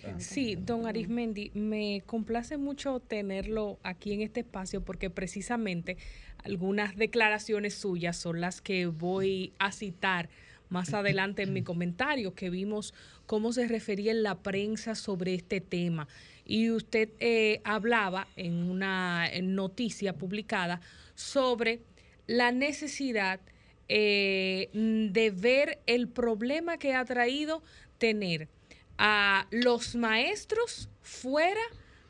Pregunta. Sí, don Arismendi, me complace mucho tenerlo aquí en este espacio porque precisamente algunas declaraciones suyas son las que voy a citar más adelante en mi comentario, que vimos cómo se refería en la prensa sobre este tema. Y usted eh, hablaba en una noticia publicada sobre la necesidad eh, de ver el problema que ha traído tener a los maestros fuera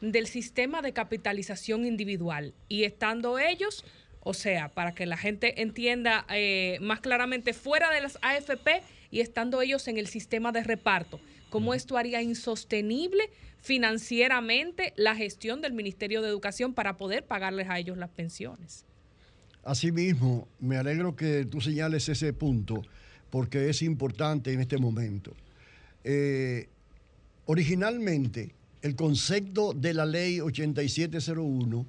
del sistema de capitalización individual y estando ellos, o sea, para que la gente entienda eh, más claramente, fuera de las AFP y estando ellos en el sistema de reparto. ¿Cómo esto haría insostenible financieramente la gestión del Ministerio de Educación para poder pagarles a ellos las pensiones? Asimismo, me alegro que tú señales ese punto porque es importante en este momento. Eh, originalmente, el concepto de la ley 8701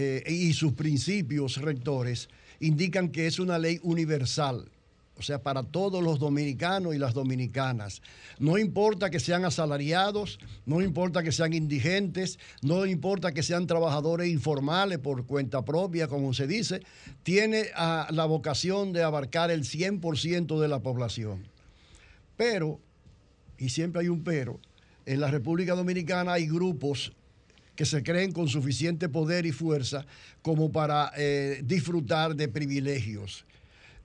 eh, y sus principios rectores indican que es una ley universal, o sea, para todos los dominicanos y las dominicanas. No importa que sean asalariados, no importa que sean indigentes, no importa que sean trabajadores informales por cuenta propia, como se dice, tiene ah, la vocación de abarcar el 100% de la población. Pero, y siempre hay un pero, en la República Dominicana hay grupos que se creen con suficiente poder y fuerza como para eh, disfrutar de privilegios.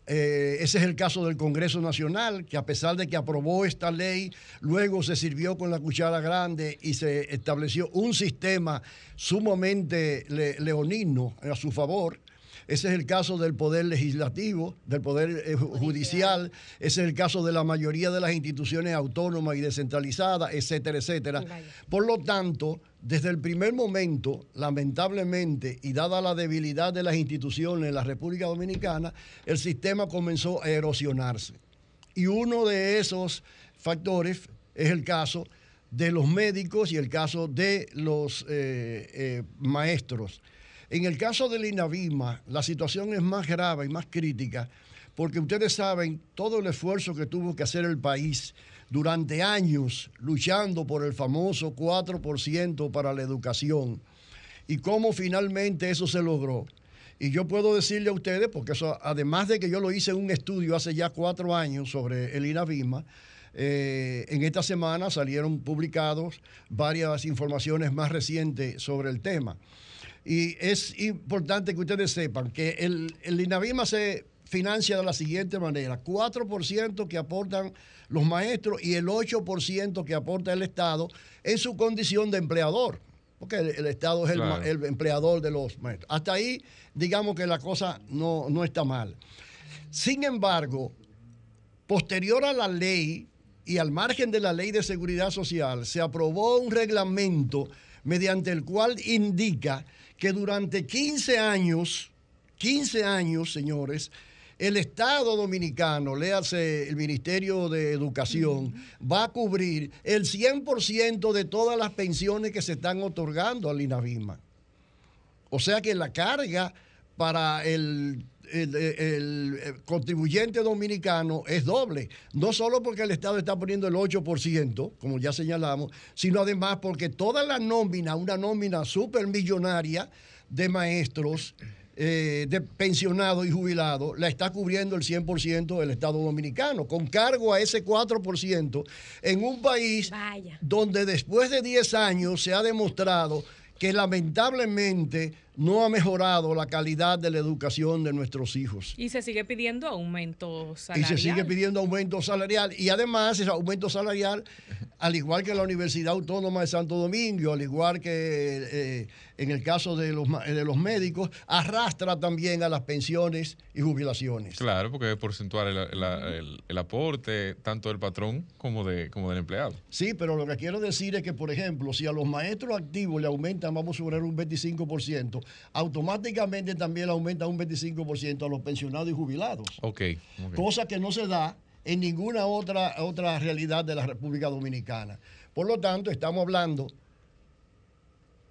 Eh, ese es el caso del Congreso Nacional, que a pesar de que aprobó esta ley, luego se sirvió con la cuchara grande y se estableció un sistema sumamente le- leonino a su favor, Ese es el caso del Poder Legislativo, del Poder eh, ju- Judicial, ese es el caso de la mayoría de las instituciones autónomas y descentralizadas, etcétera, etcétera. Por lo tanto, desde el primer momento, lamentablemente, y dada la debilidad de las instituciones en la República Dominicana, el sistema comenzó a erosionarse. Y uno de esos factores es el caso de los médicos y el caso de los eh, eh, maestros. En el caso del INAVIMA, la situación es más grave y más crítica porque ustedes saben todo el esfuerzo que tuvo que hacer el país durante años luchando por el famoso 4% para la educación y cómo finalmente eso se logró. Y yo puedo decirle a ustedes, porque eso, además de que yo lo hice en un estudio hace ya cuatro años sobre el INAVIMA, eh, en esta semana salieron publicados varias informaciones más recientes sobre el tema. Y es importante que ustedes sepan que el, el INAVIMA se financia de la siguiente manera, 4% que aportan los maestros y el 8% que aporta el Estado en su condición de empleador, porque el, el Estado es el, Claro. el empleador de los maestros. Hasta ahí, digamos que la cosa no, no está mal. Sin embargo, posterior a la ley y al margen de la ley de seguridad social, se aprobó un reglamento mediante el cual indica que durante 15 años, 15 años, señores, el Estado dominicano, léase el Ministerio de Educación, va a cubrir el 100% de todas las pensiones que se están otorgando al INAVIMA. O sea que la carga para el, el- el- el contribuyente dominicano es doble. No solo porque el Estado está poniendo el 8%, como ya señalamos, sino además porque toda la nómina, una nómina supermillonaria de maestros, eh, de pensionados y jubilados, la está cubriendo el 100% del Estado dominicano, con cargo a ese 4% en un país donde después de 10 años se ha demostrado que lamentablemente no ha mejorado la calidad de la educación de nuestros hijos. Y se sigue pidiendo aumento Y salarial. se sigue pidiendo aumento salarial. Y además, ese aumento salarial, al igual que la Universidad Autónoma de Santo Domingo, al igual que eh, en el caso de los, ma- de los médicos, arrastra también a las pensiones y jubilaciones. Claro, porque es porcentual el, el- el- el aporte tanto del patrón como, de, como del empleado. Sí, pero lo que quiero decir es que, por ejemplo, si a los maestros activos le aumentan, vamos a suponer, un 25%, automáticamente también aumenta un 25% a los pensionados y jubilados. Ok. ok. cosa que no se da en ninguna otra, otra realidad de la República Dominicana. Por lo tanto, estamos hablando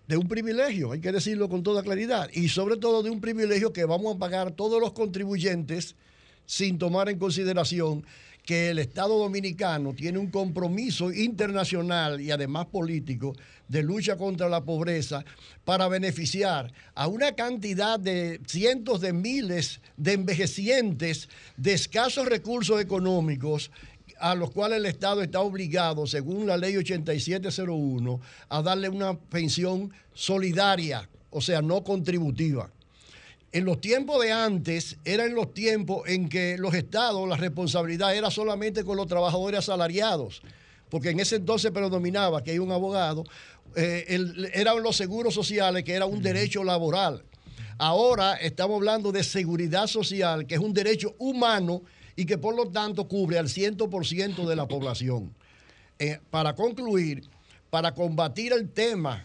de un privilegio, hay que decirlo con toda claridad, y sobre todo de un privilegio que vamos a pagar todos los contribuyentes sin tomar en consideración que el Estado dominicano tiene un compromiso internacional y además político de lucha contra la pobreza para beneficiar a una cantidad de cientos de miles de envejecientes de escasos recursos económicos a los cuales el Estado está obligado, según la ley 8701, a darle una pensión solidaria, o sea, no contributiva. En los tiempos de antes, eran los tiempos en que los estados, la responsabilidad era solamente con los trabajadores asalariados, porque en ese entonces predominaba que hay un abogado, eh, el- eran los seguros sociales, que era un derecho laboral. Ahora estamos hablando de seguridad social, que es un derecho humano y que por lo tanto cubre al 100% de la población. Eh, para concluir, para combatir el tema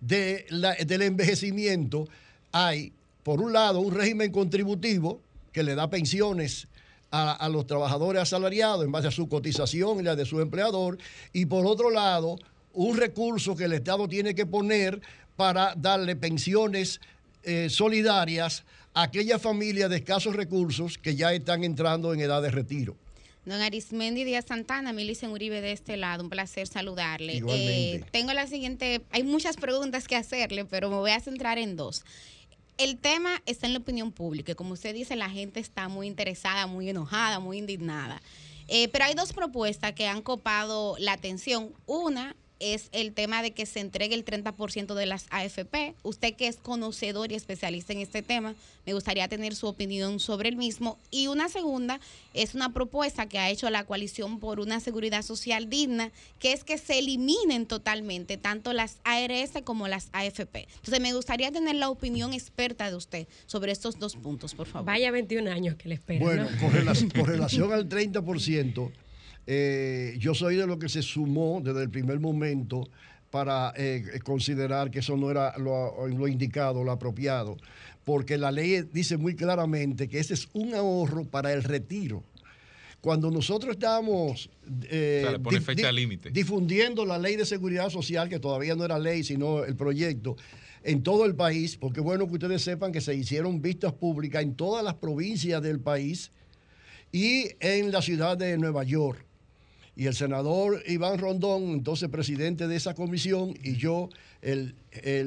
de la- del envejecimiento, hay, por un lado, un régimen contributivo que le da pensiones a, a los trabajadores asalariados en base a su cotización y la de su empleador, y por otro lado, un recurso que el Estado tiene que poner para darle pensiones eh, solidarias a aquellas familias de escasos recursos que ya están entrando en edad de retiro. Don Arismendi Díaz Santana, Milicen Uribe de este lado, un placer saludarle. Igualmente. Eh, tengo la siguiente, hay muchas preguntas que hacerle, pero me voy a centrar en dos. El tema está en la opinión pública. Como usted dice, la gente está muy interesada, muy enojada, muy indignada. Eh, pero hay dos propuestas que han copado la atención. Una es el tema de que se entregue el 30% de las AFP. Usted que es conocedor y especialista en este tema, me gustaría tener su opinión sobre el mismo. Y una segunda es una propuesta que ha hecho la coalición por una seguridad social digna, que es que se eliminen totalmente tanto las ARS como las AFP. Entonces me gustaría tener la opinión experta de usted sobre estos dos puntos, por favor. Vaya 21 años que le esperan. Bueno, ¿no? con, relación, con relación al 30%, eh, yo soy de lo que se sumó desde el primer momento para eh, considerar que eso no era lo, lo indicado, lo apropiado, porque la ley dice muy claramente que ese es un ahorro para el retiro. Cuando nosotros estábamos eh, O sea, le pone di- fecha di- límite. difundiendo la ley de seguridad social, que todavía no era ley, sino el proyecto, en todo el país, porque es bueno que ustedes sepan que se hicieron vistas públicas en todas las provincias del país y en la ciudad de Nueva York. Y el senador Iván Rondón, entonces presidente de esa comisión, y yo, el-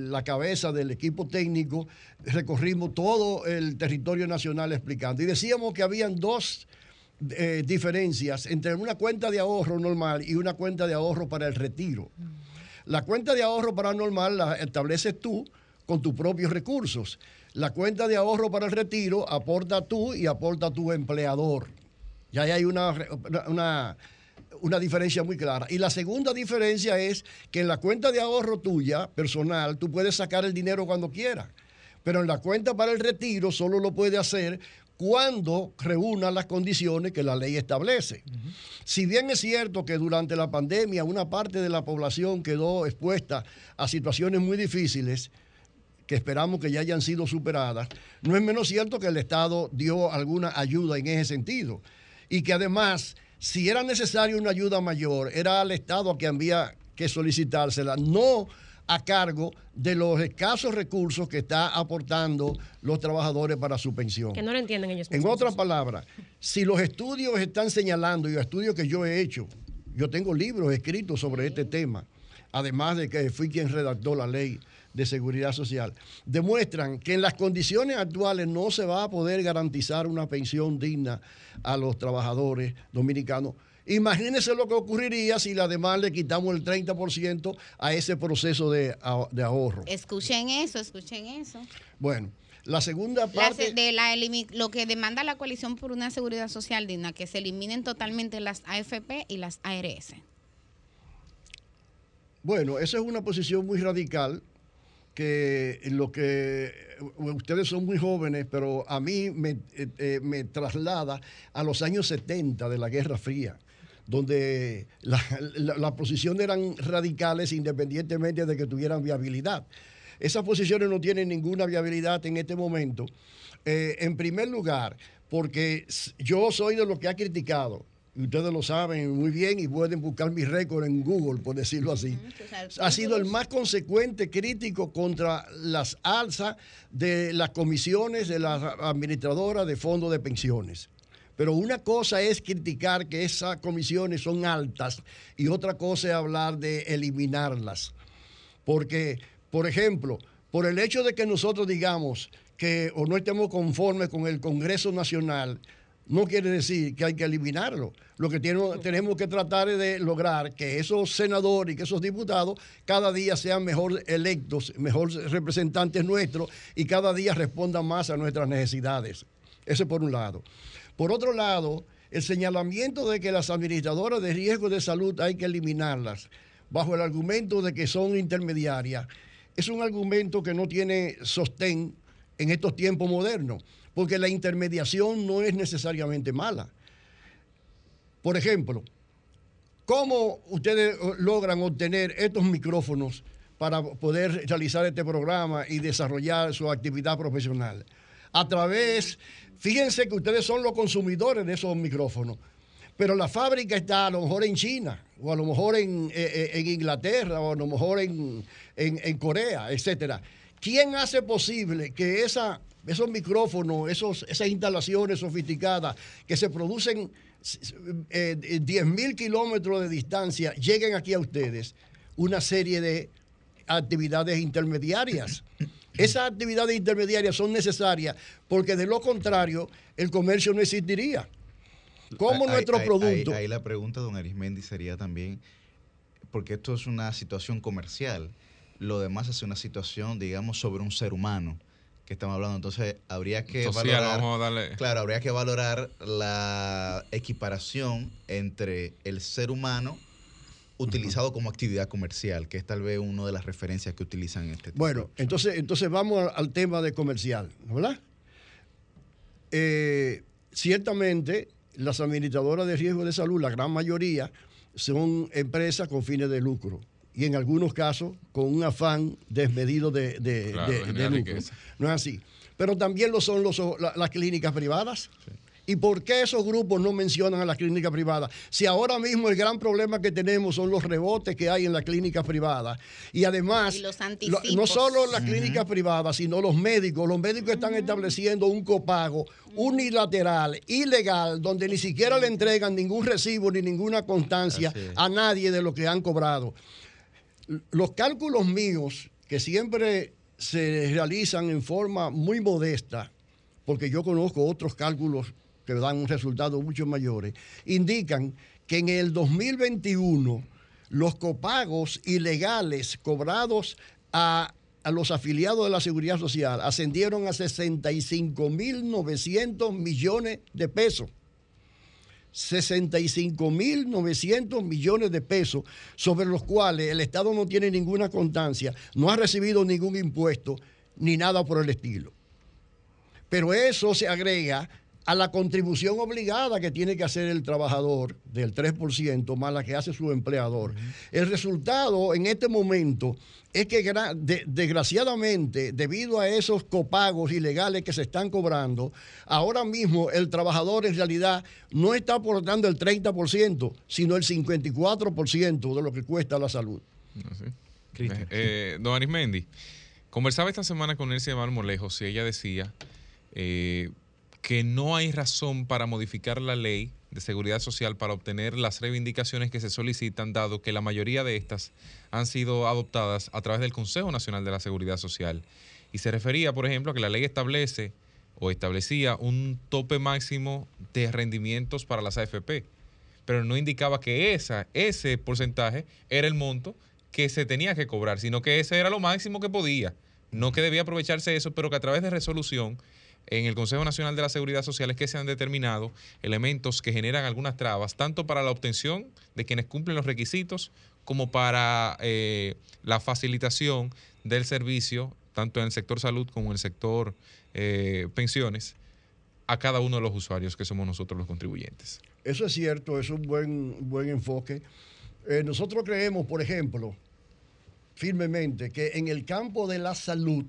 la cabeza del equipo técnico, recorrimos todo el territorio nacional explicando. Y decíamos que habían dos eh, diferencias entre una cuenta de ahorro normal y una cuenta de ahorro para el retiro. La cuenta de ahorro para normal la estableces tú con tus propios recursos. La cuenta de ahorro para el retiro aporta tú y aporta tu empleador. Ya hay una, una, una diferencia muy clara. Y la segunda diferencia es que en la cuenta de ahorro tuya, personal, tú puedes sacar el dinero cuando quieras. Pero en la cuenta para el retiro solo lo puede hacer cuando reúna las condiciones que la ley establece. Si bien es cierto que durante la pandemia una parte de la población quedó expuesta a situaciones muy difíciles, que esperamos que ya hayan sido superadas, no es menos cierto que el Estado dio alguna ayuda en ese sentido. Y que además, si era necesaria una ayuda mayor, era al Estado a quien había que solicitársela, no a cargo de los escasos recursos que está aportando los trabajadores para su pensión. Que no lo entienden ellos En otras palabras, si los estudios están señalando, y los estudios que yo he hecho, yo tengo libros escritos sobre este tema, además de que fui quien redactó la ley de seguridad social, demuestran que en las condiciones actuales no se va a poder garantizar una pensión digna a los trabajadores dominicanos. Imagínense lo que ocurriría si además le quitamos el 30% a ese proceso de, de ahorro. Escuchen eso, escuchen eso. Bueno, la segunda parte... de la lo que demanda la coalición por una seguridad social digna, que se eliminen totalmente las AFP y las ARS. Bueno, esa es una posición muy radical que lo que ustedes son muy jóvenes, pero a mí me, eh, eh, me traslada a los años 70 de la Guerra Fría, donde la- la- las posiciones eran radicales independientemente de que tuvieran viabilidad. Esas posiciones no tienen ninguna viabilidad en este momento. Eh, en primer lugar, porque yo soy de los que ha criticado, y ustedes lo saben muy bien y pueden buscar mi récord en Google, por decirlo así. Ha sido el más consecuente crítico contra las alzas de las comisiones de las administradoras de fondos de pensiones. Pero una cosa es criticar que esas comisiones son altas y otra cosa es hablar de eliminarlas. Porque, por ejemplo, por el hecho de que nosotros digamos que o no estemos conformes con el Congreso Nacional, no quiere decir que hay que eliminarlo. Lo que tiene- tenemos que tratar es de lograr que esos senadores y que esos diputados cada día sean mejor electos, mejor representantes nuestros y cada día respondan más a nuestras necesidades. Eso por un lado. Por otro lado, el señalamiento de que las administradoras de riesgo de salud hay que eliminarlas bajo el argumento de que son intermediarias es un argumento que no tiene sostén en estos tiempos modernos, porque la intermediación no es necesariamente mala. Por ejemplo, ¿cómo ustedes eh, logran obtener estos micrófonos para poder realizar este programa y desarrollar su actividad profesional? A través, fíjense que ustedes son los consumidores de esos micrófonos, pero la fábrica está a lo mejor en China, o a lo mejor en, eh, eh, en Inglaterra, o a lo mejor en, en- Corea, etcétera. ¿Quién hace posible que esa, esos micrófonos, esos, esas instalaciones sofisticadas que se producen eh, 10 mil kilómetros de distancia lleguen aquí a ustedes? Una serie de actividades intermediarias. Esas actividades intermediarias son necesarias porque de lo contrario el comercio no existiría. ¿Cómo Ahí- nuestro ahí- producto? Ahí, ahí la pregunta, don Arismendi, sería también, porque esto es una situación comercial. Lo demás es una situación, digamos, sobre un ser humano que estamos hablando. Entonces, habría que Social, valorar. vamos a darle- Claro, habría que valorar la equiparación entre el ser humano utilizado como actividad comercial, que es tal vez una de las referencias que utilizan en este Bueno, entonces, entonces vamos al- al tema de comercial, ¿verdad? Eh, ciertamente, las administradoras de riesgo de salud, la gran mayoría, son empresas con fines de lucro y en algunos casos con un afán desmedido de, de- Claro, de- lucro. riqueza. No es así. Pero también lo son los- la- las clínicas privadas. ¿Y por qué esos grupos no mencionan a las clínicas privadas? Si ahora mismo el gran problema que tenemos son los rebotes que hay en las clínicas privadas. Y además, Y los lo- anticipos. no solo las clínicas privadas, sino los médicos. Los médicos están estableciendo un copago unilateral, ilegal, donde ni siquiera le entregan ningún recibo ni ninguna constancia a nadie de lo que han cobrado. Los cálculos míos, que siempre se realizan en forma muy modesta, porque yo conozco otros cálculos que dan un resultado mucho mayores, indican que en el 2021 los copagos ilegales cobrados a, a los afiliados de la Seguridad Social ascendieron a 65.900 millones de pesos. 65.900 millones de pesos sobre los cuales el Estado no tiene ninguna constancia, no ha recibido ningún impuesto ni nada por el estilo. Pero eso se agrega a la contribución obligada que tiene que hacer el trabajador del 3% más la que hace su empleador. El resultado en este momento es que gra- de- desgraciadamente, debido a esos copagos ilegales que se están cobrando, ahora mismo el trabajador en realidad no está aportando el 30%, sino el 54% de lo que cuesta la salud. Eh, eh, don Arismendi, conversaba esta semana con Elsie Marmolejos y ella decía eh, que no hay razón para modificar la ley de seguridad social para obtener las reivindicaciones que se solicitan, dado que la mayoría de estas han sido adoptadas a través del Consejo Nacional de la Seguridad Social. Y se refería, por ejemplo, a que la ley establece o establecía un tope máximo de rendimientos para las AFP, pero no indicaba que esa, ese porcentaje era el monto que se tenía que cobrar, sino que ese era lo máximo que podía. No que debía aprovecharse eso, pero que a través de resolución en el Consejo Nacional de la Seguridad Social es que se han determinado elementos que generan algunas trabas, tanto para la obtención de quienes cumplen los requisitos como para eh, la facilitación del servicio, tanto en el sector salud como en el sector eh, pensiones, a cada uno de los usuarios que somos nosotros los contribuyentes. Eso es cierto, es un buen, buen enfoque. Eh, nosotros creemos, por ejemplo, firmemente que en el campo de la salud,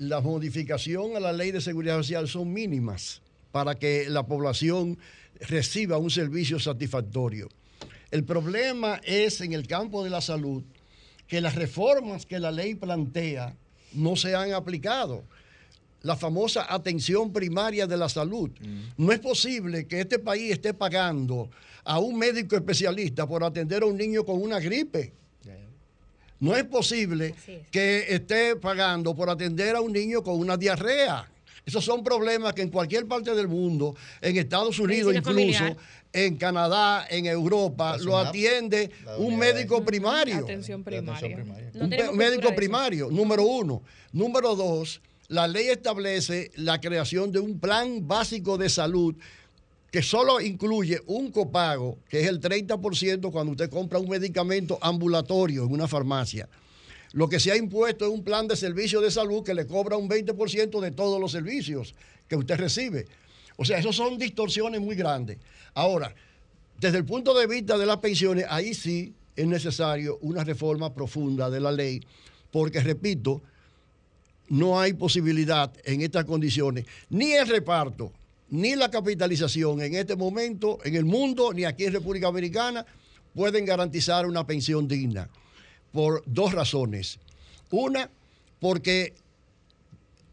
la modificación a la ley de seguridad social son mínimas para que la población reciba un servicio satisfactorio. El problema es en el campo de la salud que las reformas que la ley plantea no se han aplicado. La famosa atención primaria de la salud. No es posible que este país esté pagando a un médico especialista por atender a un niño con una gripe. No es posible que esté pagando por atender a un niño con una diarrea. Esos son problemas que en cualquier parte del mundo, en Estados Unidos incluso, familiar. en Canadá, en Europa, lo atiende la un médico de- primario. Atención primaria. Un médico eso. primario, número uno. Número dos, la ley establece la creación de un plan básico de salud que solo incluye un copago, que es el 30% cuando usted compra un medicamento ambulatorio en una farmacia. Lo que se ha impuesto es un plan de servicio de salud que le cobra un 20% de todos los servicios que usted recibe. O sea, eso son distorsiones muy grandes. Ahora, desde el punto de vista de las pensiones, ahí sí es necesario una reforma profunda de la ley, porque, repito, no hay posibilidad en estas condiciones, ni el reparto, ni la capitalización en este momento, en el mundo, ni aquí en República Dominicana, pueden garantizar una pensión digna, por dos razones. Una, porque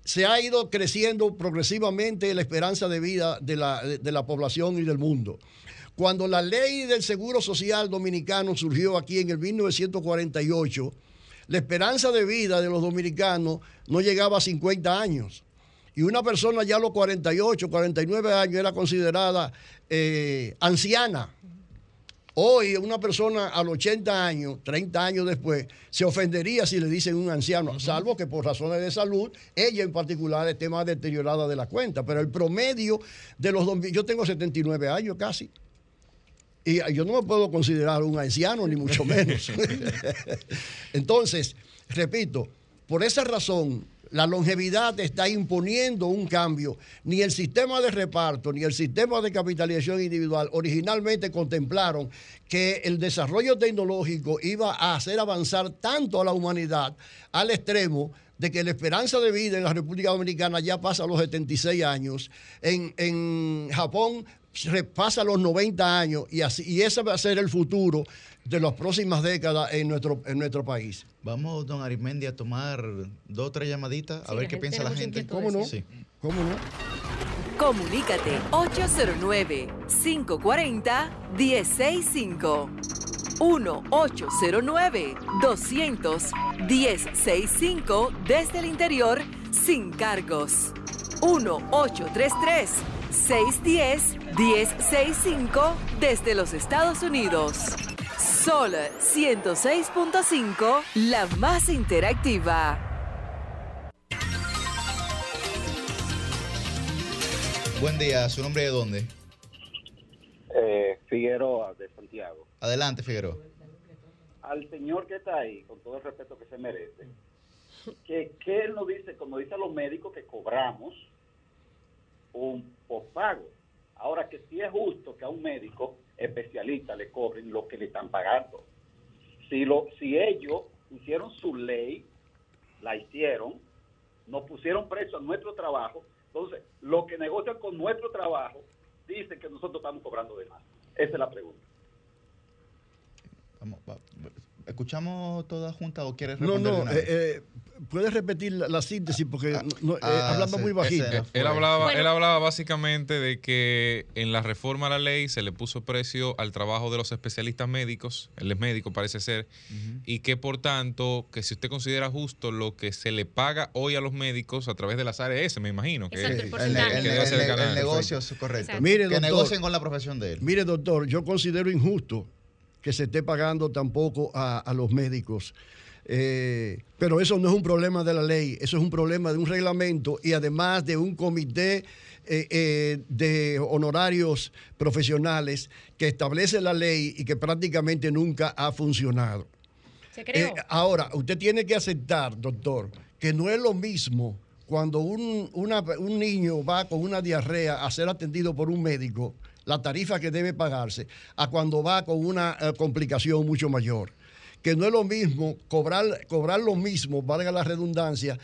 se ha ido creciendo progresivamente la esperanza de vida de la, de la población y del mundo. Cuando la ley del Seguro Social Dominicano surgió aquí en el 1948, la esperanza de vida de los dominicanos no llegaba a 50 años. Y una persona ya a los 48, 49 años era considerada eh, anciana. Hoy una persona a los 80 años, 30 años después, se ofendería si le dicen un anciano, salvo que por razones de salud, ella en particular esté más deteriorada de la cuenta. Pero el promedio de los... dos- Yo tengo 79 años casi. Y yo no me puedo considerar un anciano, ni mucho menos. Entonces, repito, por esa razón, la longevidad está imponiendo un cambio. Ni el sistema de reparto, ni el sistema de capitalización individual originalmente contemplaron que el desarrollo tecnológico iba a hacer avanzar tanto a la humanidad al extremo de que la esperanza de vida en la República Dominicana ya pasa a los 76 años. En, en Japón repasa los 90 años y, así, y ese va a ser el futuro de las próximas décadas en nuestro, en nuestro país. Vamos, don Arimendi, a tomar dos o tres llamaditas a Sí, ver la qué piensa la gente. ¿Cómo no? Sí. ¿Cómo no? Comunícate 809-540-1065. 1-809-200-1065 desde el interior sin cargos. 1-833-610-1065 desde los Estados Unidos. Sol 106.5, la más interactiva. Buen día, ¿su nombre de dónde? Eh, Figueroa de Santiago. Adelante, Figueroa. Al señor que está ahí, con todo el respeto que se merece, que, que él nos dice, como dicen los médicos, que cobramos un pospago. Ahora que sí es justo que a un médico especialista le cobren lo que le están pagando. Si, lo, si ellos hicieron su ley, la hicieron, nos pusieron preso a nuestro trabajo, entonces lo que negocian con nuestro trabajo dicen que nosotros estamos cobrando de más. Esa es la pregunta. Vamos, va- ¿Escuchamos toda junta o quieres No, responder de no, una vez? eh, eh, puedes repetir la, la síntesis porque no, eh, ah, sí, muy bajito. Él hablaba, él hablaba básicamente de que en la reforma a la ley se le puso precio al trabajo de los especialistas médicos, él es médico parece ser, y que por tanto, que si usted considera justo lo que se le paga hoy a los médicos a través de las ARS, me imagino, que, Exacto, el que debe ser negocio es correcto. Mire, que doctor, negocien con la profesión de él. Mire, doctor, yo considero injusto que se esté pagando tampoco a, a los médicos. Eh, pero eso no es un problema de la ley, eso es un problema de un reglamento y además de un comité eh, eh, de honorarios profesionales que establece la ley y que prácticamente nunca ha funcionado. Se creó. Ahora, usted tiene que aceptar, doctor, que no es lo mismo cuando un, una- un niño va con una diarrea a ser atendido por un médico, la tarifa que debe pagarse, a cuando va con una complicación mucho mayor. Que no es lo mismo cobrar, cobrar lo mismo, valga la redundancia,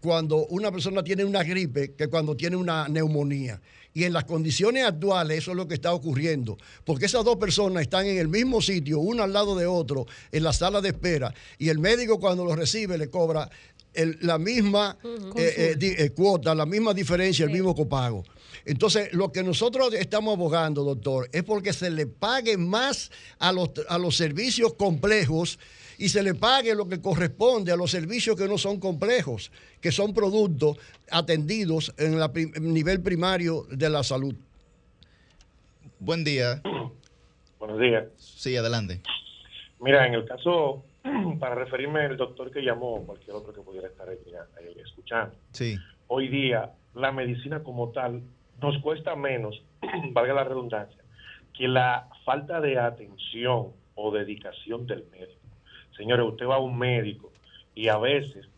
cuando una persona tiene una gripe que cuando tiene una neumonía. Y en las condiciones actuales eso es lo que está ocurriendo, porque esas dos personas están en el mismo sitio, uno al lado de otro, en la sala de espera, y el médico cuando lo recibe le cobra el- la misma eh, eh, eh, cuota, la misma diferencia, el mismo copago. Entonces, lo que nosotros estamos abogando, doctor, es porque se le pague más a los, a los servicios complejos y se le pague lo que corresponde a los servicios que no son complejos, que son productos atendidos en el nivel primario de la salud. Buen día. Buenos días. Sí, adelante. Mira, en el caso, para referirme al doctor que llamó, o cualquier otro que pudiera estar ahí, ahí escuchando, Sí. hoy día la medicina como tal nos cuesta menos, valga la redundancia, que la falta de atención o dedicación del médico. Señores, usted va a un médico y a veces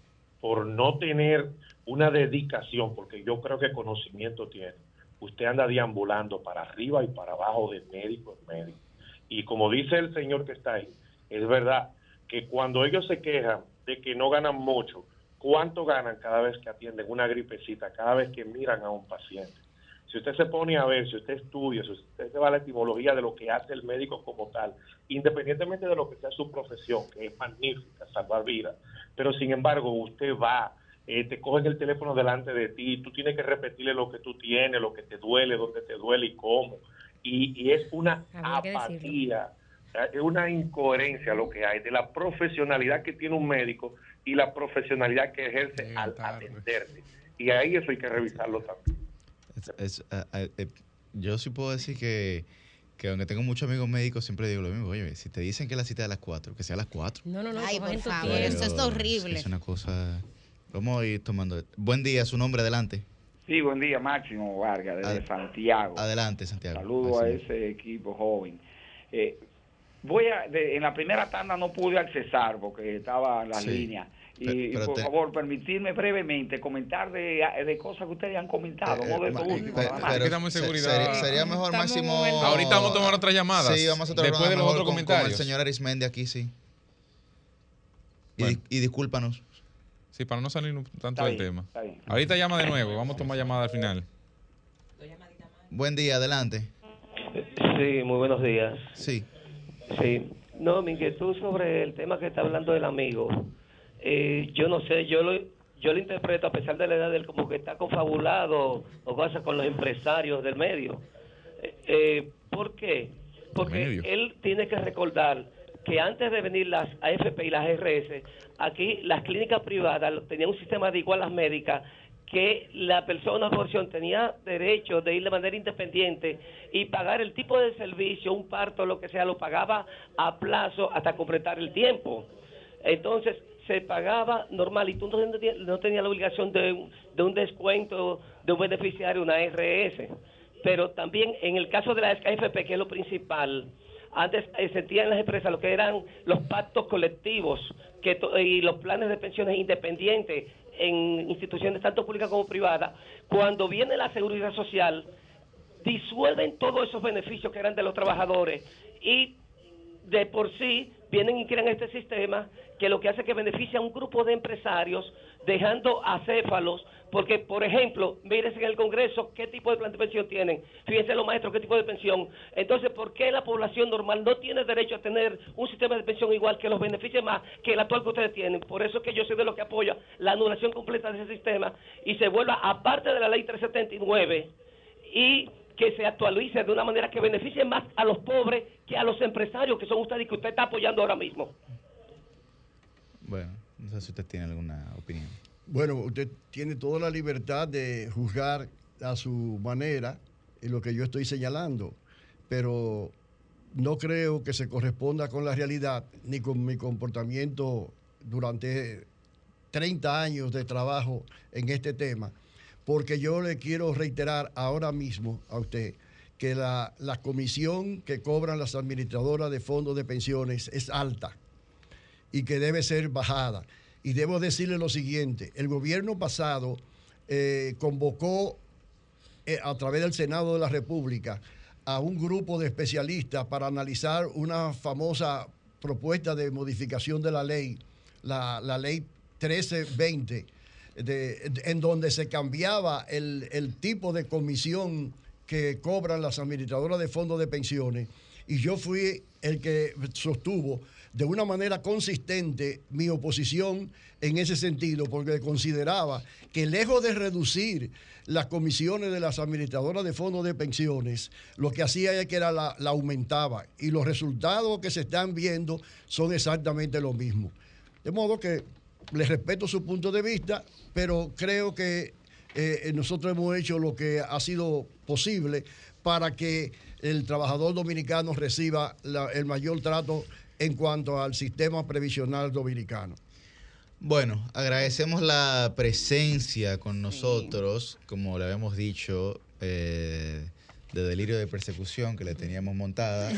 por no tener una dedicación, porque yo creo que conocimiento tiene, usted anda deambulando para arriba y para abajo de médico en médico. Y como dice el señor que está ahí, es verdad que cuando ellos se quejan de que no ganan mucho, ¿cuánto ganan cada vez que atienden una gripecita, cada vez que miran a un paciente? Si usted se pone a ver, si usted estudia, si usted se va a la etimología de lo que hace el médico como tal, independientemente de lo que sea su profesión, que es magnífica, salvar vidas, pero sin embargo usted va, eh, te cogen el teléfono delante de ti, tú tienes que repetirle lo que tú tienes, lo que te duele, dónde te duele y cómo. Y, y es una apatía, es una incoherencia lo que hay de la profesionalidad que tiene un médico y la profesionalidad que ejerce al atenderte. Y ahí eso hay que revisarlo también. Es- es, eh, eh, eh, yo sí puedo decir que, Que aunque tengo muchos amigos médicos, siempre digo lo mismo. Oye, si te dicen que la cita es a las 4, que sea a las 4. No, no, no. Ay, por favor, eso es horrible. Es una cosa... Vamos a ir tomando... Buen día, su nombre, adelante. Sí, buen día, Máximo Vargas, desde Ad- Santiago. Adelante, Santiago. Saludo a ese equipo joven. Eh, voy a, de- en la primera tanda no pude accesar porque estaba en las Sí. líneas. Y, pero por te- favor, permitirme brevemente comentar de, de cosas que ustedes han comentado, Eh, no de ma- esto último. pero Quedamos en se- seguridad. Sería, sería mejor, Estamos Máximo... en- Ahorita vamos a tomar otras llamadas. Sí, vamos a tomar Después de los otros con- con comentarios. el señor Arismendi aquí, sí. Y, di- y discúlpanos. Sí, para no salir tanto Está del bien, tema. está bien. Ahorita llama de nuevo, vamos a tomar llamada al final. Buen día, adelante. Sí, muy buenos días. Sí. Sí. No, mi inquietud sobre el tema que está hablando del amigo. Eh, yo no sé, yo lo, yo lo interpreto, a pesar de la edad de él, como que está confabulado o cosas con los empresarios del medio. Eh, eh, ¿Por qué? Porque él tiene que recordar que antes de venir las AFP y las RS, aquí las clínicas privadas tenían un sistema de igualas médicas que la persona por opción tenía derecho de ir de manera independiente y pagar el tipo de servicio, un parto, lo que sea, lo pagaba a plazo hasta completar el tiempo. Entonces se pagaba normal y tú no tenías, no tenías la obligación de, un- de un descuento de un beneficiario, una RS. Pero también en el caso de la AFP, que es lo principal, antes eh, se tenían en las empresas lo que eran los pactos colectivos que y los planes de pensiones independientes en instituciones tanto públicas como privadas. Cuando viene la seguridad social, disuelven todos esos beneficios que eran de los trabajadores y de por sí vienen y crean este sistema que lo que hace es que beneficia a un grupo de empresarios dejando acéfalos porque por ejemplo mírense en el Congreso qué tipo de plan de pensión tienen fíjense los maestros qué tipo de pensión entonces ¿por qué la población normal no tiene derecho a tener un sistema de pensión igual que los beneficie más que el actual que ustedes tienen? por eso es que yo soy de los que apoya la anulación completa de ese sistema y se vuelva aparte de la ley 379 y que se actualice de una manera que beneficie más a los pobres que a los empresarios que son ustedes y que usted está apoyando ahora mismo. Bueno, no sé si usted tiene alguna opinión. Bueno, usted tiene toda la libertad de juzgar a su manera en lo que yo estoy señalando, pero no creo que se corresponda con la realidad ni con mi comportamiento durante 30 años de trabajo en este tema, porque yo le quiero reiterar ahora mismo a usted que la, la comisión que cobran las administradoras de fondos de pensiones es alta y que debe ser bajada. Y debo decirle lo siguiente, el gobierno pasado eh, convocó eh, a través del Senado de la República a un grupo de especialistas para analizar una famosa propuesta de modificación de la ley, la, la ley 1320, en donde se cambiaba el, el tipo de comisión que cobran las administradoras de fondos de pensiones. Y yo fui el que sostuvo de una manera consistente mi oposición en ese sentido, porque consideraba que lejos de reducir las comisiones de las administradoras de fondos de pensiones, lo que hacía es que la, la aumentaba. Y los resultados que se están viendo son exactamente lo mismo. De modo que les respeto su punto de vista, pero creo que eh, nosotros hemos hecho lo que ha sido posible para que el trabajador dominicano reciba la- el mayor trato en cuanto al sistema previsional dominicano. Bueno, agradecemos la presencia con nosotros, como le habíamos dicho, eh, de delirio de persecución que le teníamos montada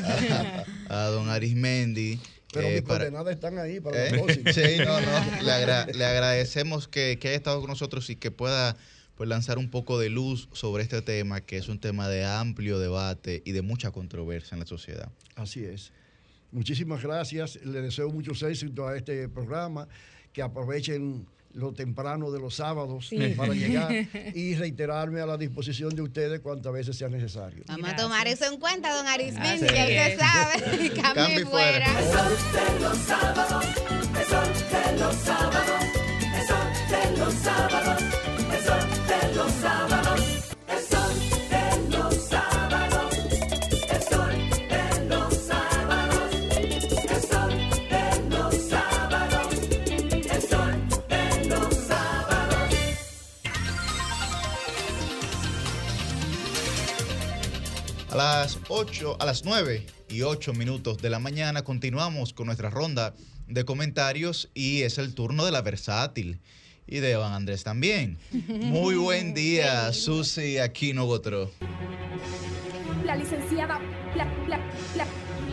a, a don Arismendi. Pero eh, mis para- coordenadas están ahí para ¿Eh? la próxima. Sí, no, no. Le, agra- le agradecemos que, que haya estado con nosotros y que pueda pues, lanzar un poco de luz sobre este tema, que es un tema de amplio debate y de mucha controversia en la sociedad. Así es. Muchísimas gracias. Le deseo mucho éxito a este programa. Que aprovechen lo temprano de los sábados Sí. para llegar y reiterarme a la disposición de ustedes cuantas veces sea necesario. Vamos a tomar eso en cuenta, don Arismendi, es. usted sabe. Cambie Cambie fuera. fuera. El sol de los sábados, el sol de los sábados, el sol de los sábados, A las 8, a las 9 y 8 minutos de la mañana continuamos con nuestra ronda de comentarios y es el turno de la versátil y de Iván Andrés también. Muy buen día, Susi Aquino Gotro. La licenciada, la, la, la,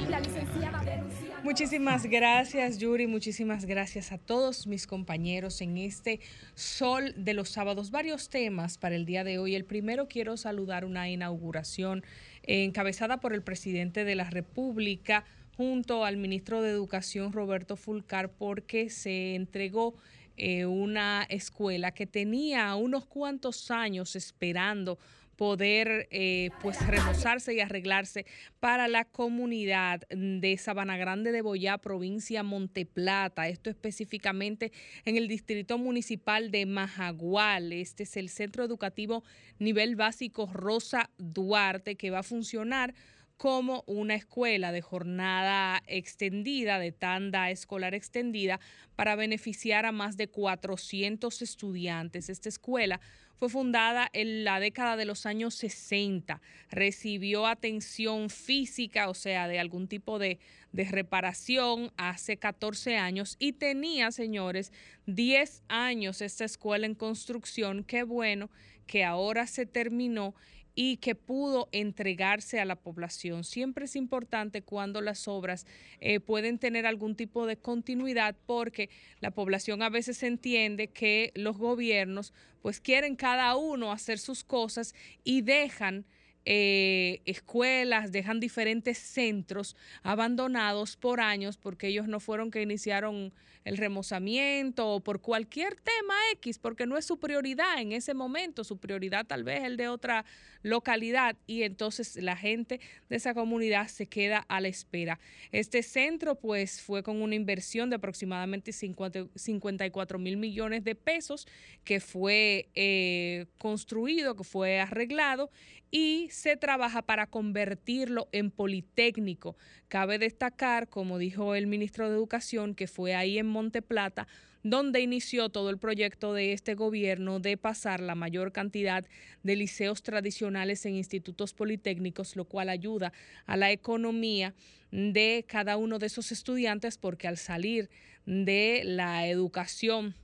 la licenciada denuncia- Muchísimas gracias, Yuri. Muchísimas gracias a todos mis compañeros en este Sol de los Sábados. Varios temas para el día de hoy. El primero, quiero saludar una inauguración encabezada por el presidente de la República junto al ministro de Educación, Roberto Fulcar, porque se entregó eh, una escuela que tenía unos cuantos años esperando poder eh, pues remozarse y arreglarse para la comunidad de Sabana Grande de Boyá, provincia Monteplata, esto específicamente en el distrito municipal de Majagual. Este es el centro educativo nivel básico Rosa Duarte que va a funcionar como una escuela de jornada extendida, de tanda escolar extendida, para beneficiar a más de 400 estudiantes. Esta escuela fue fundada en la década de los años 60, recibió atención física, o sea, de algún tipo de, de reparación hace 14 años y tenía, señores, 10 años esta escuela en construcción. Qué bueno que ahora se terminó y que pudo entregarse a la población. Siempre es importante cuando las obras eh, pueden tener algún tipo de continuidad porque la población a veces entiende que los gobiernos pues quieren cada uno hacer sus cosas y dejan eh, escuelas, dejan diferentes centros abandonados por años porque ellos no fueron que iniciaron el remozamiento o por cualquier tema X, porque no es su prioridad en ese momento, su prioridad tal vez es el de otra localidad y entonces la gente de esa comunidad se queda a la espera. Este centro pues fue con una inversión de aproximadamente 50 54 mil millones de pesos que fue eh, construido, que fue arreglado y se trabaja para convertirlo en politécnico. Cabe destacar, como dijo el ministro de Educación, que fue ahí en Monte Plata, donde inició todo el proyecto de este gobierno de pasar la mayor cantidad de liceos tradicionales en institutos politécnicos, lo cual ayuda a la economía de cada uno de esos estudiantes, porque al salir de la educación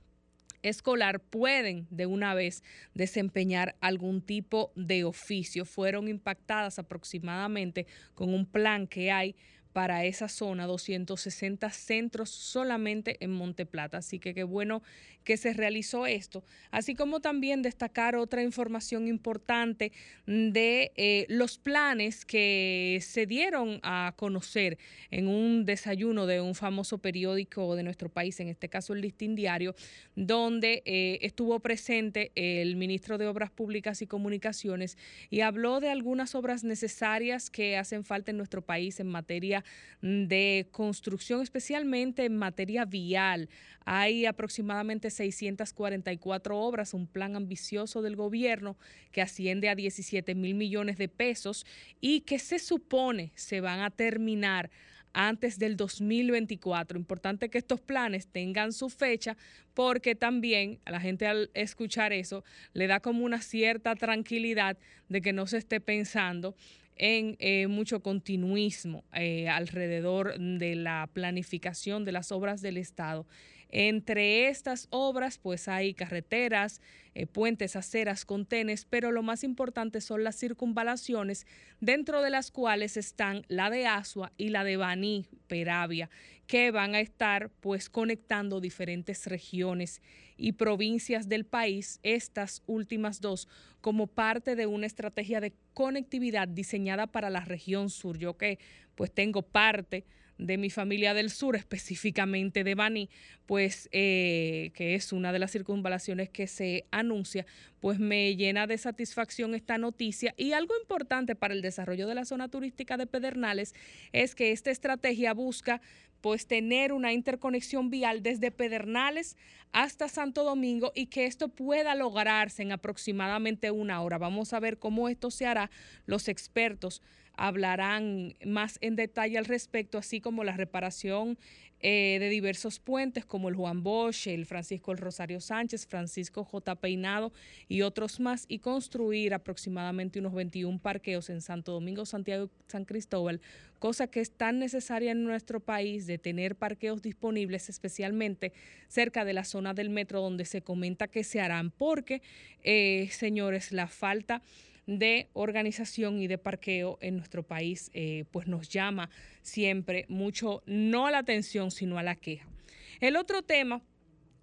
escolar pueden de una vez desempeñar algún tipo de oficio. Fueron impactadas aproximadamente con un plan que hay para esa zona, 260 centros solamente en Monteplata. Así que qué bueno que se realizó esto. Así como también destacar otra información importante de eh, los planes que se dieron a conocer en un desayuno de un famoso periódico de nuestro país, en este caso el Listín Diario, donde eh, estuvo presente el ministro de Obras Públicas y Comunicaciones y habló de algunas obras necesarias que hacen falta en nuestro país en materia de construcción, especialmente en materia vial. Hay aproximadamente 644 obras, un plan ambicioso del gobierno que asciende a 17 mil millones de pesos y que se supone se van a terminar antes del 2024. Importante que estos planes tengan su fecha porque también a la gente al escuchar eso le da como una cierta tranquilidad de que no se esté pensando en eh, mucho continuismo eh, alrededor de la planificación de las obras del Estado. Entre estas obras, pues hay carreteras, eh, puentes, aceras, contenes, pero lo más importante son las circunvalaciones, dentro de las cuales están la de Asua y la de Baní, Peravia, que van a estar pues conectando diferentes regiones y provincias del país, estas últimas dos, como parte de una estrategia de conectividad diseñada para la región sur. Yo que pues tengo parte de mi familia del sur, específicamente de Baní, pues eh, que es una de las circunvalaciones que se anuncia, pues me llena de satisfacción esta noticia. Y algo importante para el desarrollo de la zona turística de Pedernales es que esta estrategia busca pues tener una interconexión vial desde Pedernales hasta Santo Domingo y que esto pueda lograrse en aproximadamente una hora. Vamos a ver cómo esto se hará. Los expertos hablarán más en detalle al respecto, así como la reparación eh, de diversos puentes como el Juan Bosch, el Francisco el Rosario Sánchez, Francisco J. Peinado y otros más, y construir aproximadamente unos 21 parqueos en Santo Domingo, Santiago, San Cristóbal, cosa que es tan necesaria en nuestro país de tener parqueos disponibles, especialmente cerca de la zona del metro donde se comenta que se harán, porque, eh, señores, la falta de organización y de parqueo en nuestro país, eh, pues nos llama siempre mucho, no a la atención, sino a la queja. El otro tema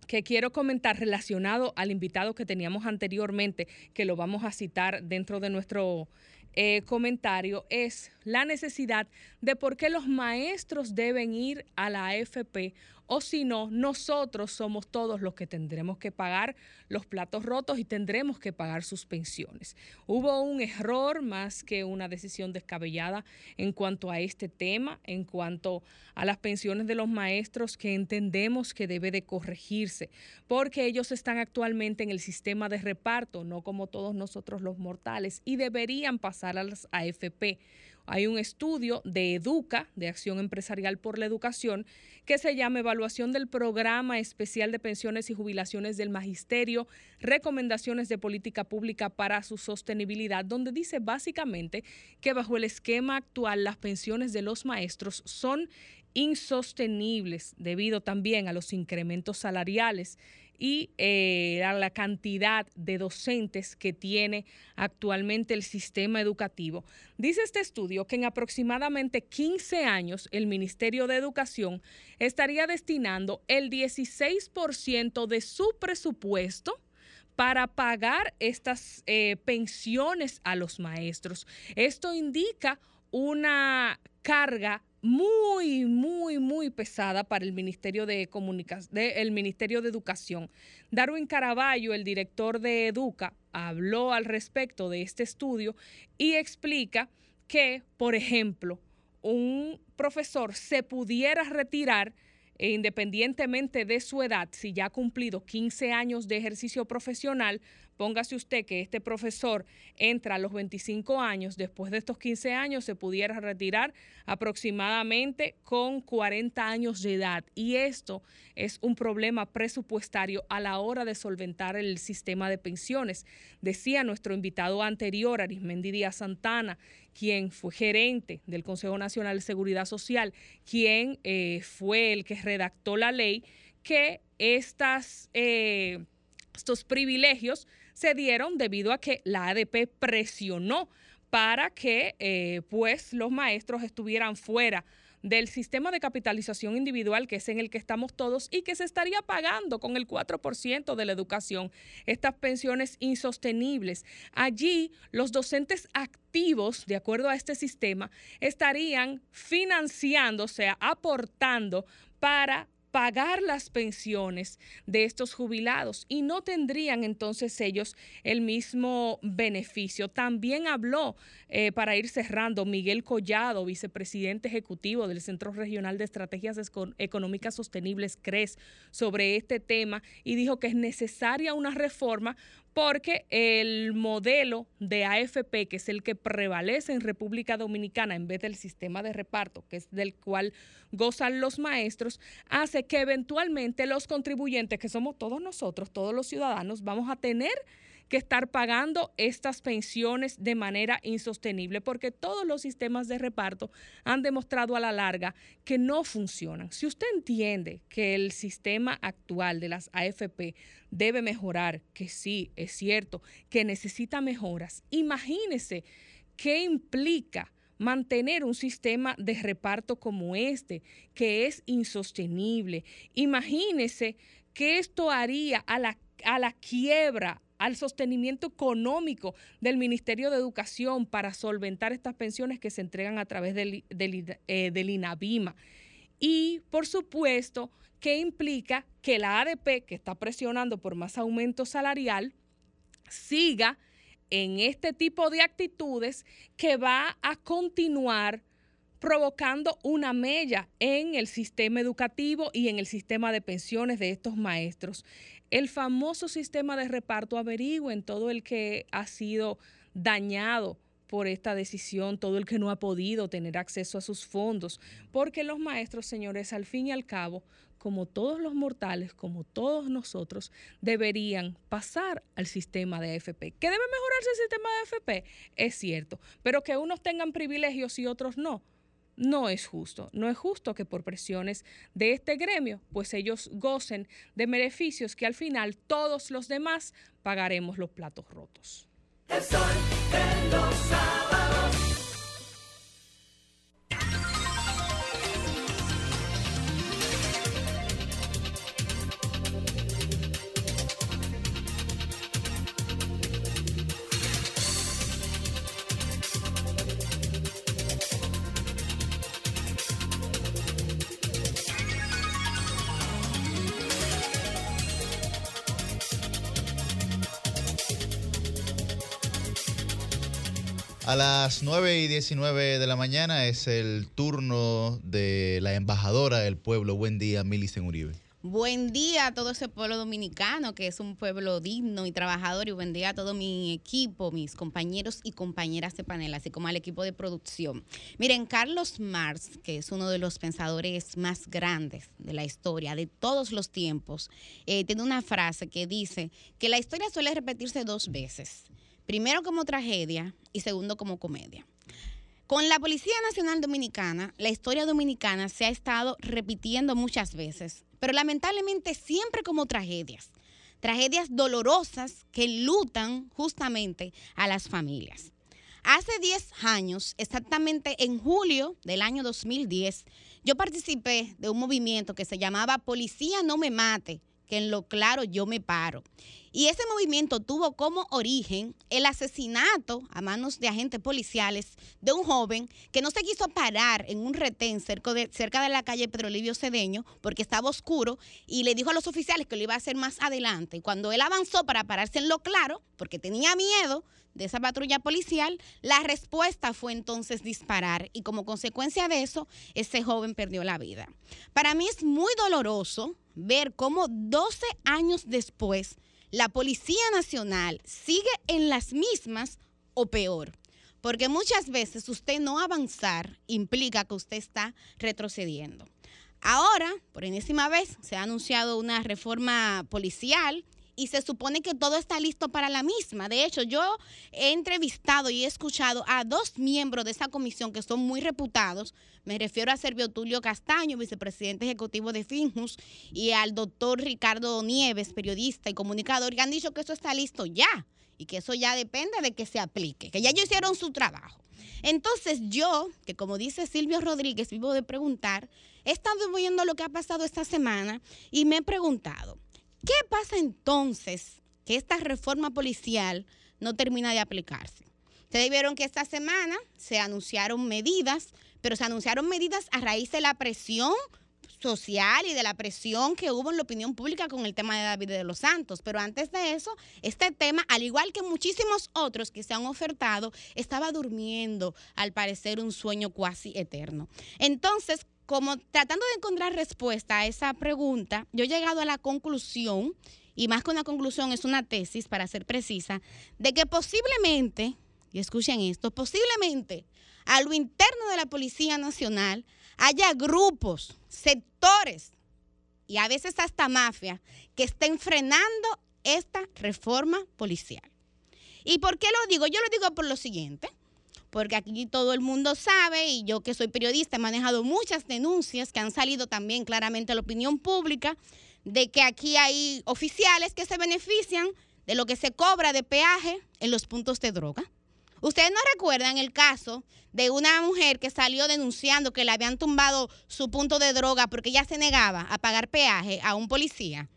que quiero comentar relacionado al invitado que teníamos anteriormente, que lo vamos a citar dentro de nuestro eh, comentario, es la necesidad de por qué los maestros deben ir a la AFP o si no, nosotros somos todos los que tendremos que pagar los platos rotos y tendremos que pagar sus pensiones. Hubo un error más que una decisión descabellada en cuanto a este tema, en cuanto a las pensiones de los maestros que entendemos que debe de corregirse, porque ellos están actualmente en el sistema de reparto, no como todos nosotros los mortales, y deberían pasar a las AFP. Hay un estudio de Educa, de Acción Empresarial por la Educación, que se llama Evaluación del Programa Especial de Pensiones y Jubilaciones del Magisterio, Recomendaciones de Política Pública para su Sostenibilidad, donde dice básicamente que bajo el esquema actual las pensiones de los maestros son insostenibles debido también a los incrementos salariales y eh, a la cantidad de docentes que tiene actualmente el sistema educativo. Dice este estudio que en aproximadamente 15 años el Ministerio de Educación estaría destinando el 16% de su presupuesto para pagar estas eh, pensiones a los maestros. Esto indica una carga muy, muy, muy pesada para el Ministerio de el Ministerio de Educación. Darwin Caraballo, el director de Educa, habló al respecto de este estudio y explica que, por ejemplo, un profesor se pudiera retirar e independientemente de su edad, si ya ha cumplido 15 años de ejercicio profesional, Póngase usted que este profesor entra a los 25 años, después de estos 15 años se pudiera retirar aproximadamente con 40 años de edad. Y esto es un problema presupuestario a la hora de solventar el sistema de pensiones. Decía nuestro invitado anterior, Arismendi Díaz Santana, quien fue gerente del Consejo Nacional de Seguridad Social, quien eh, fue el que redactó la ley, que estas, eh, estos privilegios se dieron debido a que la ADP presionó para que eh, pues los maestros estuvieran fuera del sistema de capitalización individual que es en el que estamos todos y que se estaría pagando con el 4% de la educación estas pensiones insostenibles. Allí los docentes activos, de acuerdo a este sistema, estarían financiando, o sea, aportando para pagar las pensiones de estos jubilados y no tendrían entonces ellos el mismo beneficio. También habló, eh, para ir cerrando, Miguel Collado, vicepresidente ejecutivo del Centro Regional de Estrategias Económicas Sostenibles, CRES, sobre este tema y dijo que es necesaria una reforma porque el modelo de AFP, que es el que prevalece en República Dominicana en vez del sistema de reparto, que es del cual gozan los maestros, hace que eventualmente los contribuyentes, que somos todos nosotros, todos los ciudadanos, vamos a tener que estar pagando estas pensiones de manera insostenible, porque todos los sistemas de reparto han demostrado a la larga que no funcionan. Si usted entiende que el sistema actual de las AFP debe mejorar, que sí, es cierto, que necesita mejoras, imagínese qué implica mantener un sistema de reparto como este, que es insostenible. Imagínese que esto haría a la, a la quiebra, al sostenimiento económico del Ministerio de Educación para solventar estas pensiones que se entregan a través del, eh, del, INAVIMA. Y, por supuesto, que implica que la ADP, que está presionando por más aumento salarial, siga en este tipo de actitudes que va a continuar provocando una mella en el sistema educativo y en el sistema de pensiones de estos maestros el famoso sistema de reparto en todo el que ha sido dañado por esta decisión, todo el que no ha podido tener acceso a sus fondos, porque los maestros, señores, al fin y al cabo, como todos los mortales, como todos nosotros, deberían pasar al sistema de AFP. ¿Que debe mejorarse el sistema de AFP? Es cierto, pero que unos tengan privilegios y otros no. No es justo. No es justo que por presiones de este gremio, pues ellos gocen de beneficios que al final todos los demás pagaremos los platos rotos. A las 9 y 19 de la mañana es el turno de la embajadora del pueblo. Buen día, Milicen Uribe. Buen día a todo ese pueblo dominicano, que es un pueblo digno y trabajador, y buen día a todo mi equipo, mis compañeros y compañeras de panel, así como al equipo de producción. Miren, Carlos Marx, que es uno de los pensadores más grandes de la historia, de todos los tiempos, eh, tiene una frase que dice que la historia suele repetirse dos veces. Primero como tragedia y segundo como comedia. Con la Policía Nacional Dominicana, la historia dominicana se ha estado repitiendo muchas veces, pero lamentablemente siempre como tragedias. Tragedias dolorosas que lutan justamente a las familias. Hace 10 años, exactamente en julio del año 2010, yo participé de un movimiento que se llamaba Policía No Me Mate, que en lo claro yo me paro. Y ese movimiento tuvo como origen el asesinato a manos de agentes policiales de un joven que no se quiso parar en un retén cerca de, cerca de la calle Pedro Livio Cedeño porque estaba oscuro y le dijo a los oficiales que lo iba a hacer más adelante. Y cuando él avanzó para pararse en lo claro, porque tenía miedo de esa patrulla policial, la respuesta fue entonces disparar y como consecuencia de eso, ese joven perdió la vida. Para mí es muy doloroso ver cómo 12 años después la Policía Nacional sigue en las mismas o peor. Porque muchas veces usted no avanzar implica que usted está retrocediendo. Ahora, por enésima vez, se ha anunciado una reforma policial y se supone que todo está listo para la misma. De hecho, yo he entrevistado y he escuchado a dos miembros de esa comisión que son muy reputados. Me refiero a Servio Tulio Castaño, vicepresidente ejecutivo de Finjus, y al doctor Ricardo Nieves, periodista y comunicador, que han dicho que eso está listo ya y que eso ya depende de que se aplique, que ya ellos hicieron su trabajo. Entonces yo, que como dice Silvio Rodríguez, vivo de preguntar, he estado viendo lo que ha pasado esta semana y me he preguntado, ¿qué pasa entonces que esta reforma policial no termina de aplicarse? Ustedes vieron que esta semana se anunciaron medidas, pero se anunciaron medidas a raíz de la presión social y de la presión que hubo en la opinión pública con el tema de David de los Santos. Pero antes de eso, este tema, al igual que muchísimos otros que se han ofertado, estaba durmiendo, al parecer, un sueño cuasi eterno. Entonces, como tratando de encontrar respuesta a esa pregunta, yo he llegado a la conclusión, y más que una conclusión, es una tesis, para ser precisa, de que posiblemente, y escuchen esto, posiblemente a lo interno de la Policía Nacional haya grupos, sectores y a veces hasta mafia que estén frenando esta reforma policial. ¿Y por qué lo digo? Yo lo digo por lo siguiente, porque aquí todo el mundo sabe y yo que soy periodista he manejado muchas denuncias que han salido también claramente a la opinión pública de que aquí hay oficiales que se benefician de lo que se cobra de peaje en los puntos de droga. Ustedes no recuerdan el caso de una mujer que salió denunciando que le habían tumbado su punto de droga porque ella se negaba a pagar peaje a un policía.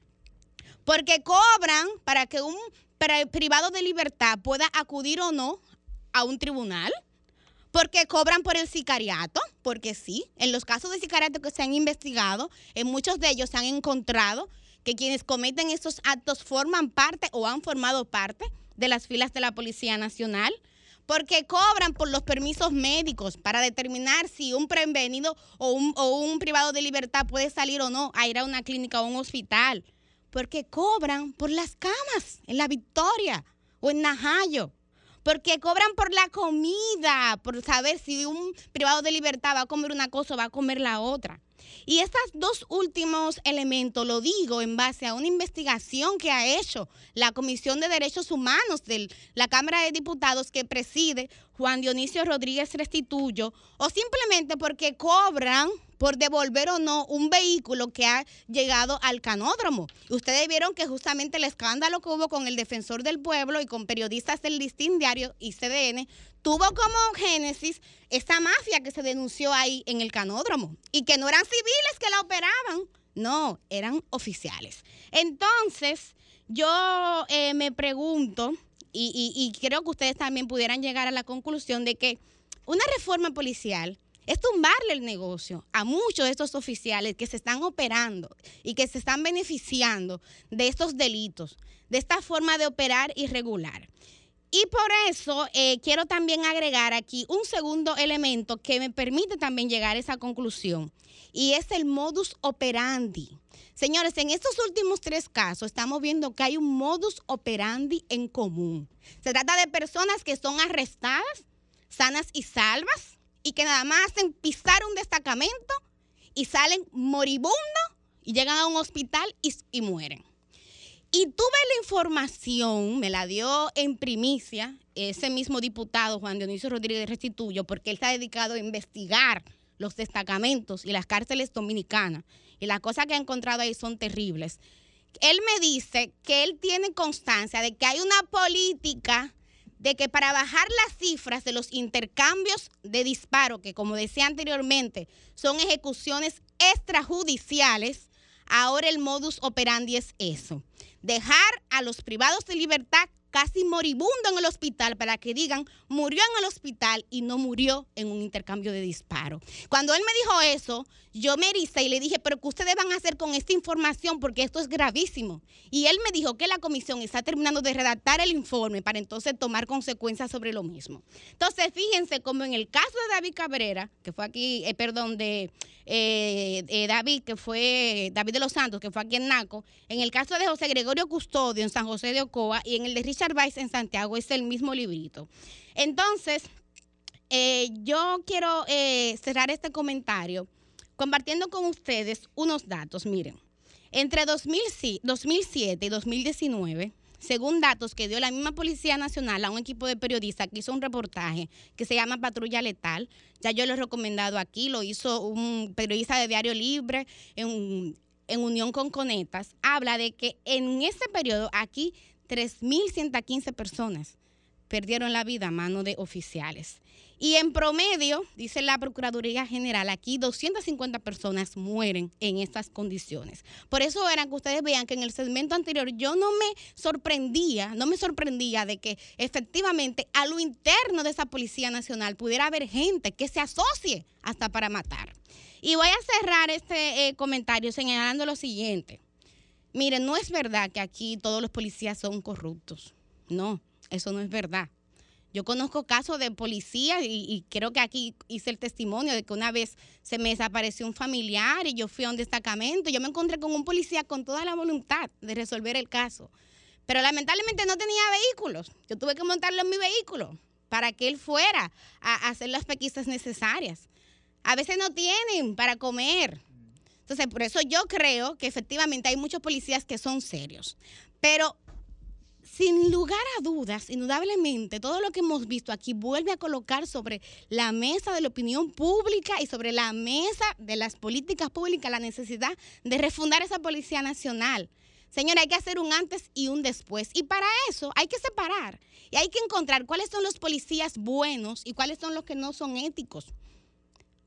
Porque cobran para que un pri- privado de libertad pueda acudir o no a un tribunal. Porque cobran por el sicariato, porque sí, en los casos de sicariato que se han investigado, en muchos de ellos se han encontrado que quienes cometen estos actos forman parte o han formado parte de las filas de la Policía Nacional porque cobran por los permisos médicos para determinar si un prevenido o un, privado de libertad puede salir o no a ir a una clínica o un hospital, porque cobran por las camas en La Victoria o en Najayo, porque cobran por la comida, por saber si un privado de libertad va a comer una cosa o va a comer la otra. Y estos dos últimos elementos lo digo en base a una investigación que ha hecho la Comisión de Derechos Humanos de la Cámara de Diputados que preside Juan Dionisio Rodríguez Restituyo, o simplemente porque cobran por devolver o no un vehículo que ha llegado al canódromo. Ustedes vieron que justamente el escándalo que hubo con el defensor del pueblo y con periodistas del Listín Diario y CDN tuvo como génesis esta mafia que se denunció ahí en el canódromo y que no eran civiles que la operaban, no, eran oficiales. Entonces, yo eh, me pregunto, y, y- y creo que ustedes también pudieran llegar a la conclusión de que una reforma policial es tumbarle el negocio a muchos de estos oficiales que se están operando y que se están beneficiando de estos delitos, de esta forma de operar irregular. Y por eso eh, quiero también agregar aquí un segundo elemento que me permite también llegar a esa conclusión, y es el modus operandi. Señores, en estos últimos tres casos estamos viendo que hay un modus operandi en común. Se trata de personas que son arrestadas, sanas y salvas, y que nada más hacen pisar un destacamento y salen moribundos y llegan a un hospital y, y mueren. Y tuve la información, me la dio en primicia ese mismo diputado Juan Dionisio Rodríguez Restituyo, porque él está dedicado a investigar los destacamentos y las cárceles dominicanas. Y las cosas que ha encontrado ahí son terribles. Él me dice que él tiene constancia de que hay una política de que para bajar las cifras de los intercambios de disparo, que como decía anteriormente, son ejecuciones extrajudiciales, ahora el modus operandi es eso. Dejar a los privados de libertad casi moribundo en el hospital para que digan murió en el hospital y no murió en un intercambio de disparo. Cuando él me dijo eso, yo me ericé y le dije, pero ¿qué ustedes van a hacer con esta información? Porque esto es gravísimo. Y él me dijo que la comisión está terminando de redactar el informe para entonces tomar consecuencias sobre lo mismo. Entonces, fíjense como en el caso de David Cabrera, que fue aquí, eh, perdón, de eh, eh, David, que fue David de los Santos, que fue aquí en Naco, en el caso de José Gregorio Custodio en San José de Ocoa y en el de Richard Weiss en Santiago es el mismo librito. Entonces, eh, yo quiero eh, cerrar este comentario compartiendo con ustedes unos datos. Miren, entre 2000 sí- 2007 y 2019, según datos que dio la misma Policía Nacional a un equipo de periodistas que hizo un reportaje que se llama Patrulla Letal, ya yo lo he recomendado aquí, lo hizo un periodista de Diario Libre en, en unión con Conetas, habla de que en ese periodo aquí 3.115 personas perdieron la vida a mano de oficiales. Y en promedio, dice la Procuraduría General, aquí 250 personas mueren en estas condiciones. Por eso era que ustedes vean que en el segmento anterior yo no me sorprendía, no me sorprendía de que efectivamente a lo interno de esa Policía Nacional pudiera haber gente que se asocie hasta para matar. Y voy a cerrar este eh, comentario señalando lo siguiente. Miren, no es verdad que aquí todos los policías son corruptos. No, eso no es verdad. Yo conozco casos de policías y, creo que aquí hice el testimonio de que una vez se me desapareció un familiar y yo fui a un destacamento. Yo me encontré con un policía con toda la voluntad de resolver el caso. Pero lamentablemente no tenía vehículos. Yo tuve que montarlo en mi vehículo para que él fuera a hacer las pesquisas necesarias. A veces no tienen para comer. Entonces, por eso yo creo que efectivamente hay muchos policías que son serios. Pero sin lugar a dudas, indudablemente, todo lo que hemos visto aquí vuelve a colocar sobre la mesa de la opinión pública y sobre la mesa de las políticas públicas la necesidad de refundar esa Policía Nacional. Señora, hay que hacer un antes y un después. Y para eso hay que separar. Y hay que encontrar cuáles son los policías buenos y cuáles son los que no son éticos.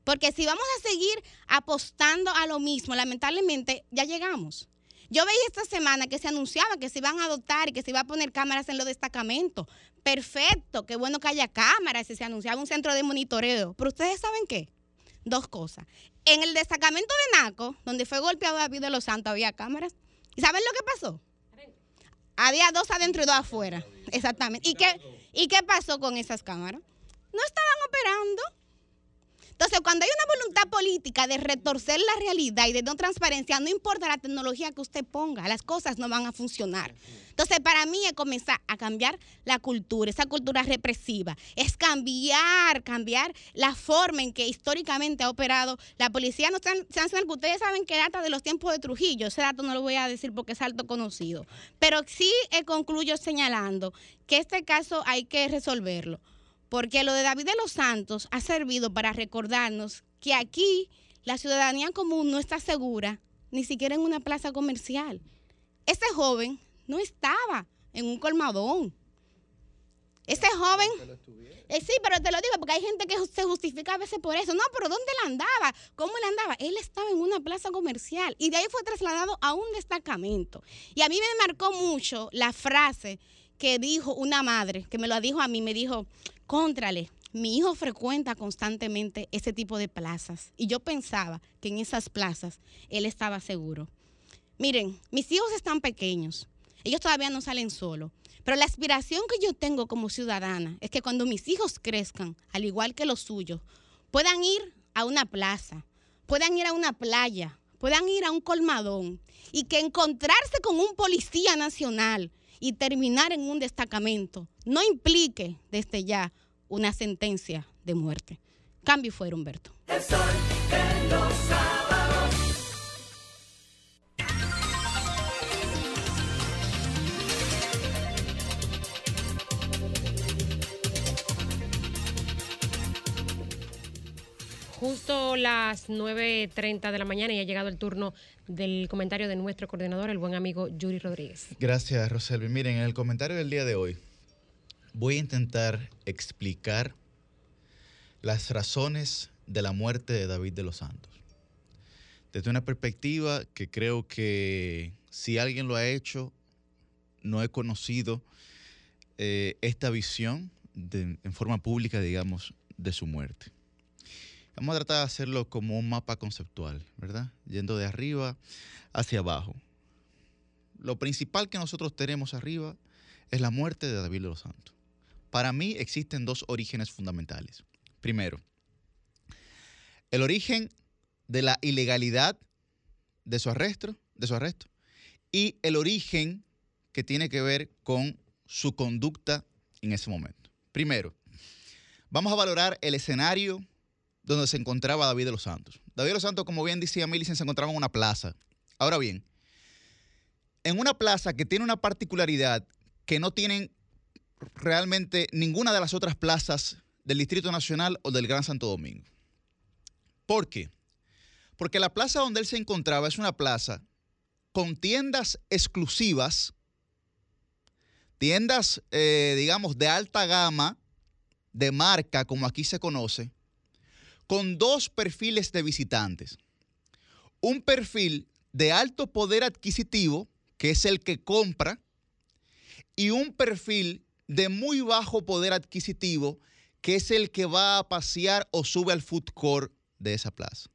Porque si vamos a seguir apostando a lo mismo, lamentablemente ya llegamos. Yo veía esta semana que se anunciaba que se iban a adoptar y que se iba a poner cámaras en los destacamentos. Perfecto, qué bueno que haya cámaras y se anunciaba un centro de monitoreo. Pero ustedes saben qué? Dos cosas. En el destacamento de Naco, donde fue golpeado David de los Santos, había cámaras. ¿Y saben lo que pasó? Había dos adentro y dos afuera. Exactamente. ¿Y qué, ¿Y qué pasó con esas cámaras? No estaban operando. Entonces, cuando hay una voluntad política de retorcer la realidad y de no transparencia, no importa la tecnología que usted ponga, las cosas no van a funcionar. Entonces, para mí es comenzar a cambiar la cultura, esa cultura represiva. Es cambiar, cambiar la forma en que históricamente ha operado la Policía Nacional, que ustedes saben que data de los tiempos de Trujillo. Ese dato no lo voy a decir porque es alto conocido. Pero sí eh, concluyo señalando que este caso hay que resolverlo. Porque lo de David de los Santos ha servido para recordarnos que aquí la ciudadanía común no está segura ni siquiera en una plaza comercial. Ese joven no estaba en un colmadón. Ese joven, eh, sí, pero te lo digo porque hay gente que se justifica a veces por eso. No, pero ¿dónde él andaba? ¿Cómo él andaba? Él estaba en una plaza comercial y de ahí fue trasladado a un destacamento. Y a mí me marcó mucho la frase que dijo una madre, que me lo dijo a mí, me dijo, contrale, mi hijo frecuenta constantemente ese tipo de plazas y yo pensaba que en esas plazas él estaba seguro. Miren, mis hijos están pequeños, ellos todavía no salen solos, pero la aspiración que yo tengo como ciudadana es que cuando mis hijos crezcan, al igual que los suyos, puedan ir a una plaza, puedan ir a una playa, puedan ir a un colmadón y que encontrarse con un policía nacional y terminar en un destacamento no implique desde ya una sentencia de muerte. Cambio fuera, Humberto. Justo las 9.30 de la mañana y ha llegado el turno del comentario de nuestro coordinador, el buen amigo Yuri Rodríguez. Gracias, Roselvi. Miren, en el comentario del día de hoy voy a intentar explicar las razones de la muerte de David de los Santos. Desde una perspectiva que creo que si alguien lo ha hecho, no he conocido eh, esta visión en forma pública, digamos, de su muerte. Vamos a tratar de hacerlo como un mapa conceptual, ¿verdad? Yendo de arriba hacia abajo. Lo principal que nosotros tenemos arriba es la muerte de David de los Santos. Para mí existen dos orígenes fundamentales. Primero, el origen de la ilegalidad de su arresto, de su arresto y el origen que tiene que ver con su conducta en ese momento. Primero, vamos a valorar el escenario donde se encontraba David de los Santos. David de los Santos, como bien decía Millicent, se encontraba en una plaza. Ahora bien, en una plaza que tiene una particularidad que no tienen realmente ninguna de las otras plazas del Distrito Nacional o del Gran Santo Domingo. ¿Por qué? Porque la plaza donde él se encontraba es una plaza con tiendas exclusivas, tiendas, eh, digamos, de alta gama, de marca, como aquí se conoce, con dos perfiles de visitantes. Un perfil de alto poder adquisitivo, que es el que compra, y un perfil de muy bajo poder adquisitivo, que es el que va a pasear o sube al food court de esa plaza.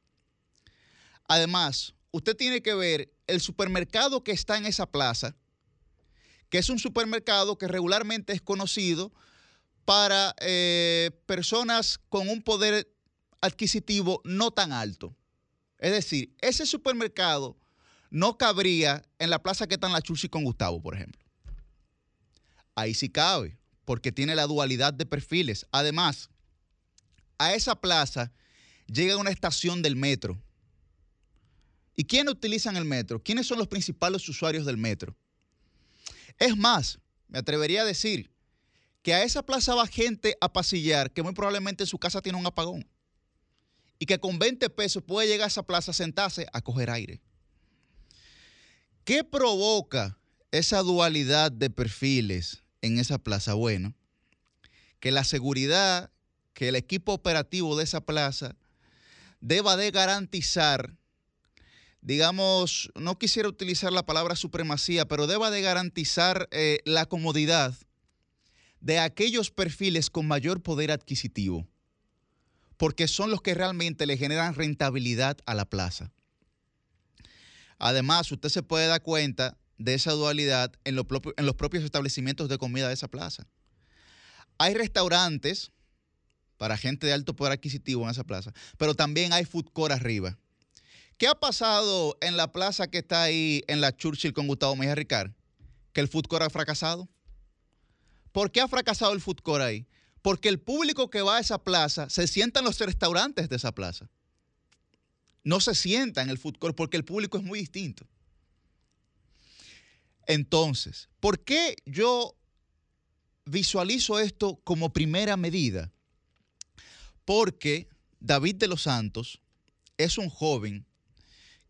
Además, usted tiene que ver el supermercado que está en esa plaza, que es un supermercado que regularmente es conocido para eh, personas con un poder adquisitivo no tan alto. Es decir, ese supermercado no cabría en la plaza que está en la Churchi con Gustavo, por ejemplo. Ahí sí cabe, porque tiene la dualidad de perfiles. Además, a esa plaza llega una estación del metro. ¿Y quiénes utilizan el metro? ¿Quiénes son los principales usuarios del metro? Es más, me atrevería a decir que a esa plaza va gente a pasillar que muy probablemente en su casa tiene un apagón y que con 20 pesos puede llegar a esa plaza sentarse a coger aire. ¿Qué provoca esa dualidad de perfiles en esa plaza? Bueno, que la seguridad, que el equipo operativo de esa plaza deba de garantizar, digamos, no quisiera utilizar la palabra supremacía, pero deba de garantizar eh, la comodidad de aquellos perfiles con mayor poder adquisitivo porque son los que realmente le generan rentabilidad a la plaza. Además, usted se puede dar cuenta de esa dualidad en, los propios establecimientos de comida de esa plaza. Hay restaurantes para gente de alto poder adquisitivo en esa plaza, pero también hay food court arriba. ¿Qué ha pasado en la plaza que está ahí en la Churchill con Gustavo Mejía Ricard? Que el food court ha fracasado. ¿Por qué ha fracasado el food court ahí? Porque el público que va a esa plaza se sienta en los restaurantes de esa plaza. No se sienta en el food court porque el público es muy distinto. Entonces, ¿por qué yo visualizo esto como primera medida? Porque David de los Santos es un joven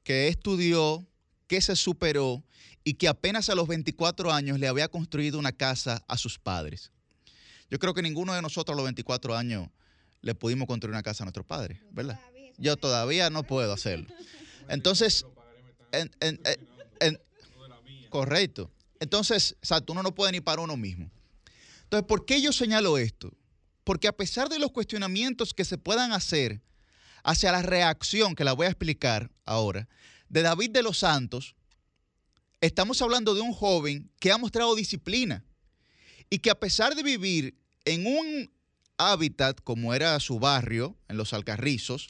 que estudió, que se superó y que apenas a los 24 años le había construido una casa a sus padres. Yo creo que ninguno de nosotros a los 24 años le pudimos construir una casa a nuestros padres, ¿verdad? Yo todavía no puedo hacerlo. Entonces, en- en- en- en- correcto. Entonces, exacto, uno no puede ni para uno mismo. Entonces, ¿por qué yo señalo esto? Porque a pesar de los cuestionamientos que se puedan hacer hacia la reacción, que la voy a explicar ahora, de David de los Santos, estamos hablando de un joven que ha mostrado disciplina y que a pesar de vivir en un hábitat como era su barrio, en los Alcarrizos,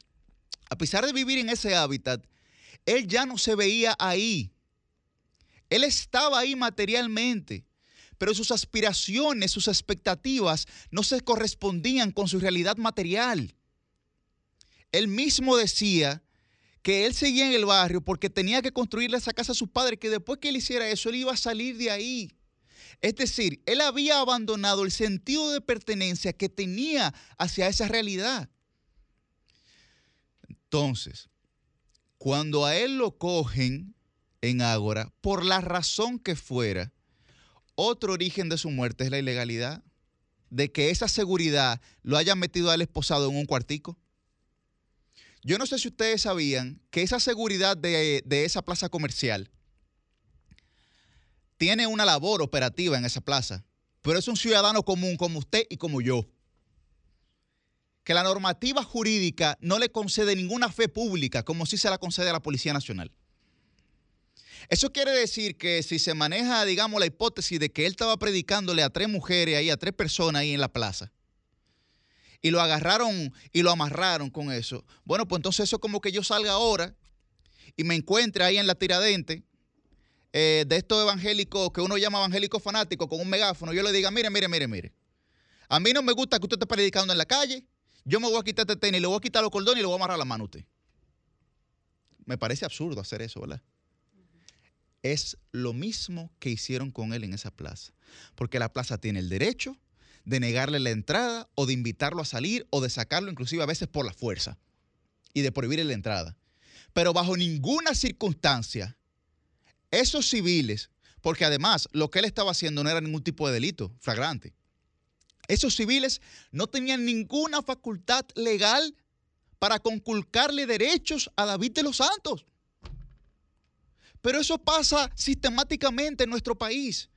a pesar de vivir en ese hábitat, él ya no se veía ahí. Él estaba ahí materialmente, pero sus aspiraciones, sus expectativas no se correspondían con su realidad material. Él mismo decía que él seguía en el barrio porque tenía que construirle esa casa a sus padres, que después que él hiciera eso, él iba a salir de ahí. Es decir, él había abandonado el sentido de pertenencia que tenía hacia esa realidad. Entonces, cuando a él lo cogen en Ágora, por la razón que fuera, otro origen de su muerte es la ilegalidad, de que esa seguridad lo hayan metido al esposado en un cuartico. Yo no sé si ustedes sabían que esa seguridad de, de esa plaza comercial tiene una labor operativa en esa plaza, pero es un ciudadano común como usted y como yo. Que la normativa jurídica no le concede ninguna fe pública como si se la concede a la Policía Nacional. Eso quiere decir que si se maneja, digamos, la hipótesis de que él estaba predicándole a tres mujeres ahí, a tres personas ahí en la plaza, y lo agarraron y lo amarraron con eso, bueno, pues entonces eso es como que yo salga ahora y me encuentre ahí en la tiradente eh, de estos evangélicos que uno llama evangélicos fanáticos con un megáfono, yo le diga, mire, mire, mire, mire, a mí no me gusta que usted esté predicando en la calle, yo me voy a quitar este tenis, le voy a quitar los cordones y le voy a amarrar la mano a usted. Me parece absurdo hacer eso, ¿verdad? Es lo mismo que hicieron con él en esa plaza, porque la plaza tiene el derecho de negarle la entrada o de invitarlo a salir o de sacarlo inclusive a veces por la fuerza y de prohibirle la entrada. Pero bajo ninguna circunstancia esos civiles, porque además lo que él estaba haciendo no era ningún tipo de delito flagrante, esos civiles no tenían ninguna facultad legal para conculcarle derechos a David de los Santos. Pero eso pasa sistemáticamente en nuestro país.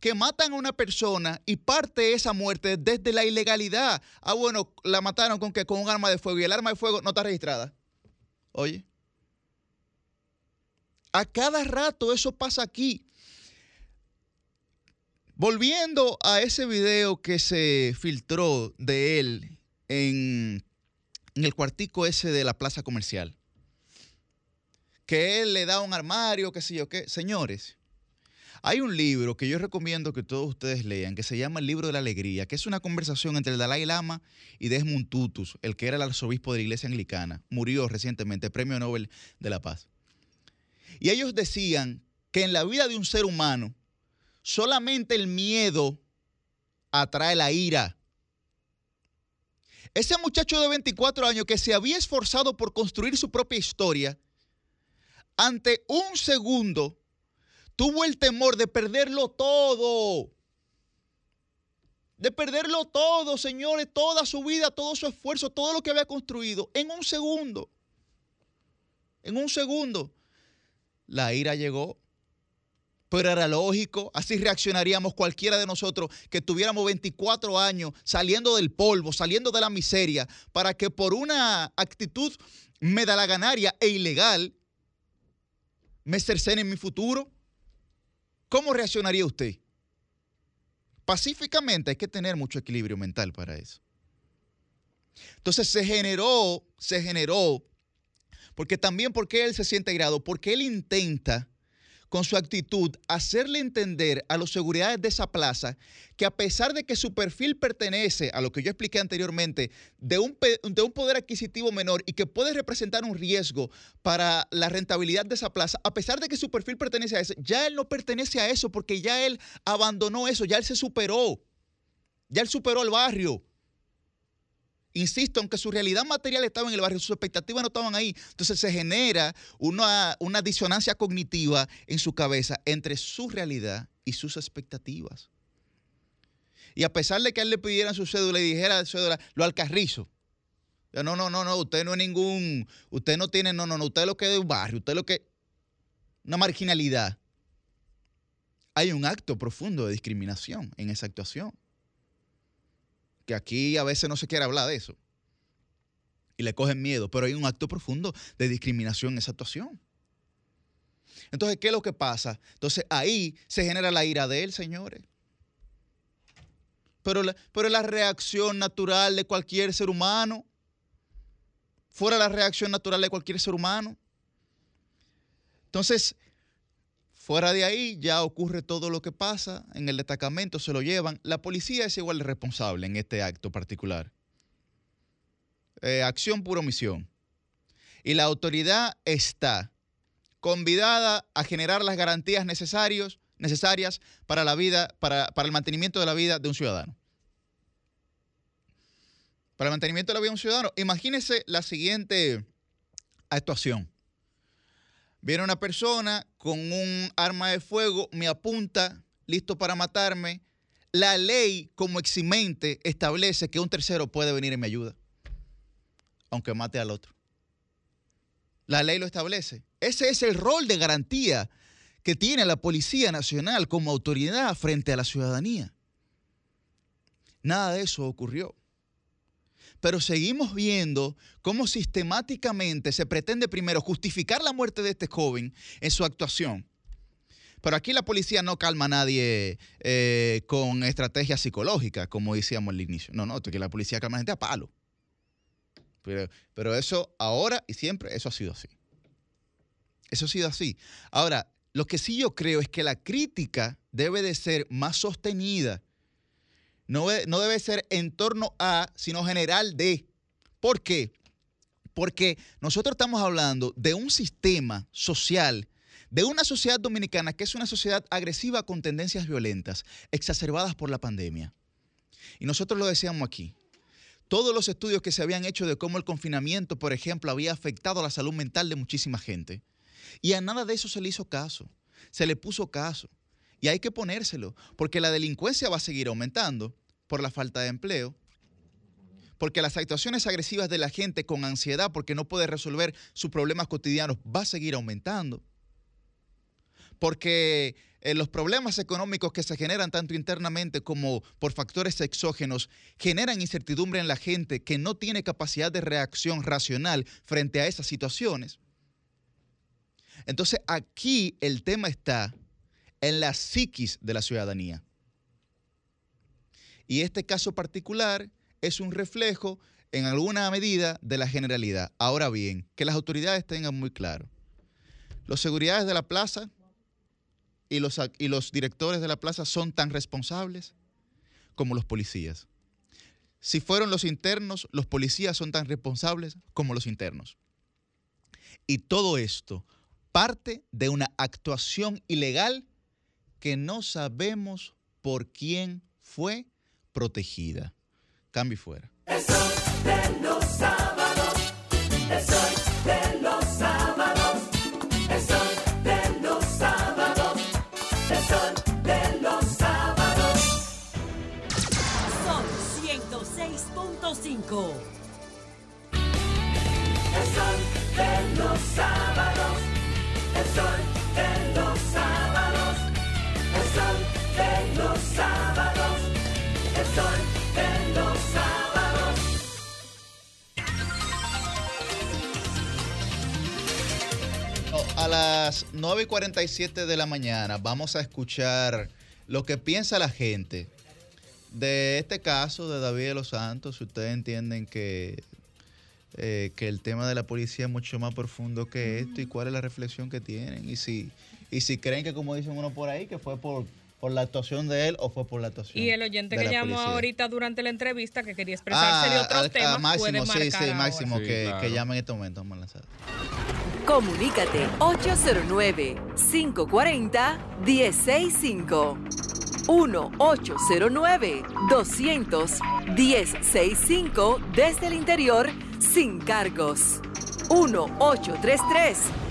Que matan a una persona y parte de esa muerte desde la ilegalidad. Ah, bueno, la mataron con que con un arma de fuego y el arma de fuego no está registrada. Oye. A cada rato eso pasa aquí. Volviendo a ese video que se filtró de él en, el cuartico ese de la plaza comercial que él le da un armario, qué sé yo qué. Señores, hay un libro que yo recomiendo que todos ustedes lean, que se llama El libro de la alegría, que es una conversación entre el Dalai Lama y Desmond Tutus, el que era el arzobispo de la iglesia anglicana. Murió recientemente, premio Nobel de la Paz. Y ellos decían que en la vida de un ser humano, solamente el miedo atrae la ira. Ese muchacho de 24 años que se había esforzado por construir su propia historia, ante un segundo, tuvo el temor de perderlo todo. De perderlo todo, señores, toda su vida, todo su esfuerzo, todo lo que había construido, en un segundo. En un segundo. La ira llegó. Pero era lógico, así reaccionaríamos cualquiera de nosotros que tuviéramos 24 años saliendo del polvo, saliendo de la miseria, para que por una actitud medalaganaria e ilegal me cercenen mi futuro? ¿Cómo reaccionaría usted? Pacíficamente hay que tener mucho equilibrio mental para eso. Entonces se generó, se generó, porque también porque él se siente grado, porque él intenta con su actitud hacerle entender a los seguridades de esa plaza que a pesar de que su perfil pertenece a lo que yo expliqué anteriormente, de un, de un poder adquisitivo menor y que puede representar un riesgo para la rentabilidad de esa plaza, a pesar de que su perfil pertenece a eso, ya él no pertenece a eso porque ya él abandonó eso, ya él se superó, ya él superó el barrio. Insisto, aunque su realidad material estaba en el barrio, sus expectativas no estaban ahí. Entonces se genera una, una disonancia cognitiva en su cabeza entre su realidad y sus expectativas. Y a pesar de que él le pidieran su cédula y dijera cédula, lo alcarrizo. No, no, no, no, usted no es ningún, usted no tiene, no, no, no, usted es lo que es un barrio, usted es lo que, una marginalidad. Hay un acto profundo de discriminación en esa actuación que aquí a veces no se quiere hablar de eso. Y le cogen miedo, pero hay un acto profundo de discriminación en esa actuación. Entonces, ¿qué es lo que pasa? Entonces, ahí se genera la ira de él, señores. Pero la, pero la reacción natural de cualquier ser humano. Fuera la reacción natural de cualquier ser humano. Entonces, Fuera de ahí ya ocurre todo lo que pasa, en el destacamento se lo llevan. La policía es igual de responsable en este acto particular. Eh, acción por omisión. Y la autoridad está convidada a generar las garantías necesarios, necesarias para la vida, para, para el mantenimiento de la vida de un ciudadano. Para el mantenimiento de la vida de un ciudadano. Imagínese la siguiente actuación. Viene una persona con un arma de fuego, me apunta, listo para matarme. La ley como eximente establece que un tercero puede venir y me ayuda, aunque mate al otro. La ley lo establece. Ese es el rol de garantía que tiene la Policía Nacional como autoridad frente a la ciudadanía. Nada de eso ocurrió pero seguimos viendo cómo sistemáticamente se pretende primero justificar la muerte de este joven en su actuación. Pero aquí la policía no calma a nadie eh, con estrategia psicológica, como decíamos al inicio. No, no, que la policía calma a gente a palo. Pero, pero eso ahora y siempre, eso ha sido así. Eso ha sido así. Ahora, lo que sí yo creo es que la crítica debe de ser más sostenida no, no debe ser en torno a, sino general de. ¿Por qué? Porque nosotros estamos hablando de un sistema social, de una sociedad dominicana que es una sociedad agresiva con tendencias violentas, exacerbadas por la pandemia. Y nosotros lo decíamos aquí. Todos los estudios que se habían hecho de cómo el confinamiento, por ejemplo, había afectado la salud mental de muchísima gente. Y a nada de eso se le hizo caso. Se le puso caso. Y hay que ponérselo, porque la delincuencia va a seguir aumentando por la falta de empleo, porque las actuaciones agresivas de la gente con ansiedad porque no puede resolver sus problemas cotidianos va a seguir aumentando, porque eh, los problemas económicos que se generan tanto internamente como por factores exógenos generan incertidumbre en la gente que no tiene capacidad de reacción racional frente a esas situaciones. Entonces aquí el tema está en la psiquis de la ciudadanía. Y este caso particular es un reflejo en alguna medida de la generalidad. Ahora bien, que las autoridades tengan muy claro. Los seguridades de la plaza y los, y los directores de la plaza son tan responsables como los policías. Si fueron los internos, los policías son tan responsables como los internos. Y todo esto parte de una actuación ilegal que no sabemos por quién fue protegida. Cambio y fuera. El sol de los sábados. El sol de los sábados. El sol de los sábados. El sol de los sábados. Son 106.5. El sol de los sábados. El sol de los A las 9 y 47 de la mañana vamos a escuchar lo que piensa la gente de este caso de David de los Santos, si ustedes entienden que, eh, que el tema de la policía es mucho más profundo que esto y cuál es la reflexión que tienen. Y si, y si creen que, como dicen uno por ahí, que fue por, por la actuación de él o fue por la actuación Y el oyente de que la llamó policía. ahorita durante la entrevista que quería expresarse de Ah, otros a- a temas Máximo, puede sí, sí, ahora. Máximo, Sí, que, claro. que llame en este momento. Vamos a lanzar. Comunícate 809-540-1065. 1-809-200-1065 desde el interior sin cargos.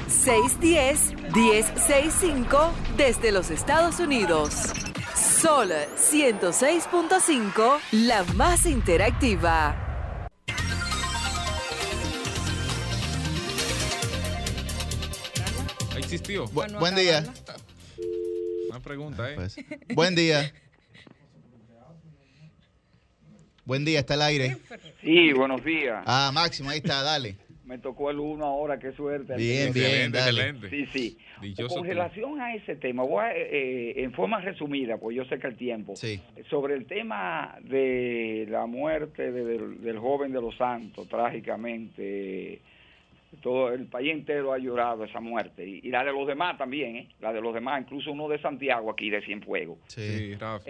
1-833-610-1065 desde los Estados Unidos. Sol 106.5, la más interactiva. ¿Existió? Bu- buen día. Una pregunta, ¿eh? Pues, buen día. Buen día, está al aire. Sí, buenos días. Ah, Máximo, ahí está, dale. Me tocó el uno ahora, qué suerte. Bien, bien, dale. Sí, sí. Dichoso Con tú. relación a ese tema, voy a, eh, en forma resumida, pues yo sé que el tiempo, Sí. sobre el tema de la muerte de- del, del joven de los santos, trágicamente, todo el país entero ha llorado esa muerte, y, y la de los demás también, ¿eh? la de los demás, incluso uno de Santiago aquí de Cienfuegos. Sí, Rafa.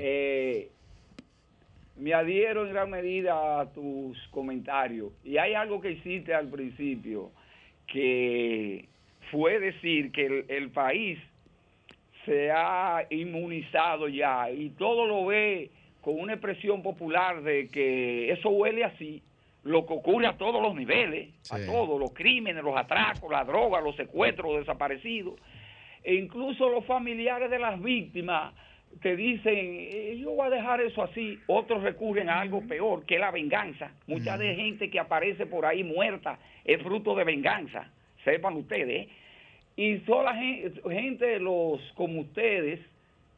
Me adhiero en gran medida a tus comentarios. Y hay algo que hiciste al principio, que fue decir que el, el país se ha inmunizado ya y todo lo ve con una expresión popular de que eso huele así, lo que ocurre a todos los niveles, a todos, los crímenes, los atracos, la droga, los secuestros, los desaparecidos e incluso los familiares de las víctimas te dicen, "Eh, yo voy a dejar eso así, otros recurren a algo peor, que la venganza. Mucha de gente que aparece por ahí muerta es fruto de venganza, sepan ustedes. ¿eh? Y son la gente, gente los como ustedes,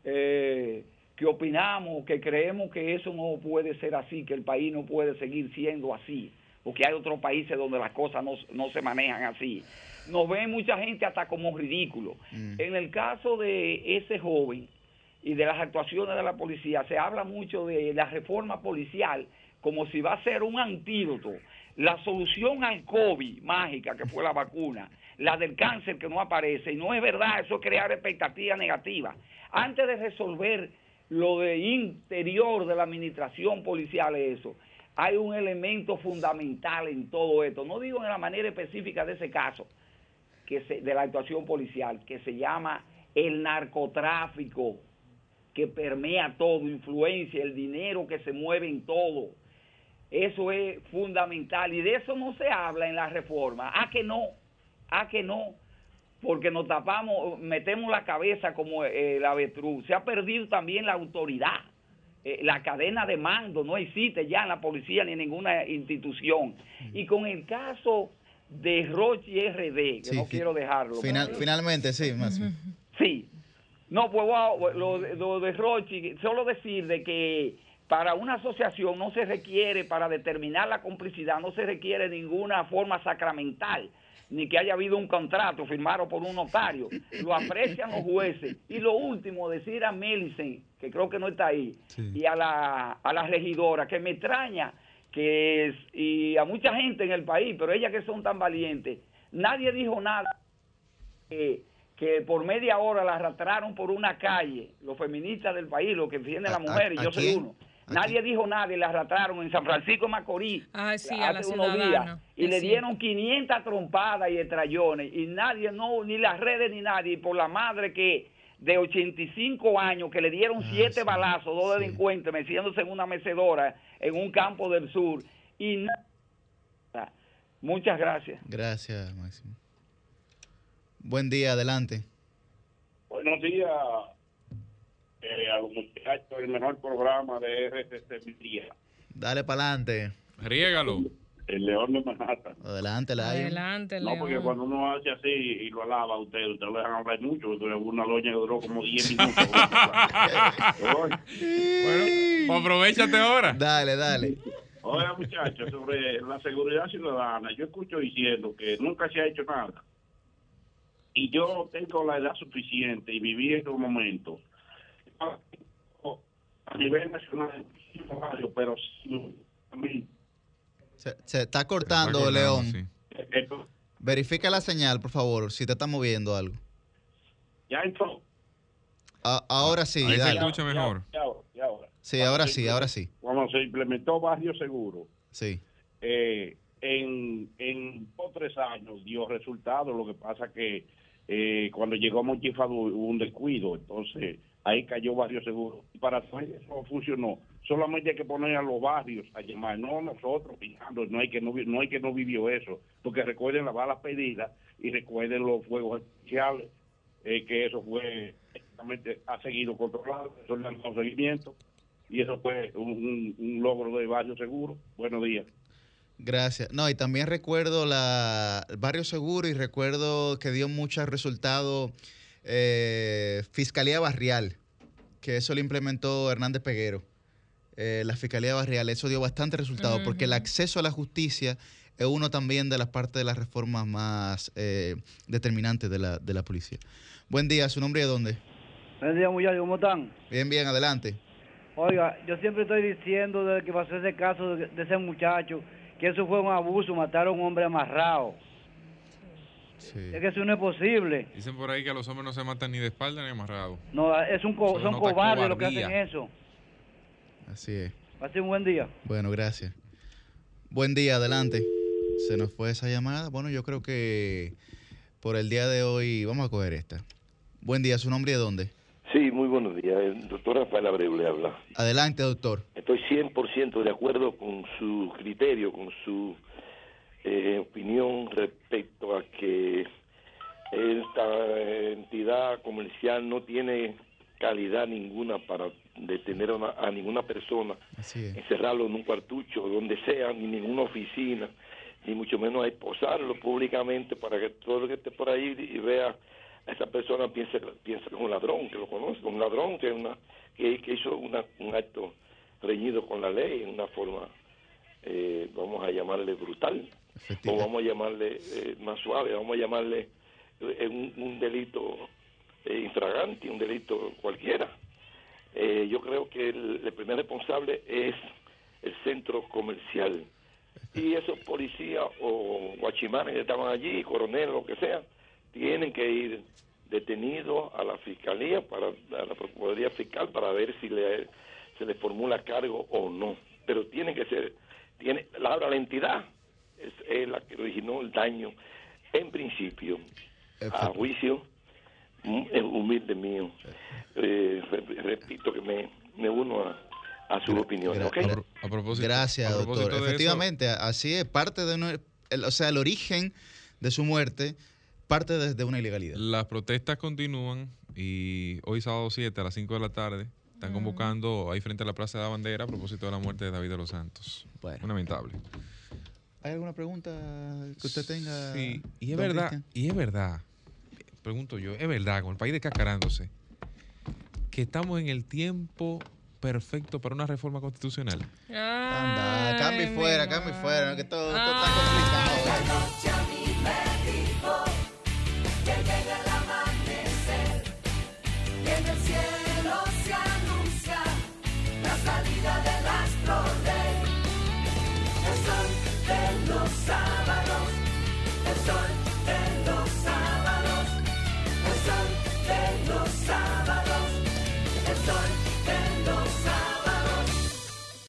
eh, que opinamos, que creemos que eso no puede ser así, que el país no puede seguir siendo así, porque hay otros países donde las cosas no, no se manejan así. Nos ve mucha gente hasta como ridículo. En el caso de ese joven y de las actuaciones de la policía, se habla mucho de la reforma policial como si va a ser un antídoto. La solución al COVID mágica, que fue la vacuna, la del cáncer que no aparece, y no es verdad, eso es crear expectativas negativas. Antes de resolver lo de interior de la administración policial, eso, hay un elemento fundamental en todo esto. No digo en la manera específica de ese caso, que se, de la actuación policial, que se llama el narcotráfico, que permea todo, influencia, el dinero que se mueve en todo. Eso es fundamental y de eso no se habla en la reforma. Ah, que no, ah, que no, porque nos tapamos, metemos la cabeza como eh, el avestruz. Se ha perdido también la autoridad. Eh, la cadena de mando no existe ya en la policía ni en ninguna institución. Y con el caso de Rochi RD, que Sí, no quiero dejarlo. Final- finalmente, sí, Máximo. Sí. No, pues wow, lo, de- lo de Rochi, solo decir de que para una asociación no se requiere, para determinar la complicidad, no se requiere ninguna forma sacramental, ni que haya habido un contrato firmado por un notario. Lo aprecian los jueces. Y lo último, decir a Melicen, que creo que no está ahí, y a la, a la regidora, que me extraña, que es, y a mucha gente en el país, pero ellas que son tan valientes, nadie dijo nada que, que por media hora la arrastraron por una calle, los feministas del país, los que defienden a las ¿A- mujeres, a yo soy quién? uno. Nadie dijo nada y la arrastraron en San Francisco de Macorís sí, la hace unos ciudadana. días y Es le dieron 500 trompadas y estrellones y nadie, no, ni las redes ni nadie, y por la madre que de 85 años que le dieron siete balazos, dos delincuentes meciéndose en una mecedora en un campo del sur y nada. Muchas gracias. Gracias, Máximo. Buen día, adelante. Buenos días eh, a los muchachos, el mejor programa de RCC mi día. Dale para adelante. Riégalo. El León de Manhattan. Adelante, Lion. Adelante, No, porque cuando uno hace así y lo alaba a usted, usted lo dejan hablar mucho, porque una doña que duró como 10 minutos. Bueno, aprovechate ahora. Dale, dale. Oiga, muchachos, sobre la seguridad ciudadana, yo escucho diciendo que nunca se ha hecho nada. Y yo tengo la edad suficiente y viví estos momentos. a nivel nacional, pero sí, a mí, Se, se está cortando, cortando, León. sí. eh, Verifica la señal, por favor, si te está moviendo algo. ya entró. A- ahora sí, Ahí se dale. escucha mejor. Y ahora, y ahora. Sí, ahora sí, ahora sí. Cuando se implementó Barrio Seguro, Sí. eh, en, en dos o tres años dio resultados. Lo que pasa que eh, cuando llegó Monchifado hubo un descuido, entonces ahí cayó Barrio Seguro. Y para eso funcionó, solamente hay que poner a los barrios a llamar, no nosotros, no hay que no, no hay que no vivió eso, porque recuerden las balas pedidas y recuerden los fuegos especiales, eh, que eso fue, ha seguido controlado, eso le han dado seguimiento y eso fue un logro de Barrio Seguro. Buenos días. Gracias. No, y también recuerdo la el Barrio Seguro y recuerdo que dio muchos resultados eh, Fiscalía Barrial, que eso lo implementó Hernández Peguero. Eh, la Fiscalía Barrial, eso dio bastante resultado, porque el acceso a la justicia es uno también de las partes de las reformas más eh, determinantes de la, de la policía. Buen día, ¿su nombre y de dónde? Buenos días, muchachos, ¿cómo están? Bien, bien, adelante. Oiga, yo siempre estoy diciendo desde que pasó ese caso de, de ese muchacho que eso fue un abuso, matar a un hombre amarrado. Es que eso no es posible. Dicen por ahí que a los hombres no se matan ni de espalda ni amarrado. No, es un co- son cobardes los que hacen eso. Así es. Pase un buen día. Bueno, gracias. Buen día, adelante. Se nos fue esa llamada. Bueno, yo creo que por el día de hoy vamos a coger esta. Buen día, ¿su nombre y de dónde? Sí, muy buenos días. El doctor Rafael Abreu le habla. Adelante, doctor. Estoy 100% de acuerdo con su criterio, con su eh, opinión respecto a que esta entidad comercial no tiene calidad ninguna para detener a, una- a ninguna persona, encerrarlo en un cuartucho, donde sea, ni en ninguna oficina, ni mucho menos a esposarlo públicamente para que todo el que esté por ahí y vea esa persona piense, piense que es un ladrón, que lo conoce, un ladrón que, es una, que, que hizo una- un acto reñido con la ley en una forma, eh, vamos a llamarle brutal, o vamos a llamarle eh, más suave, vamos a llamarle eh, un, un delito infragante, un delito cualquiera. Yo creo que el, el primer responsable es el centro comercial. Y esos policías o guachimanes que estaban allí, coroneles, lo que sea, tienen que ir detenidos a la fiscalía, para a la Procuraduría Fiscal, para ver si le, se le formula cargo o no. Pero tiene que ser, tiene, la, ahora la entidad es, es la que originó el daño, en principio, a juicio mm, es humilde mío. Eh, re- repito que me, me uno a, a su opinión. Gra- ¿ok? A propósito, Gracias, a propósito doctor. eso- Efectivamente, así es. Parte de una- el- o sea, el origen de su muerte parte desde una ilegalidad. Las protestas continúan y hoy sábado 7 a las 5 de la tarde están convocando ahí frente a la Plaza de la Bandera a propósito de la muerte de David de los Santos. Bueno. Lamentable. ¿Hay alguna pregunta que usted tenga? Sí, y es verdad, Cristian? y es verdad, pregunto yo, es verdad, con el país descascarándose, que estamos en el tiempo perfecto para una reforma constitucional. Anda, cambie fuera, cambie fuera, que todo, todo está complicado.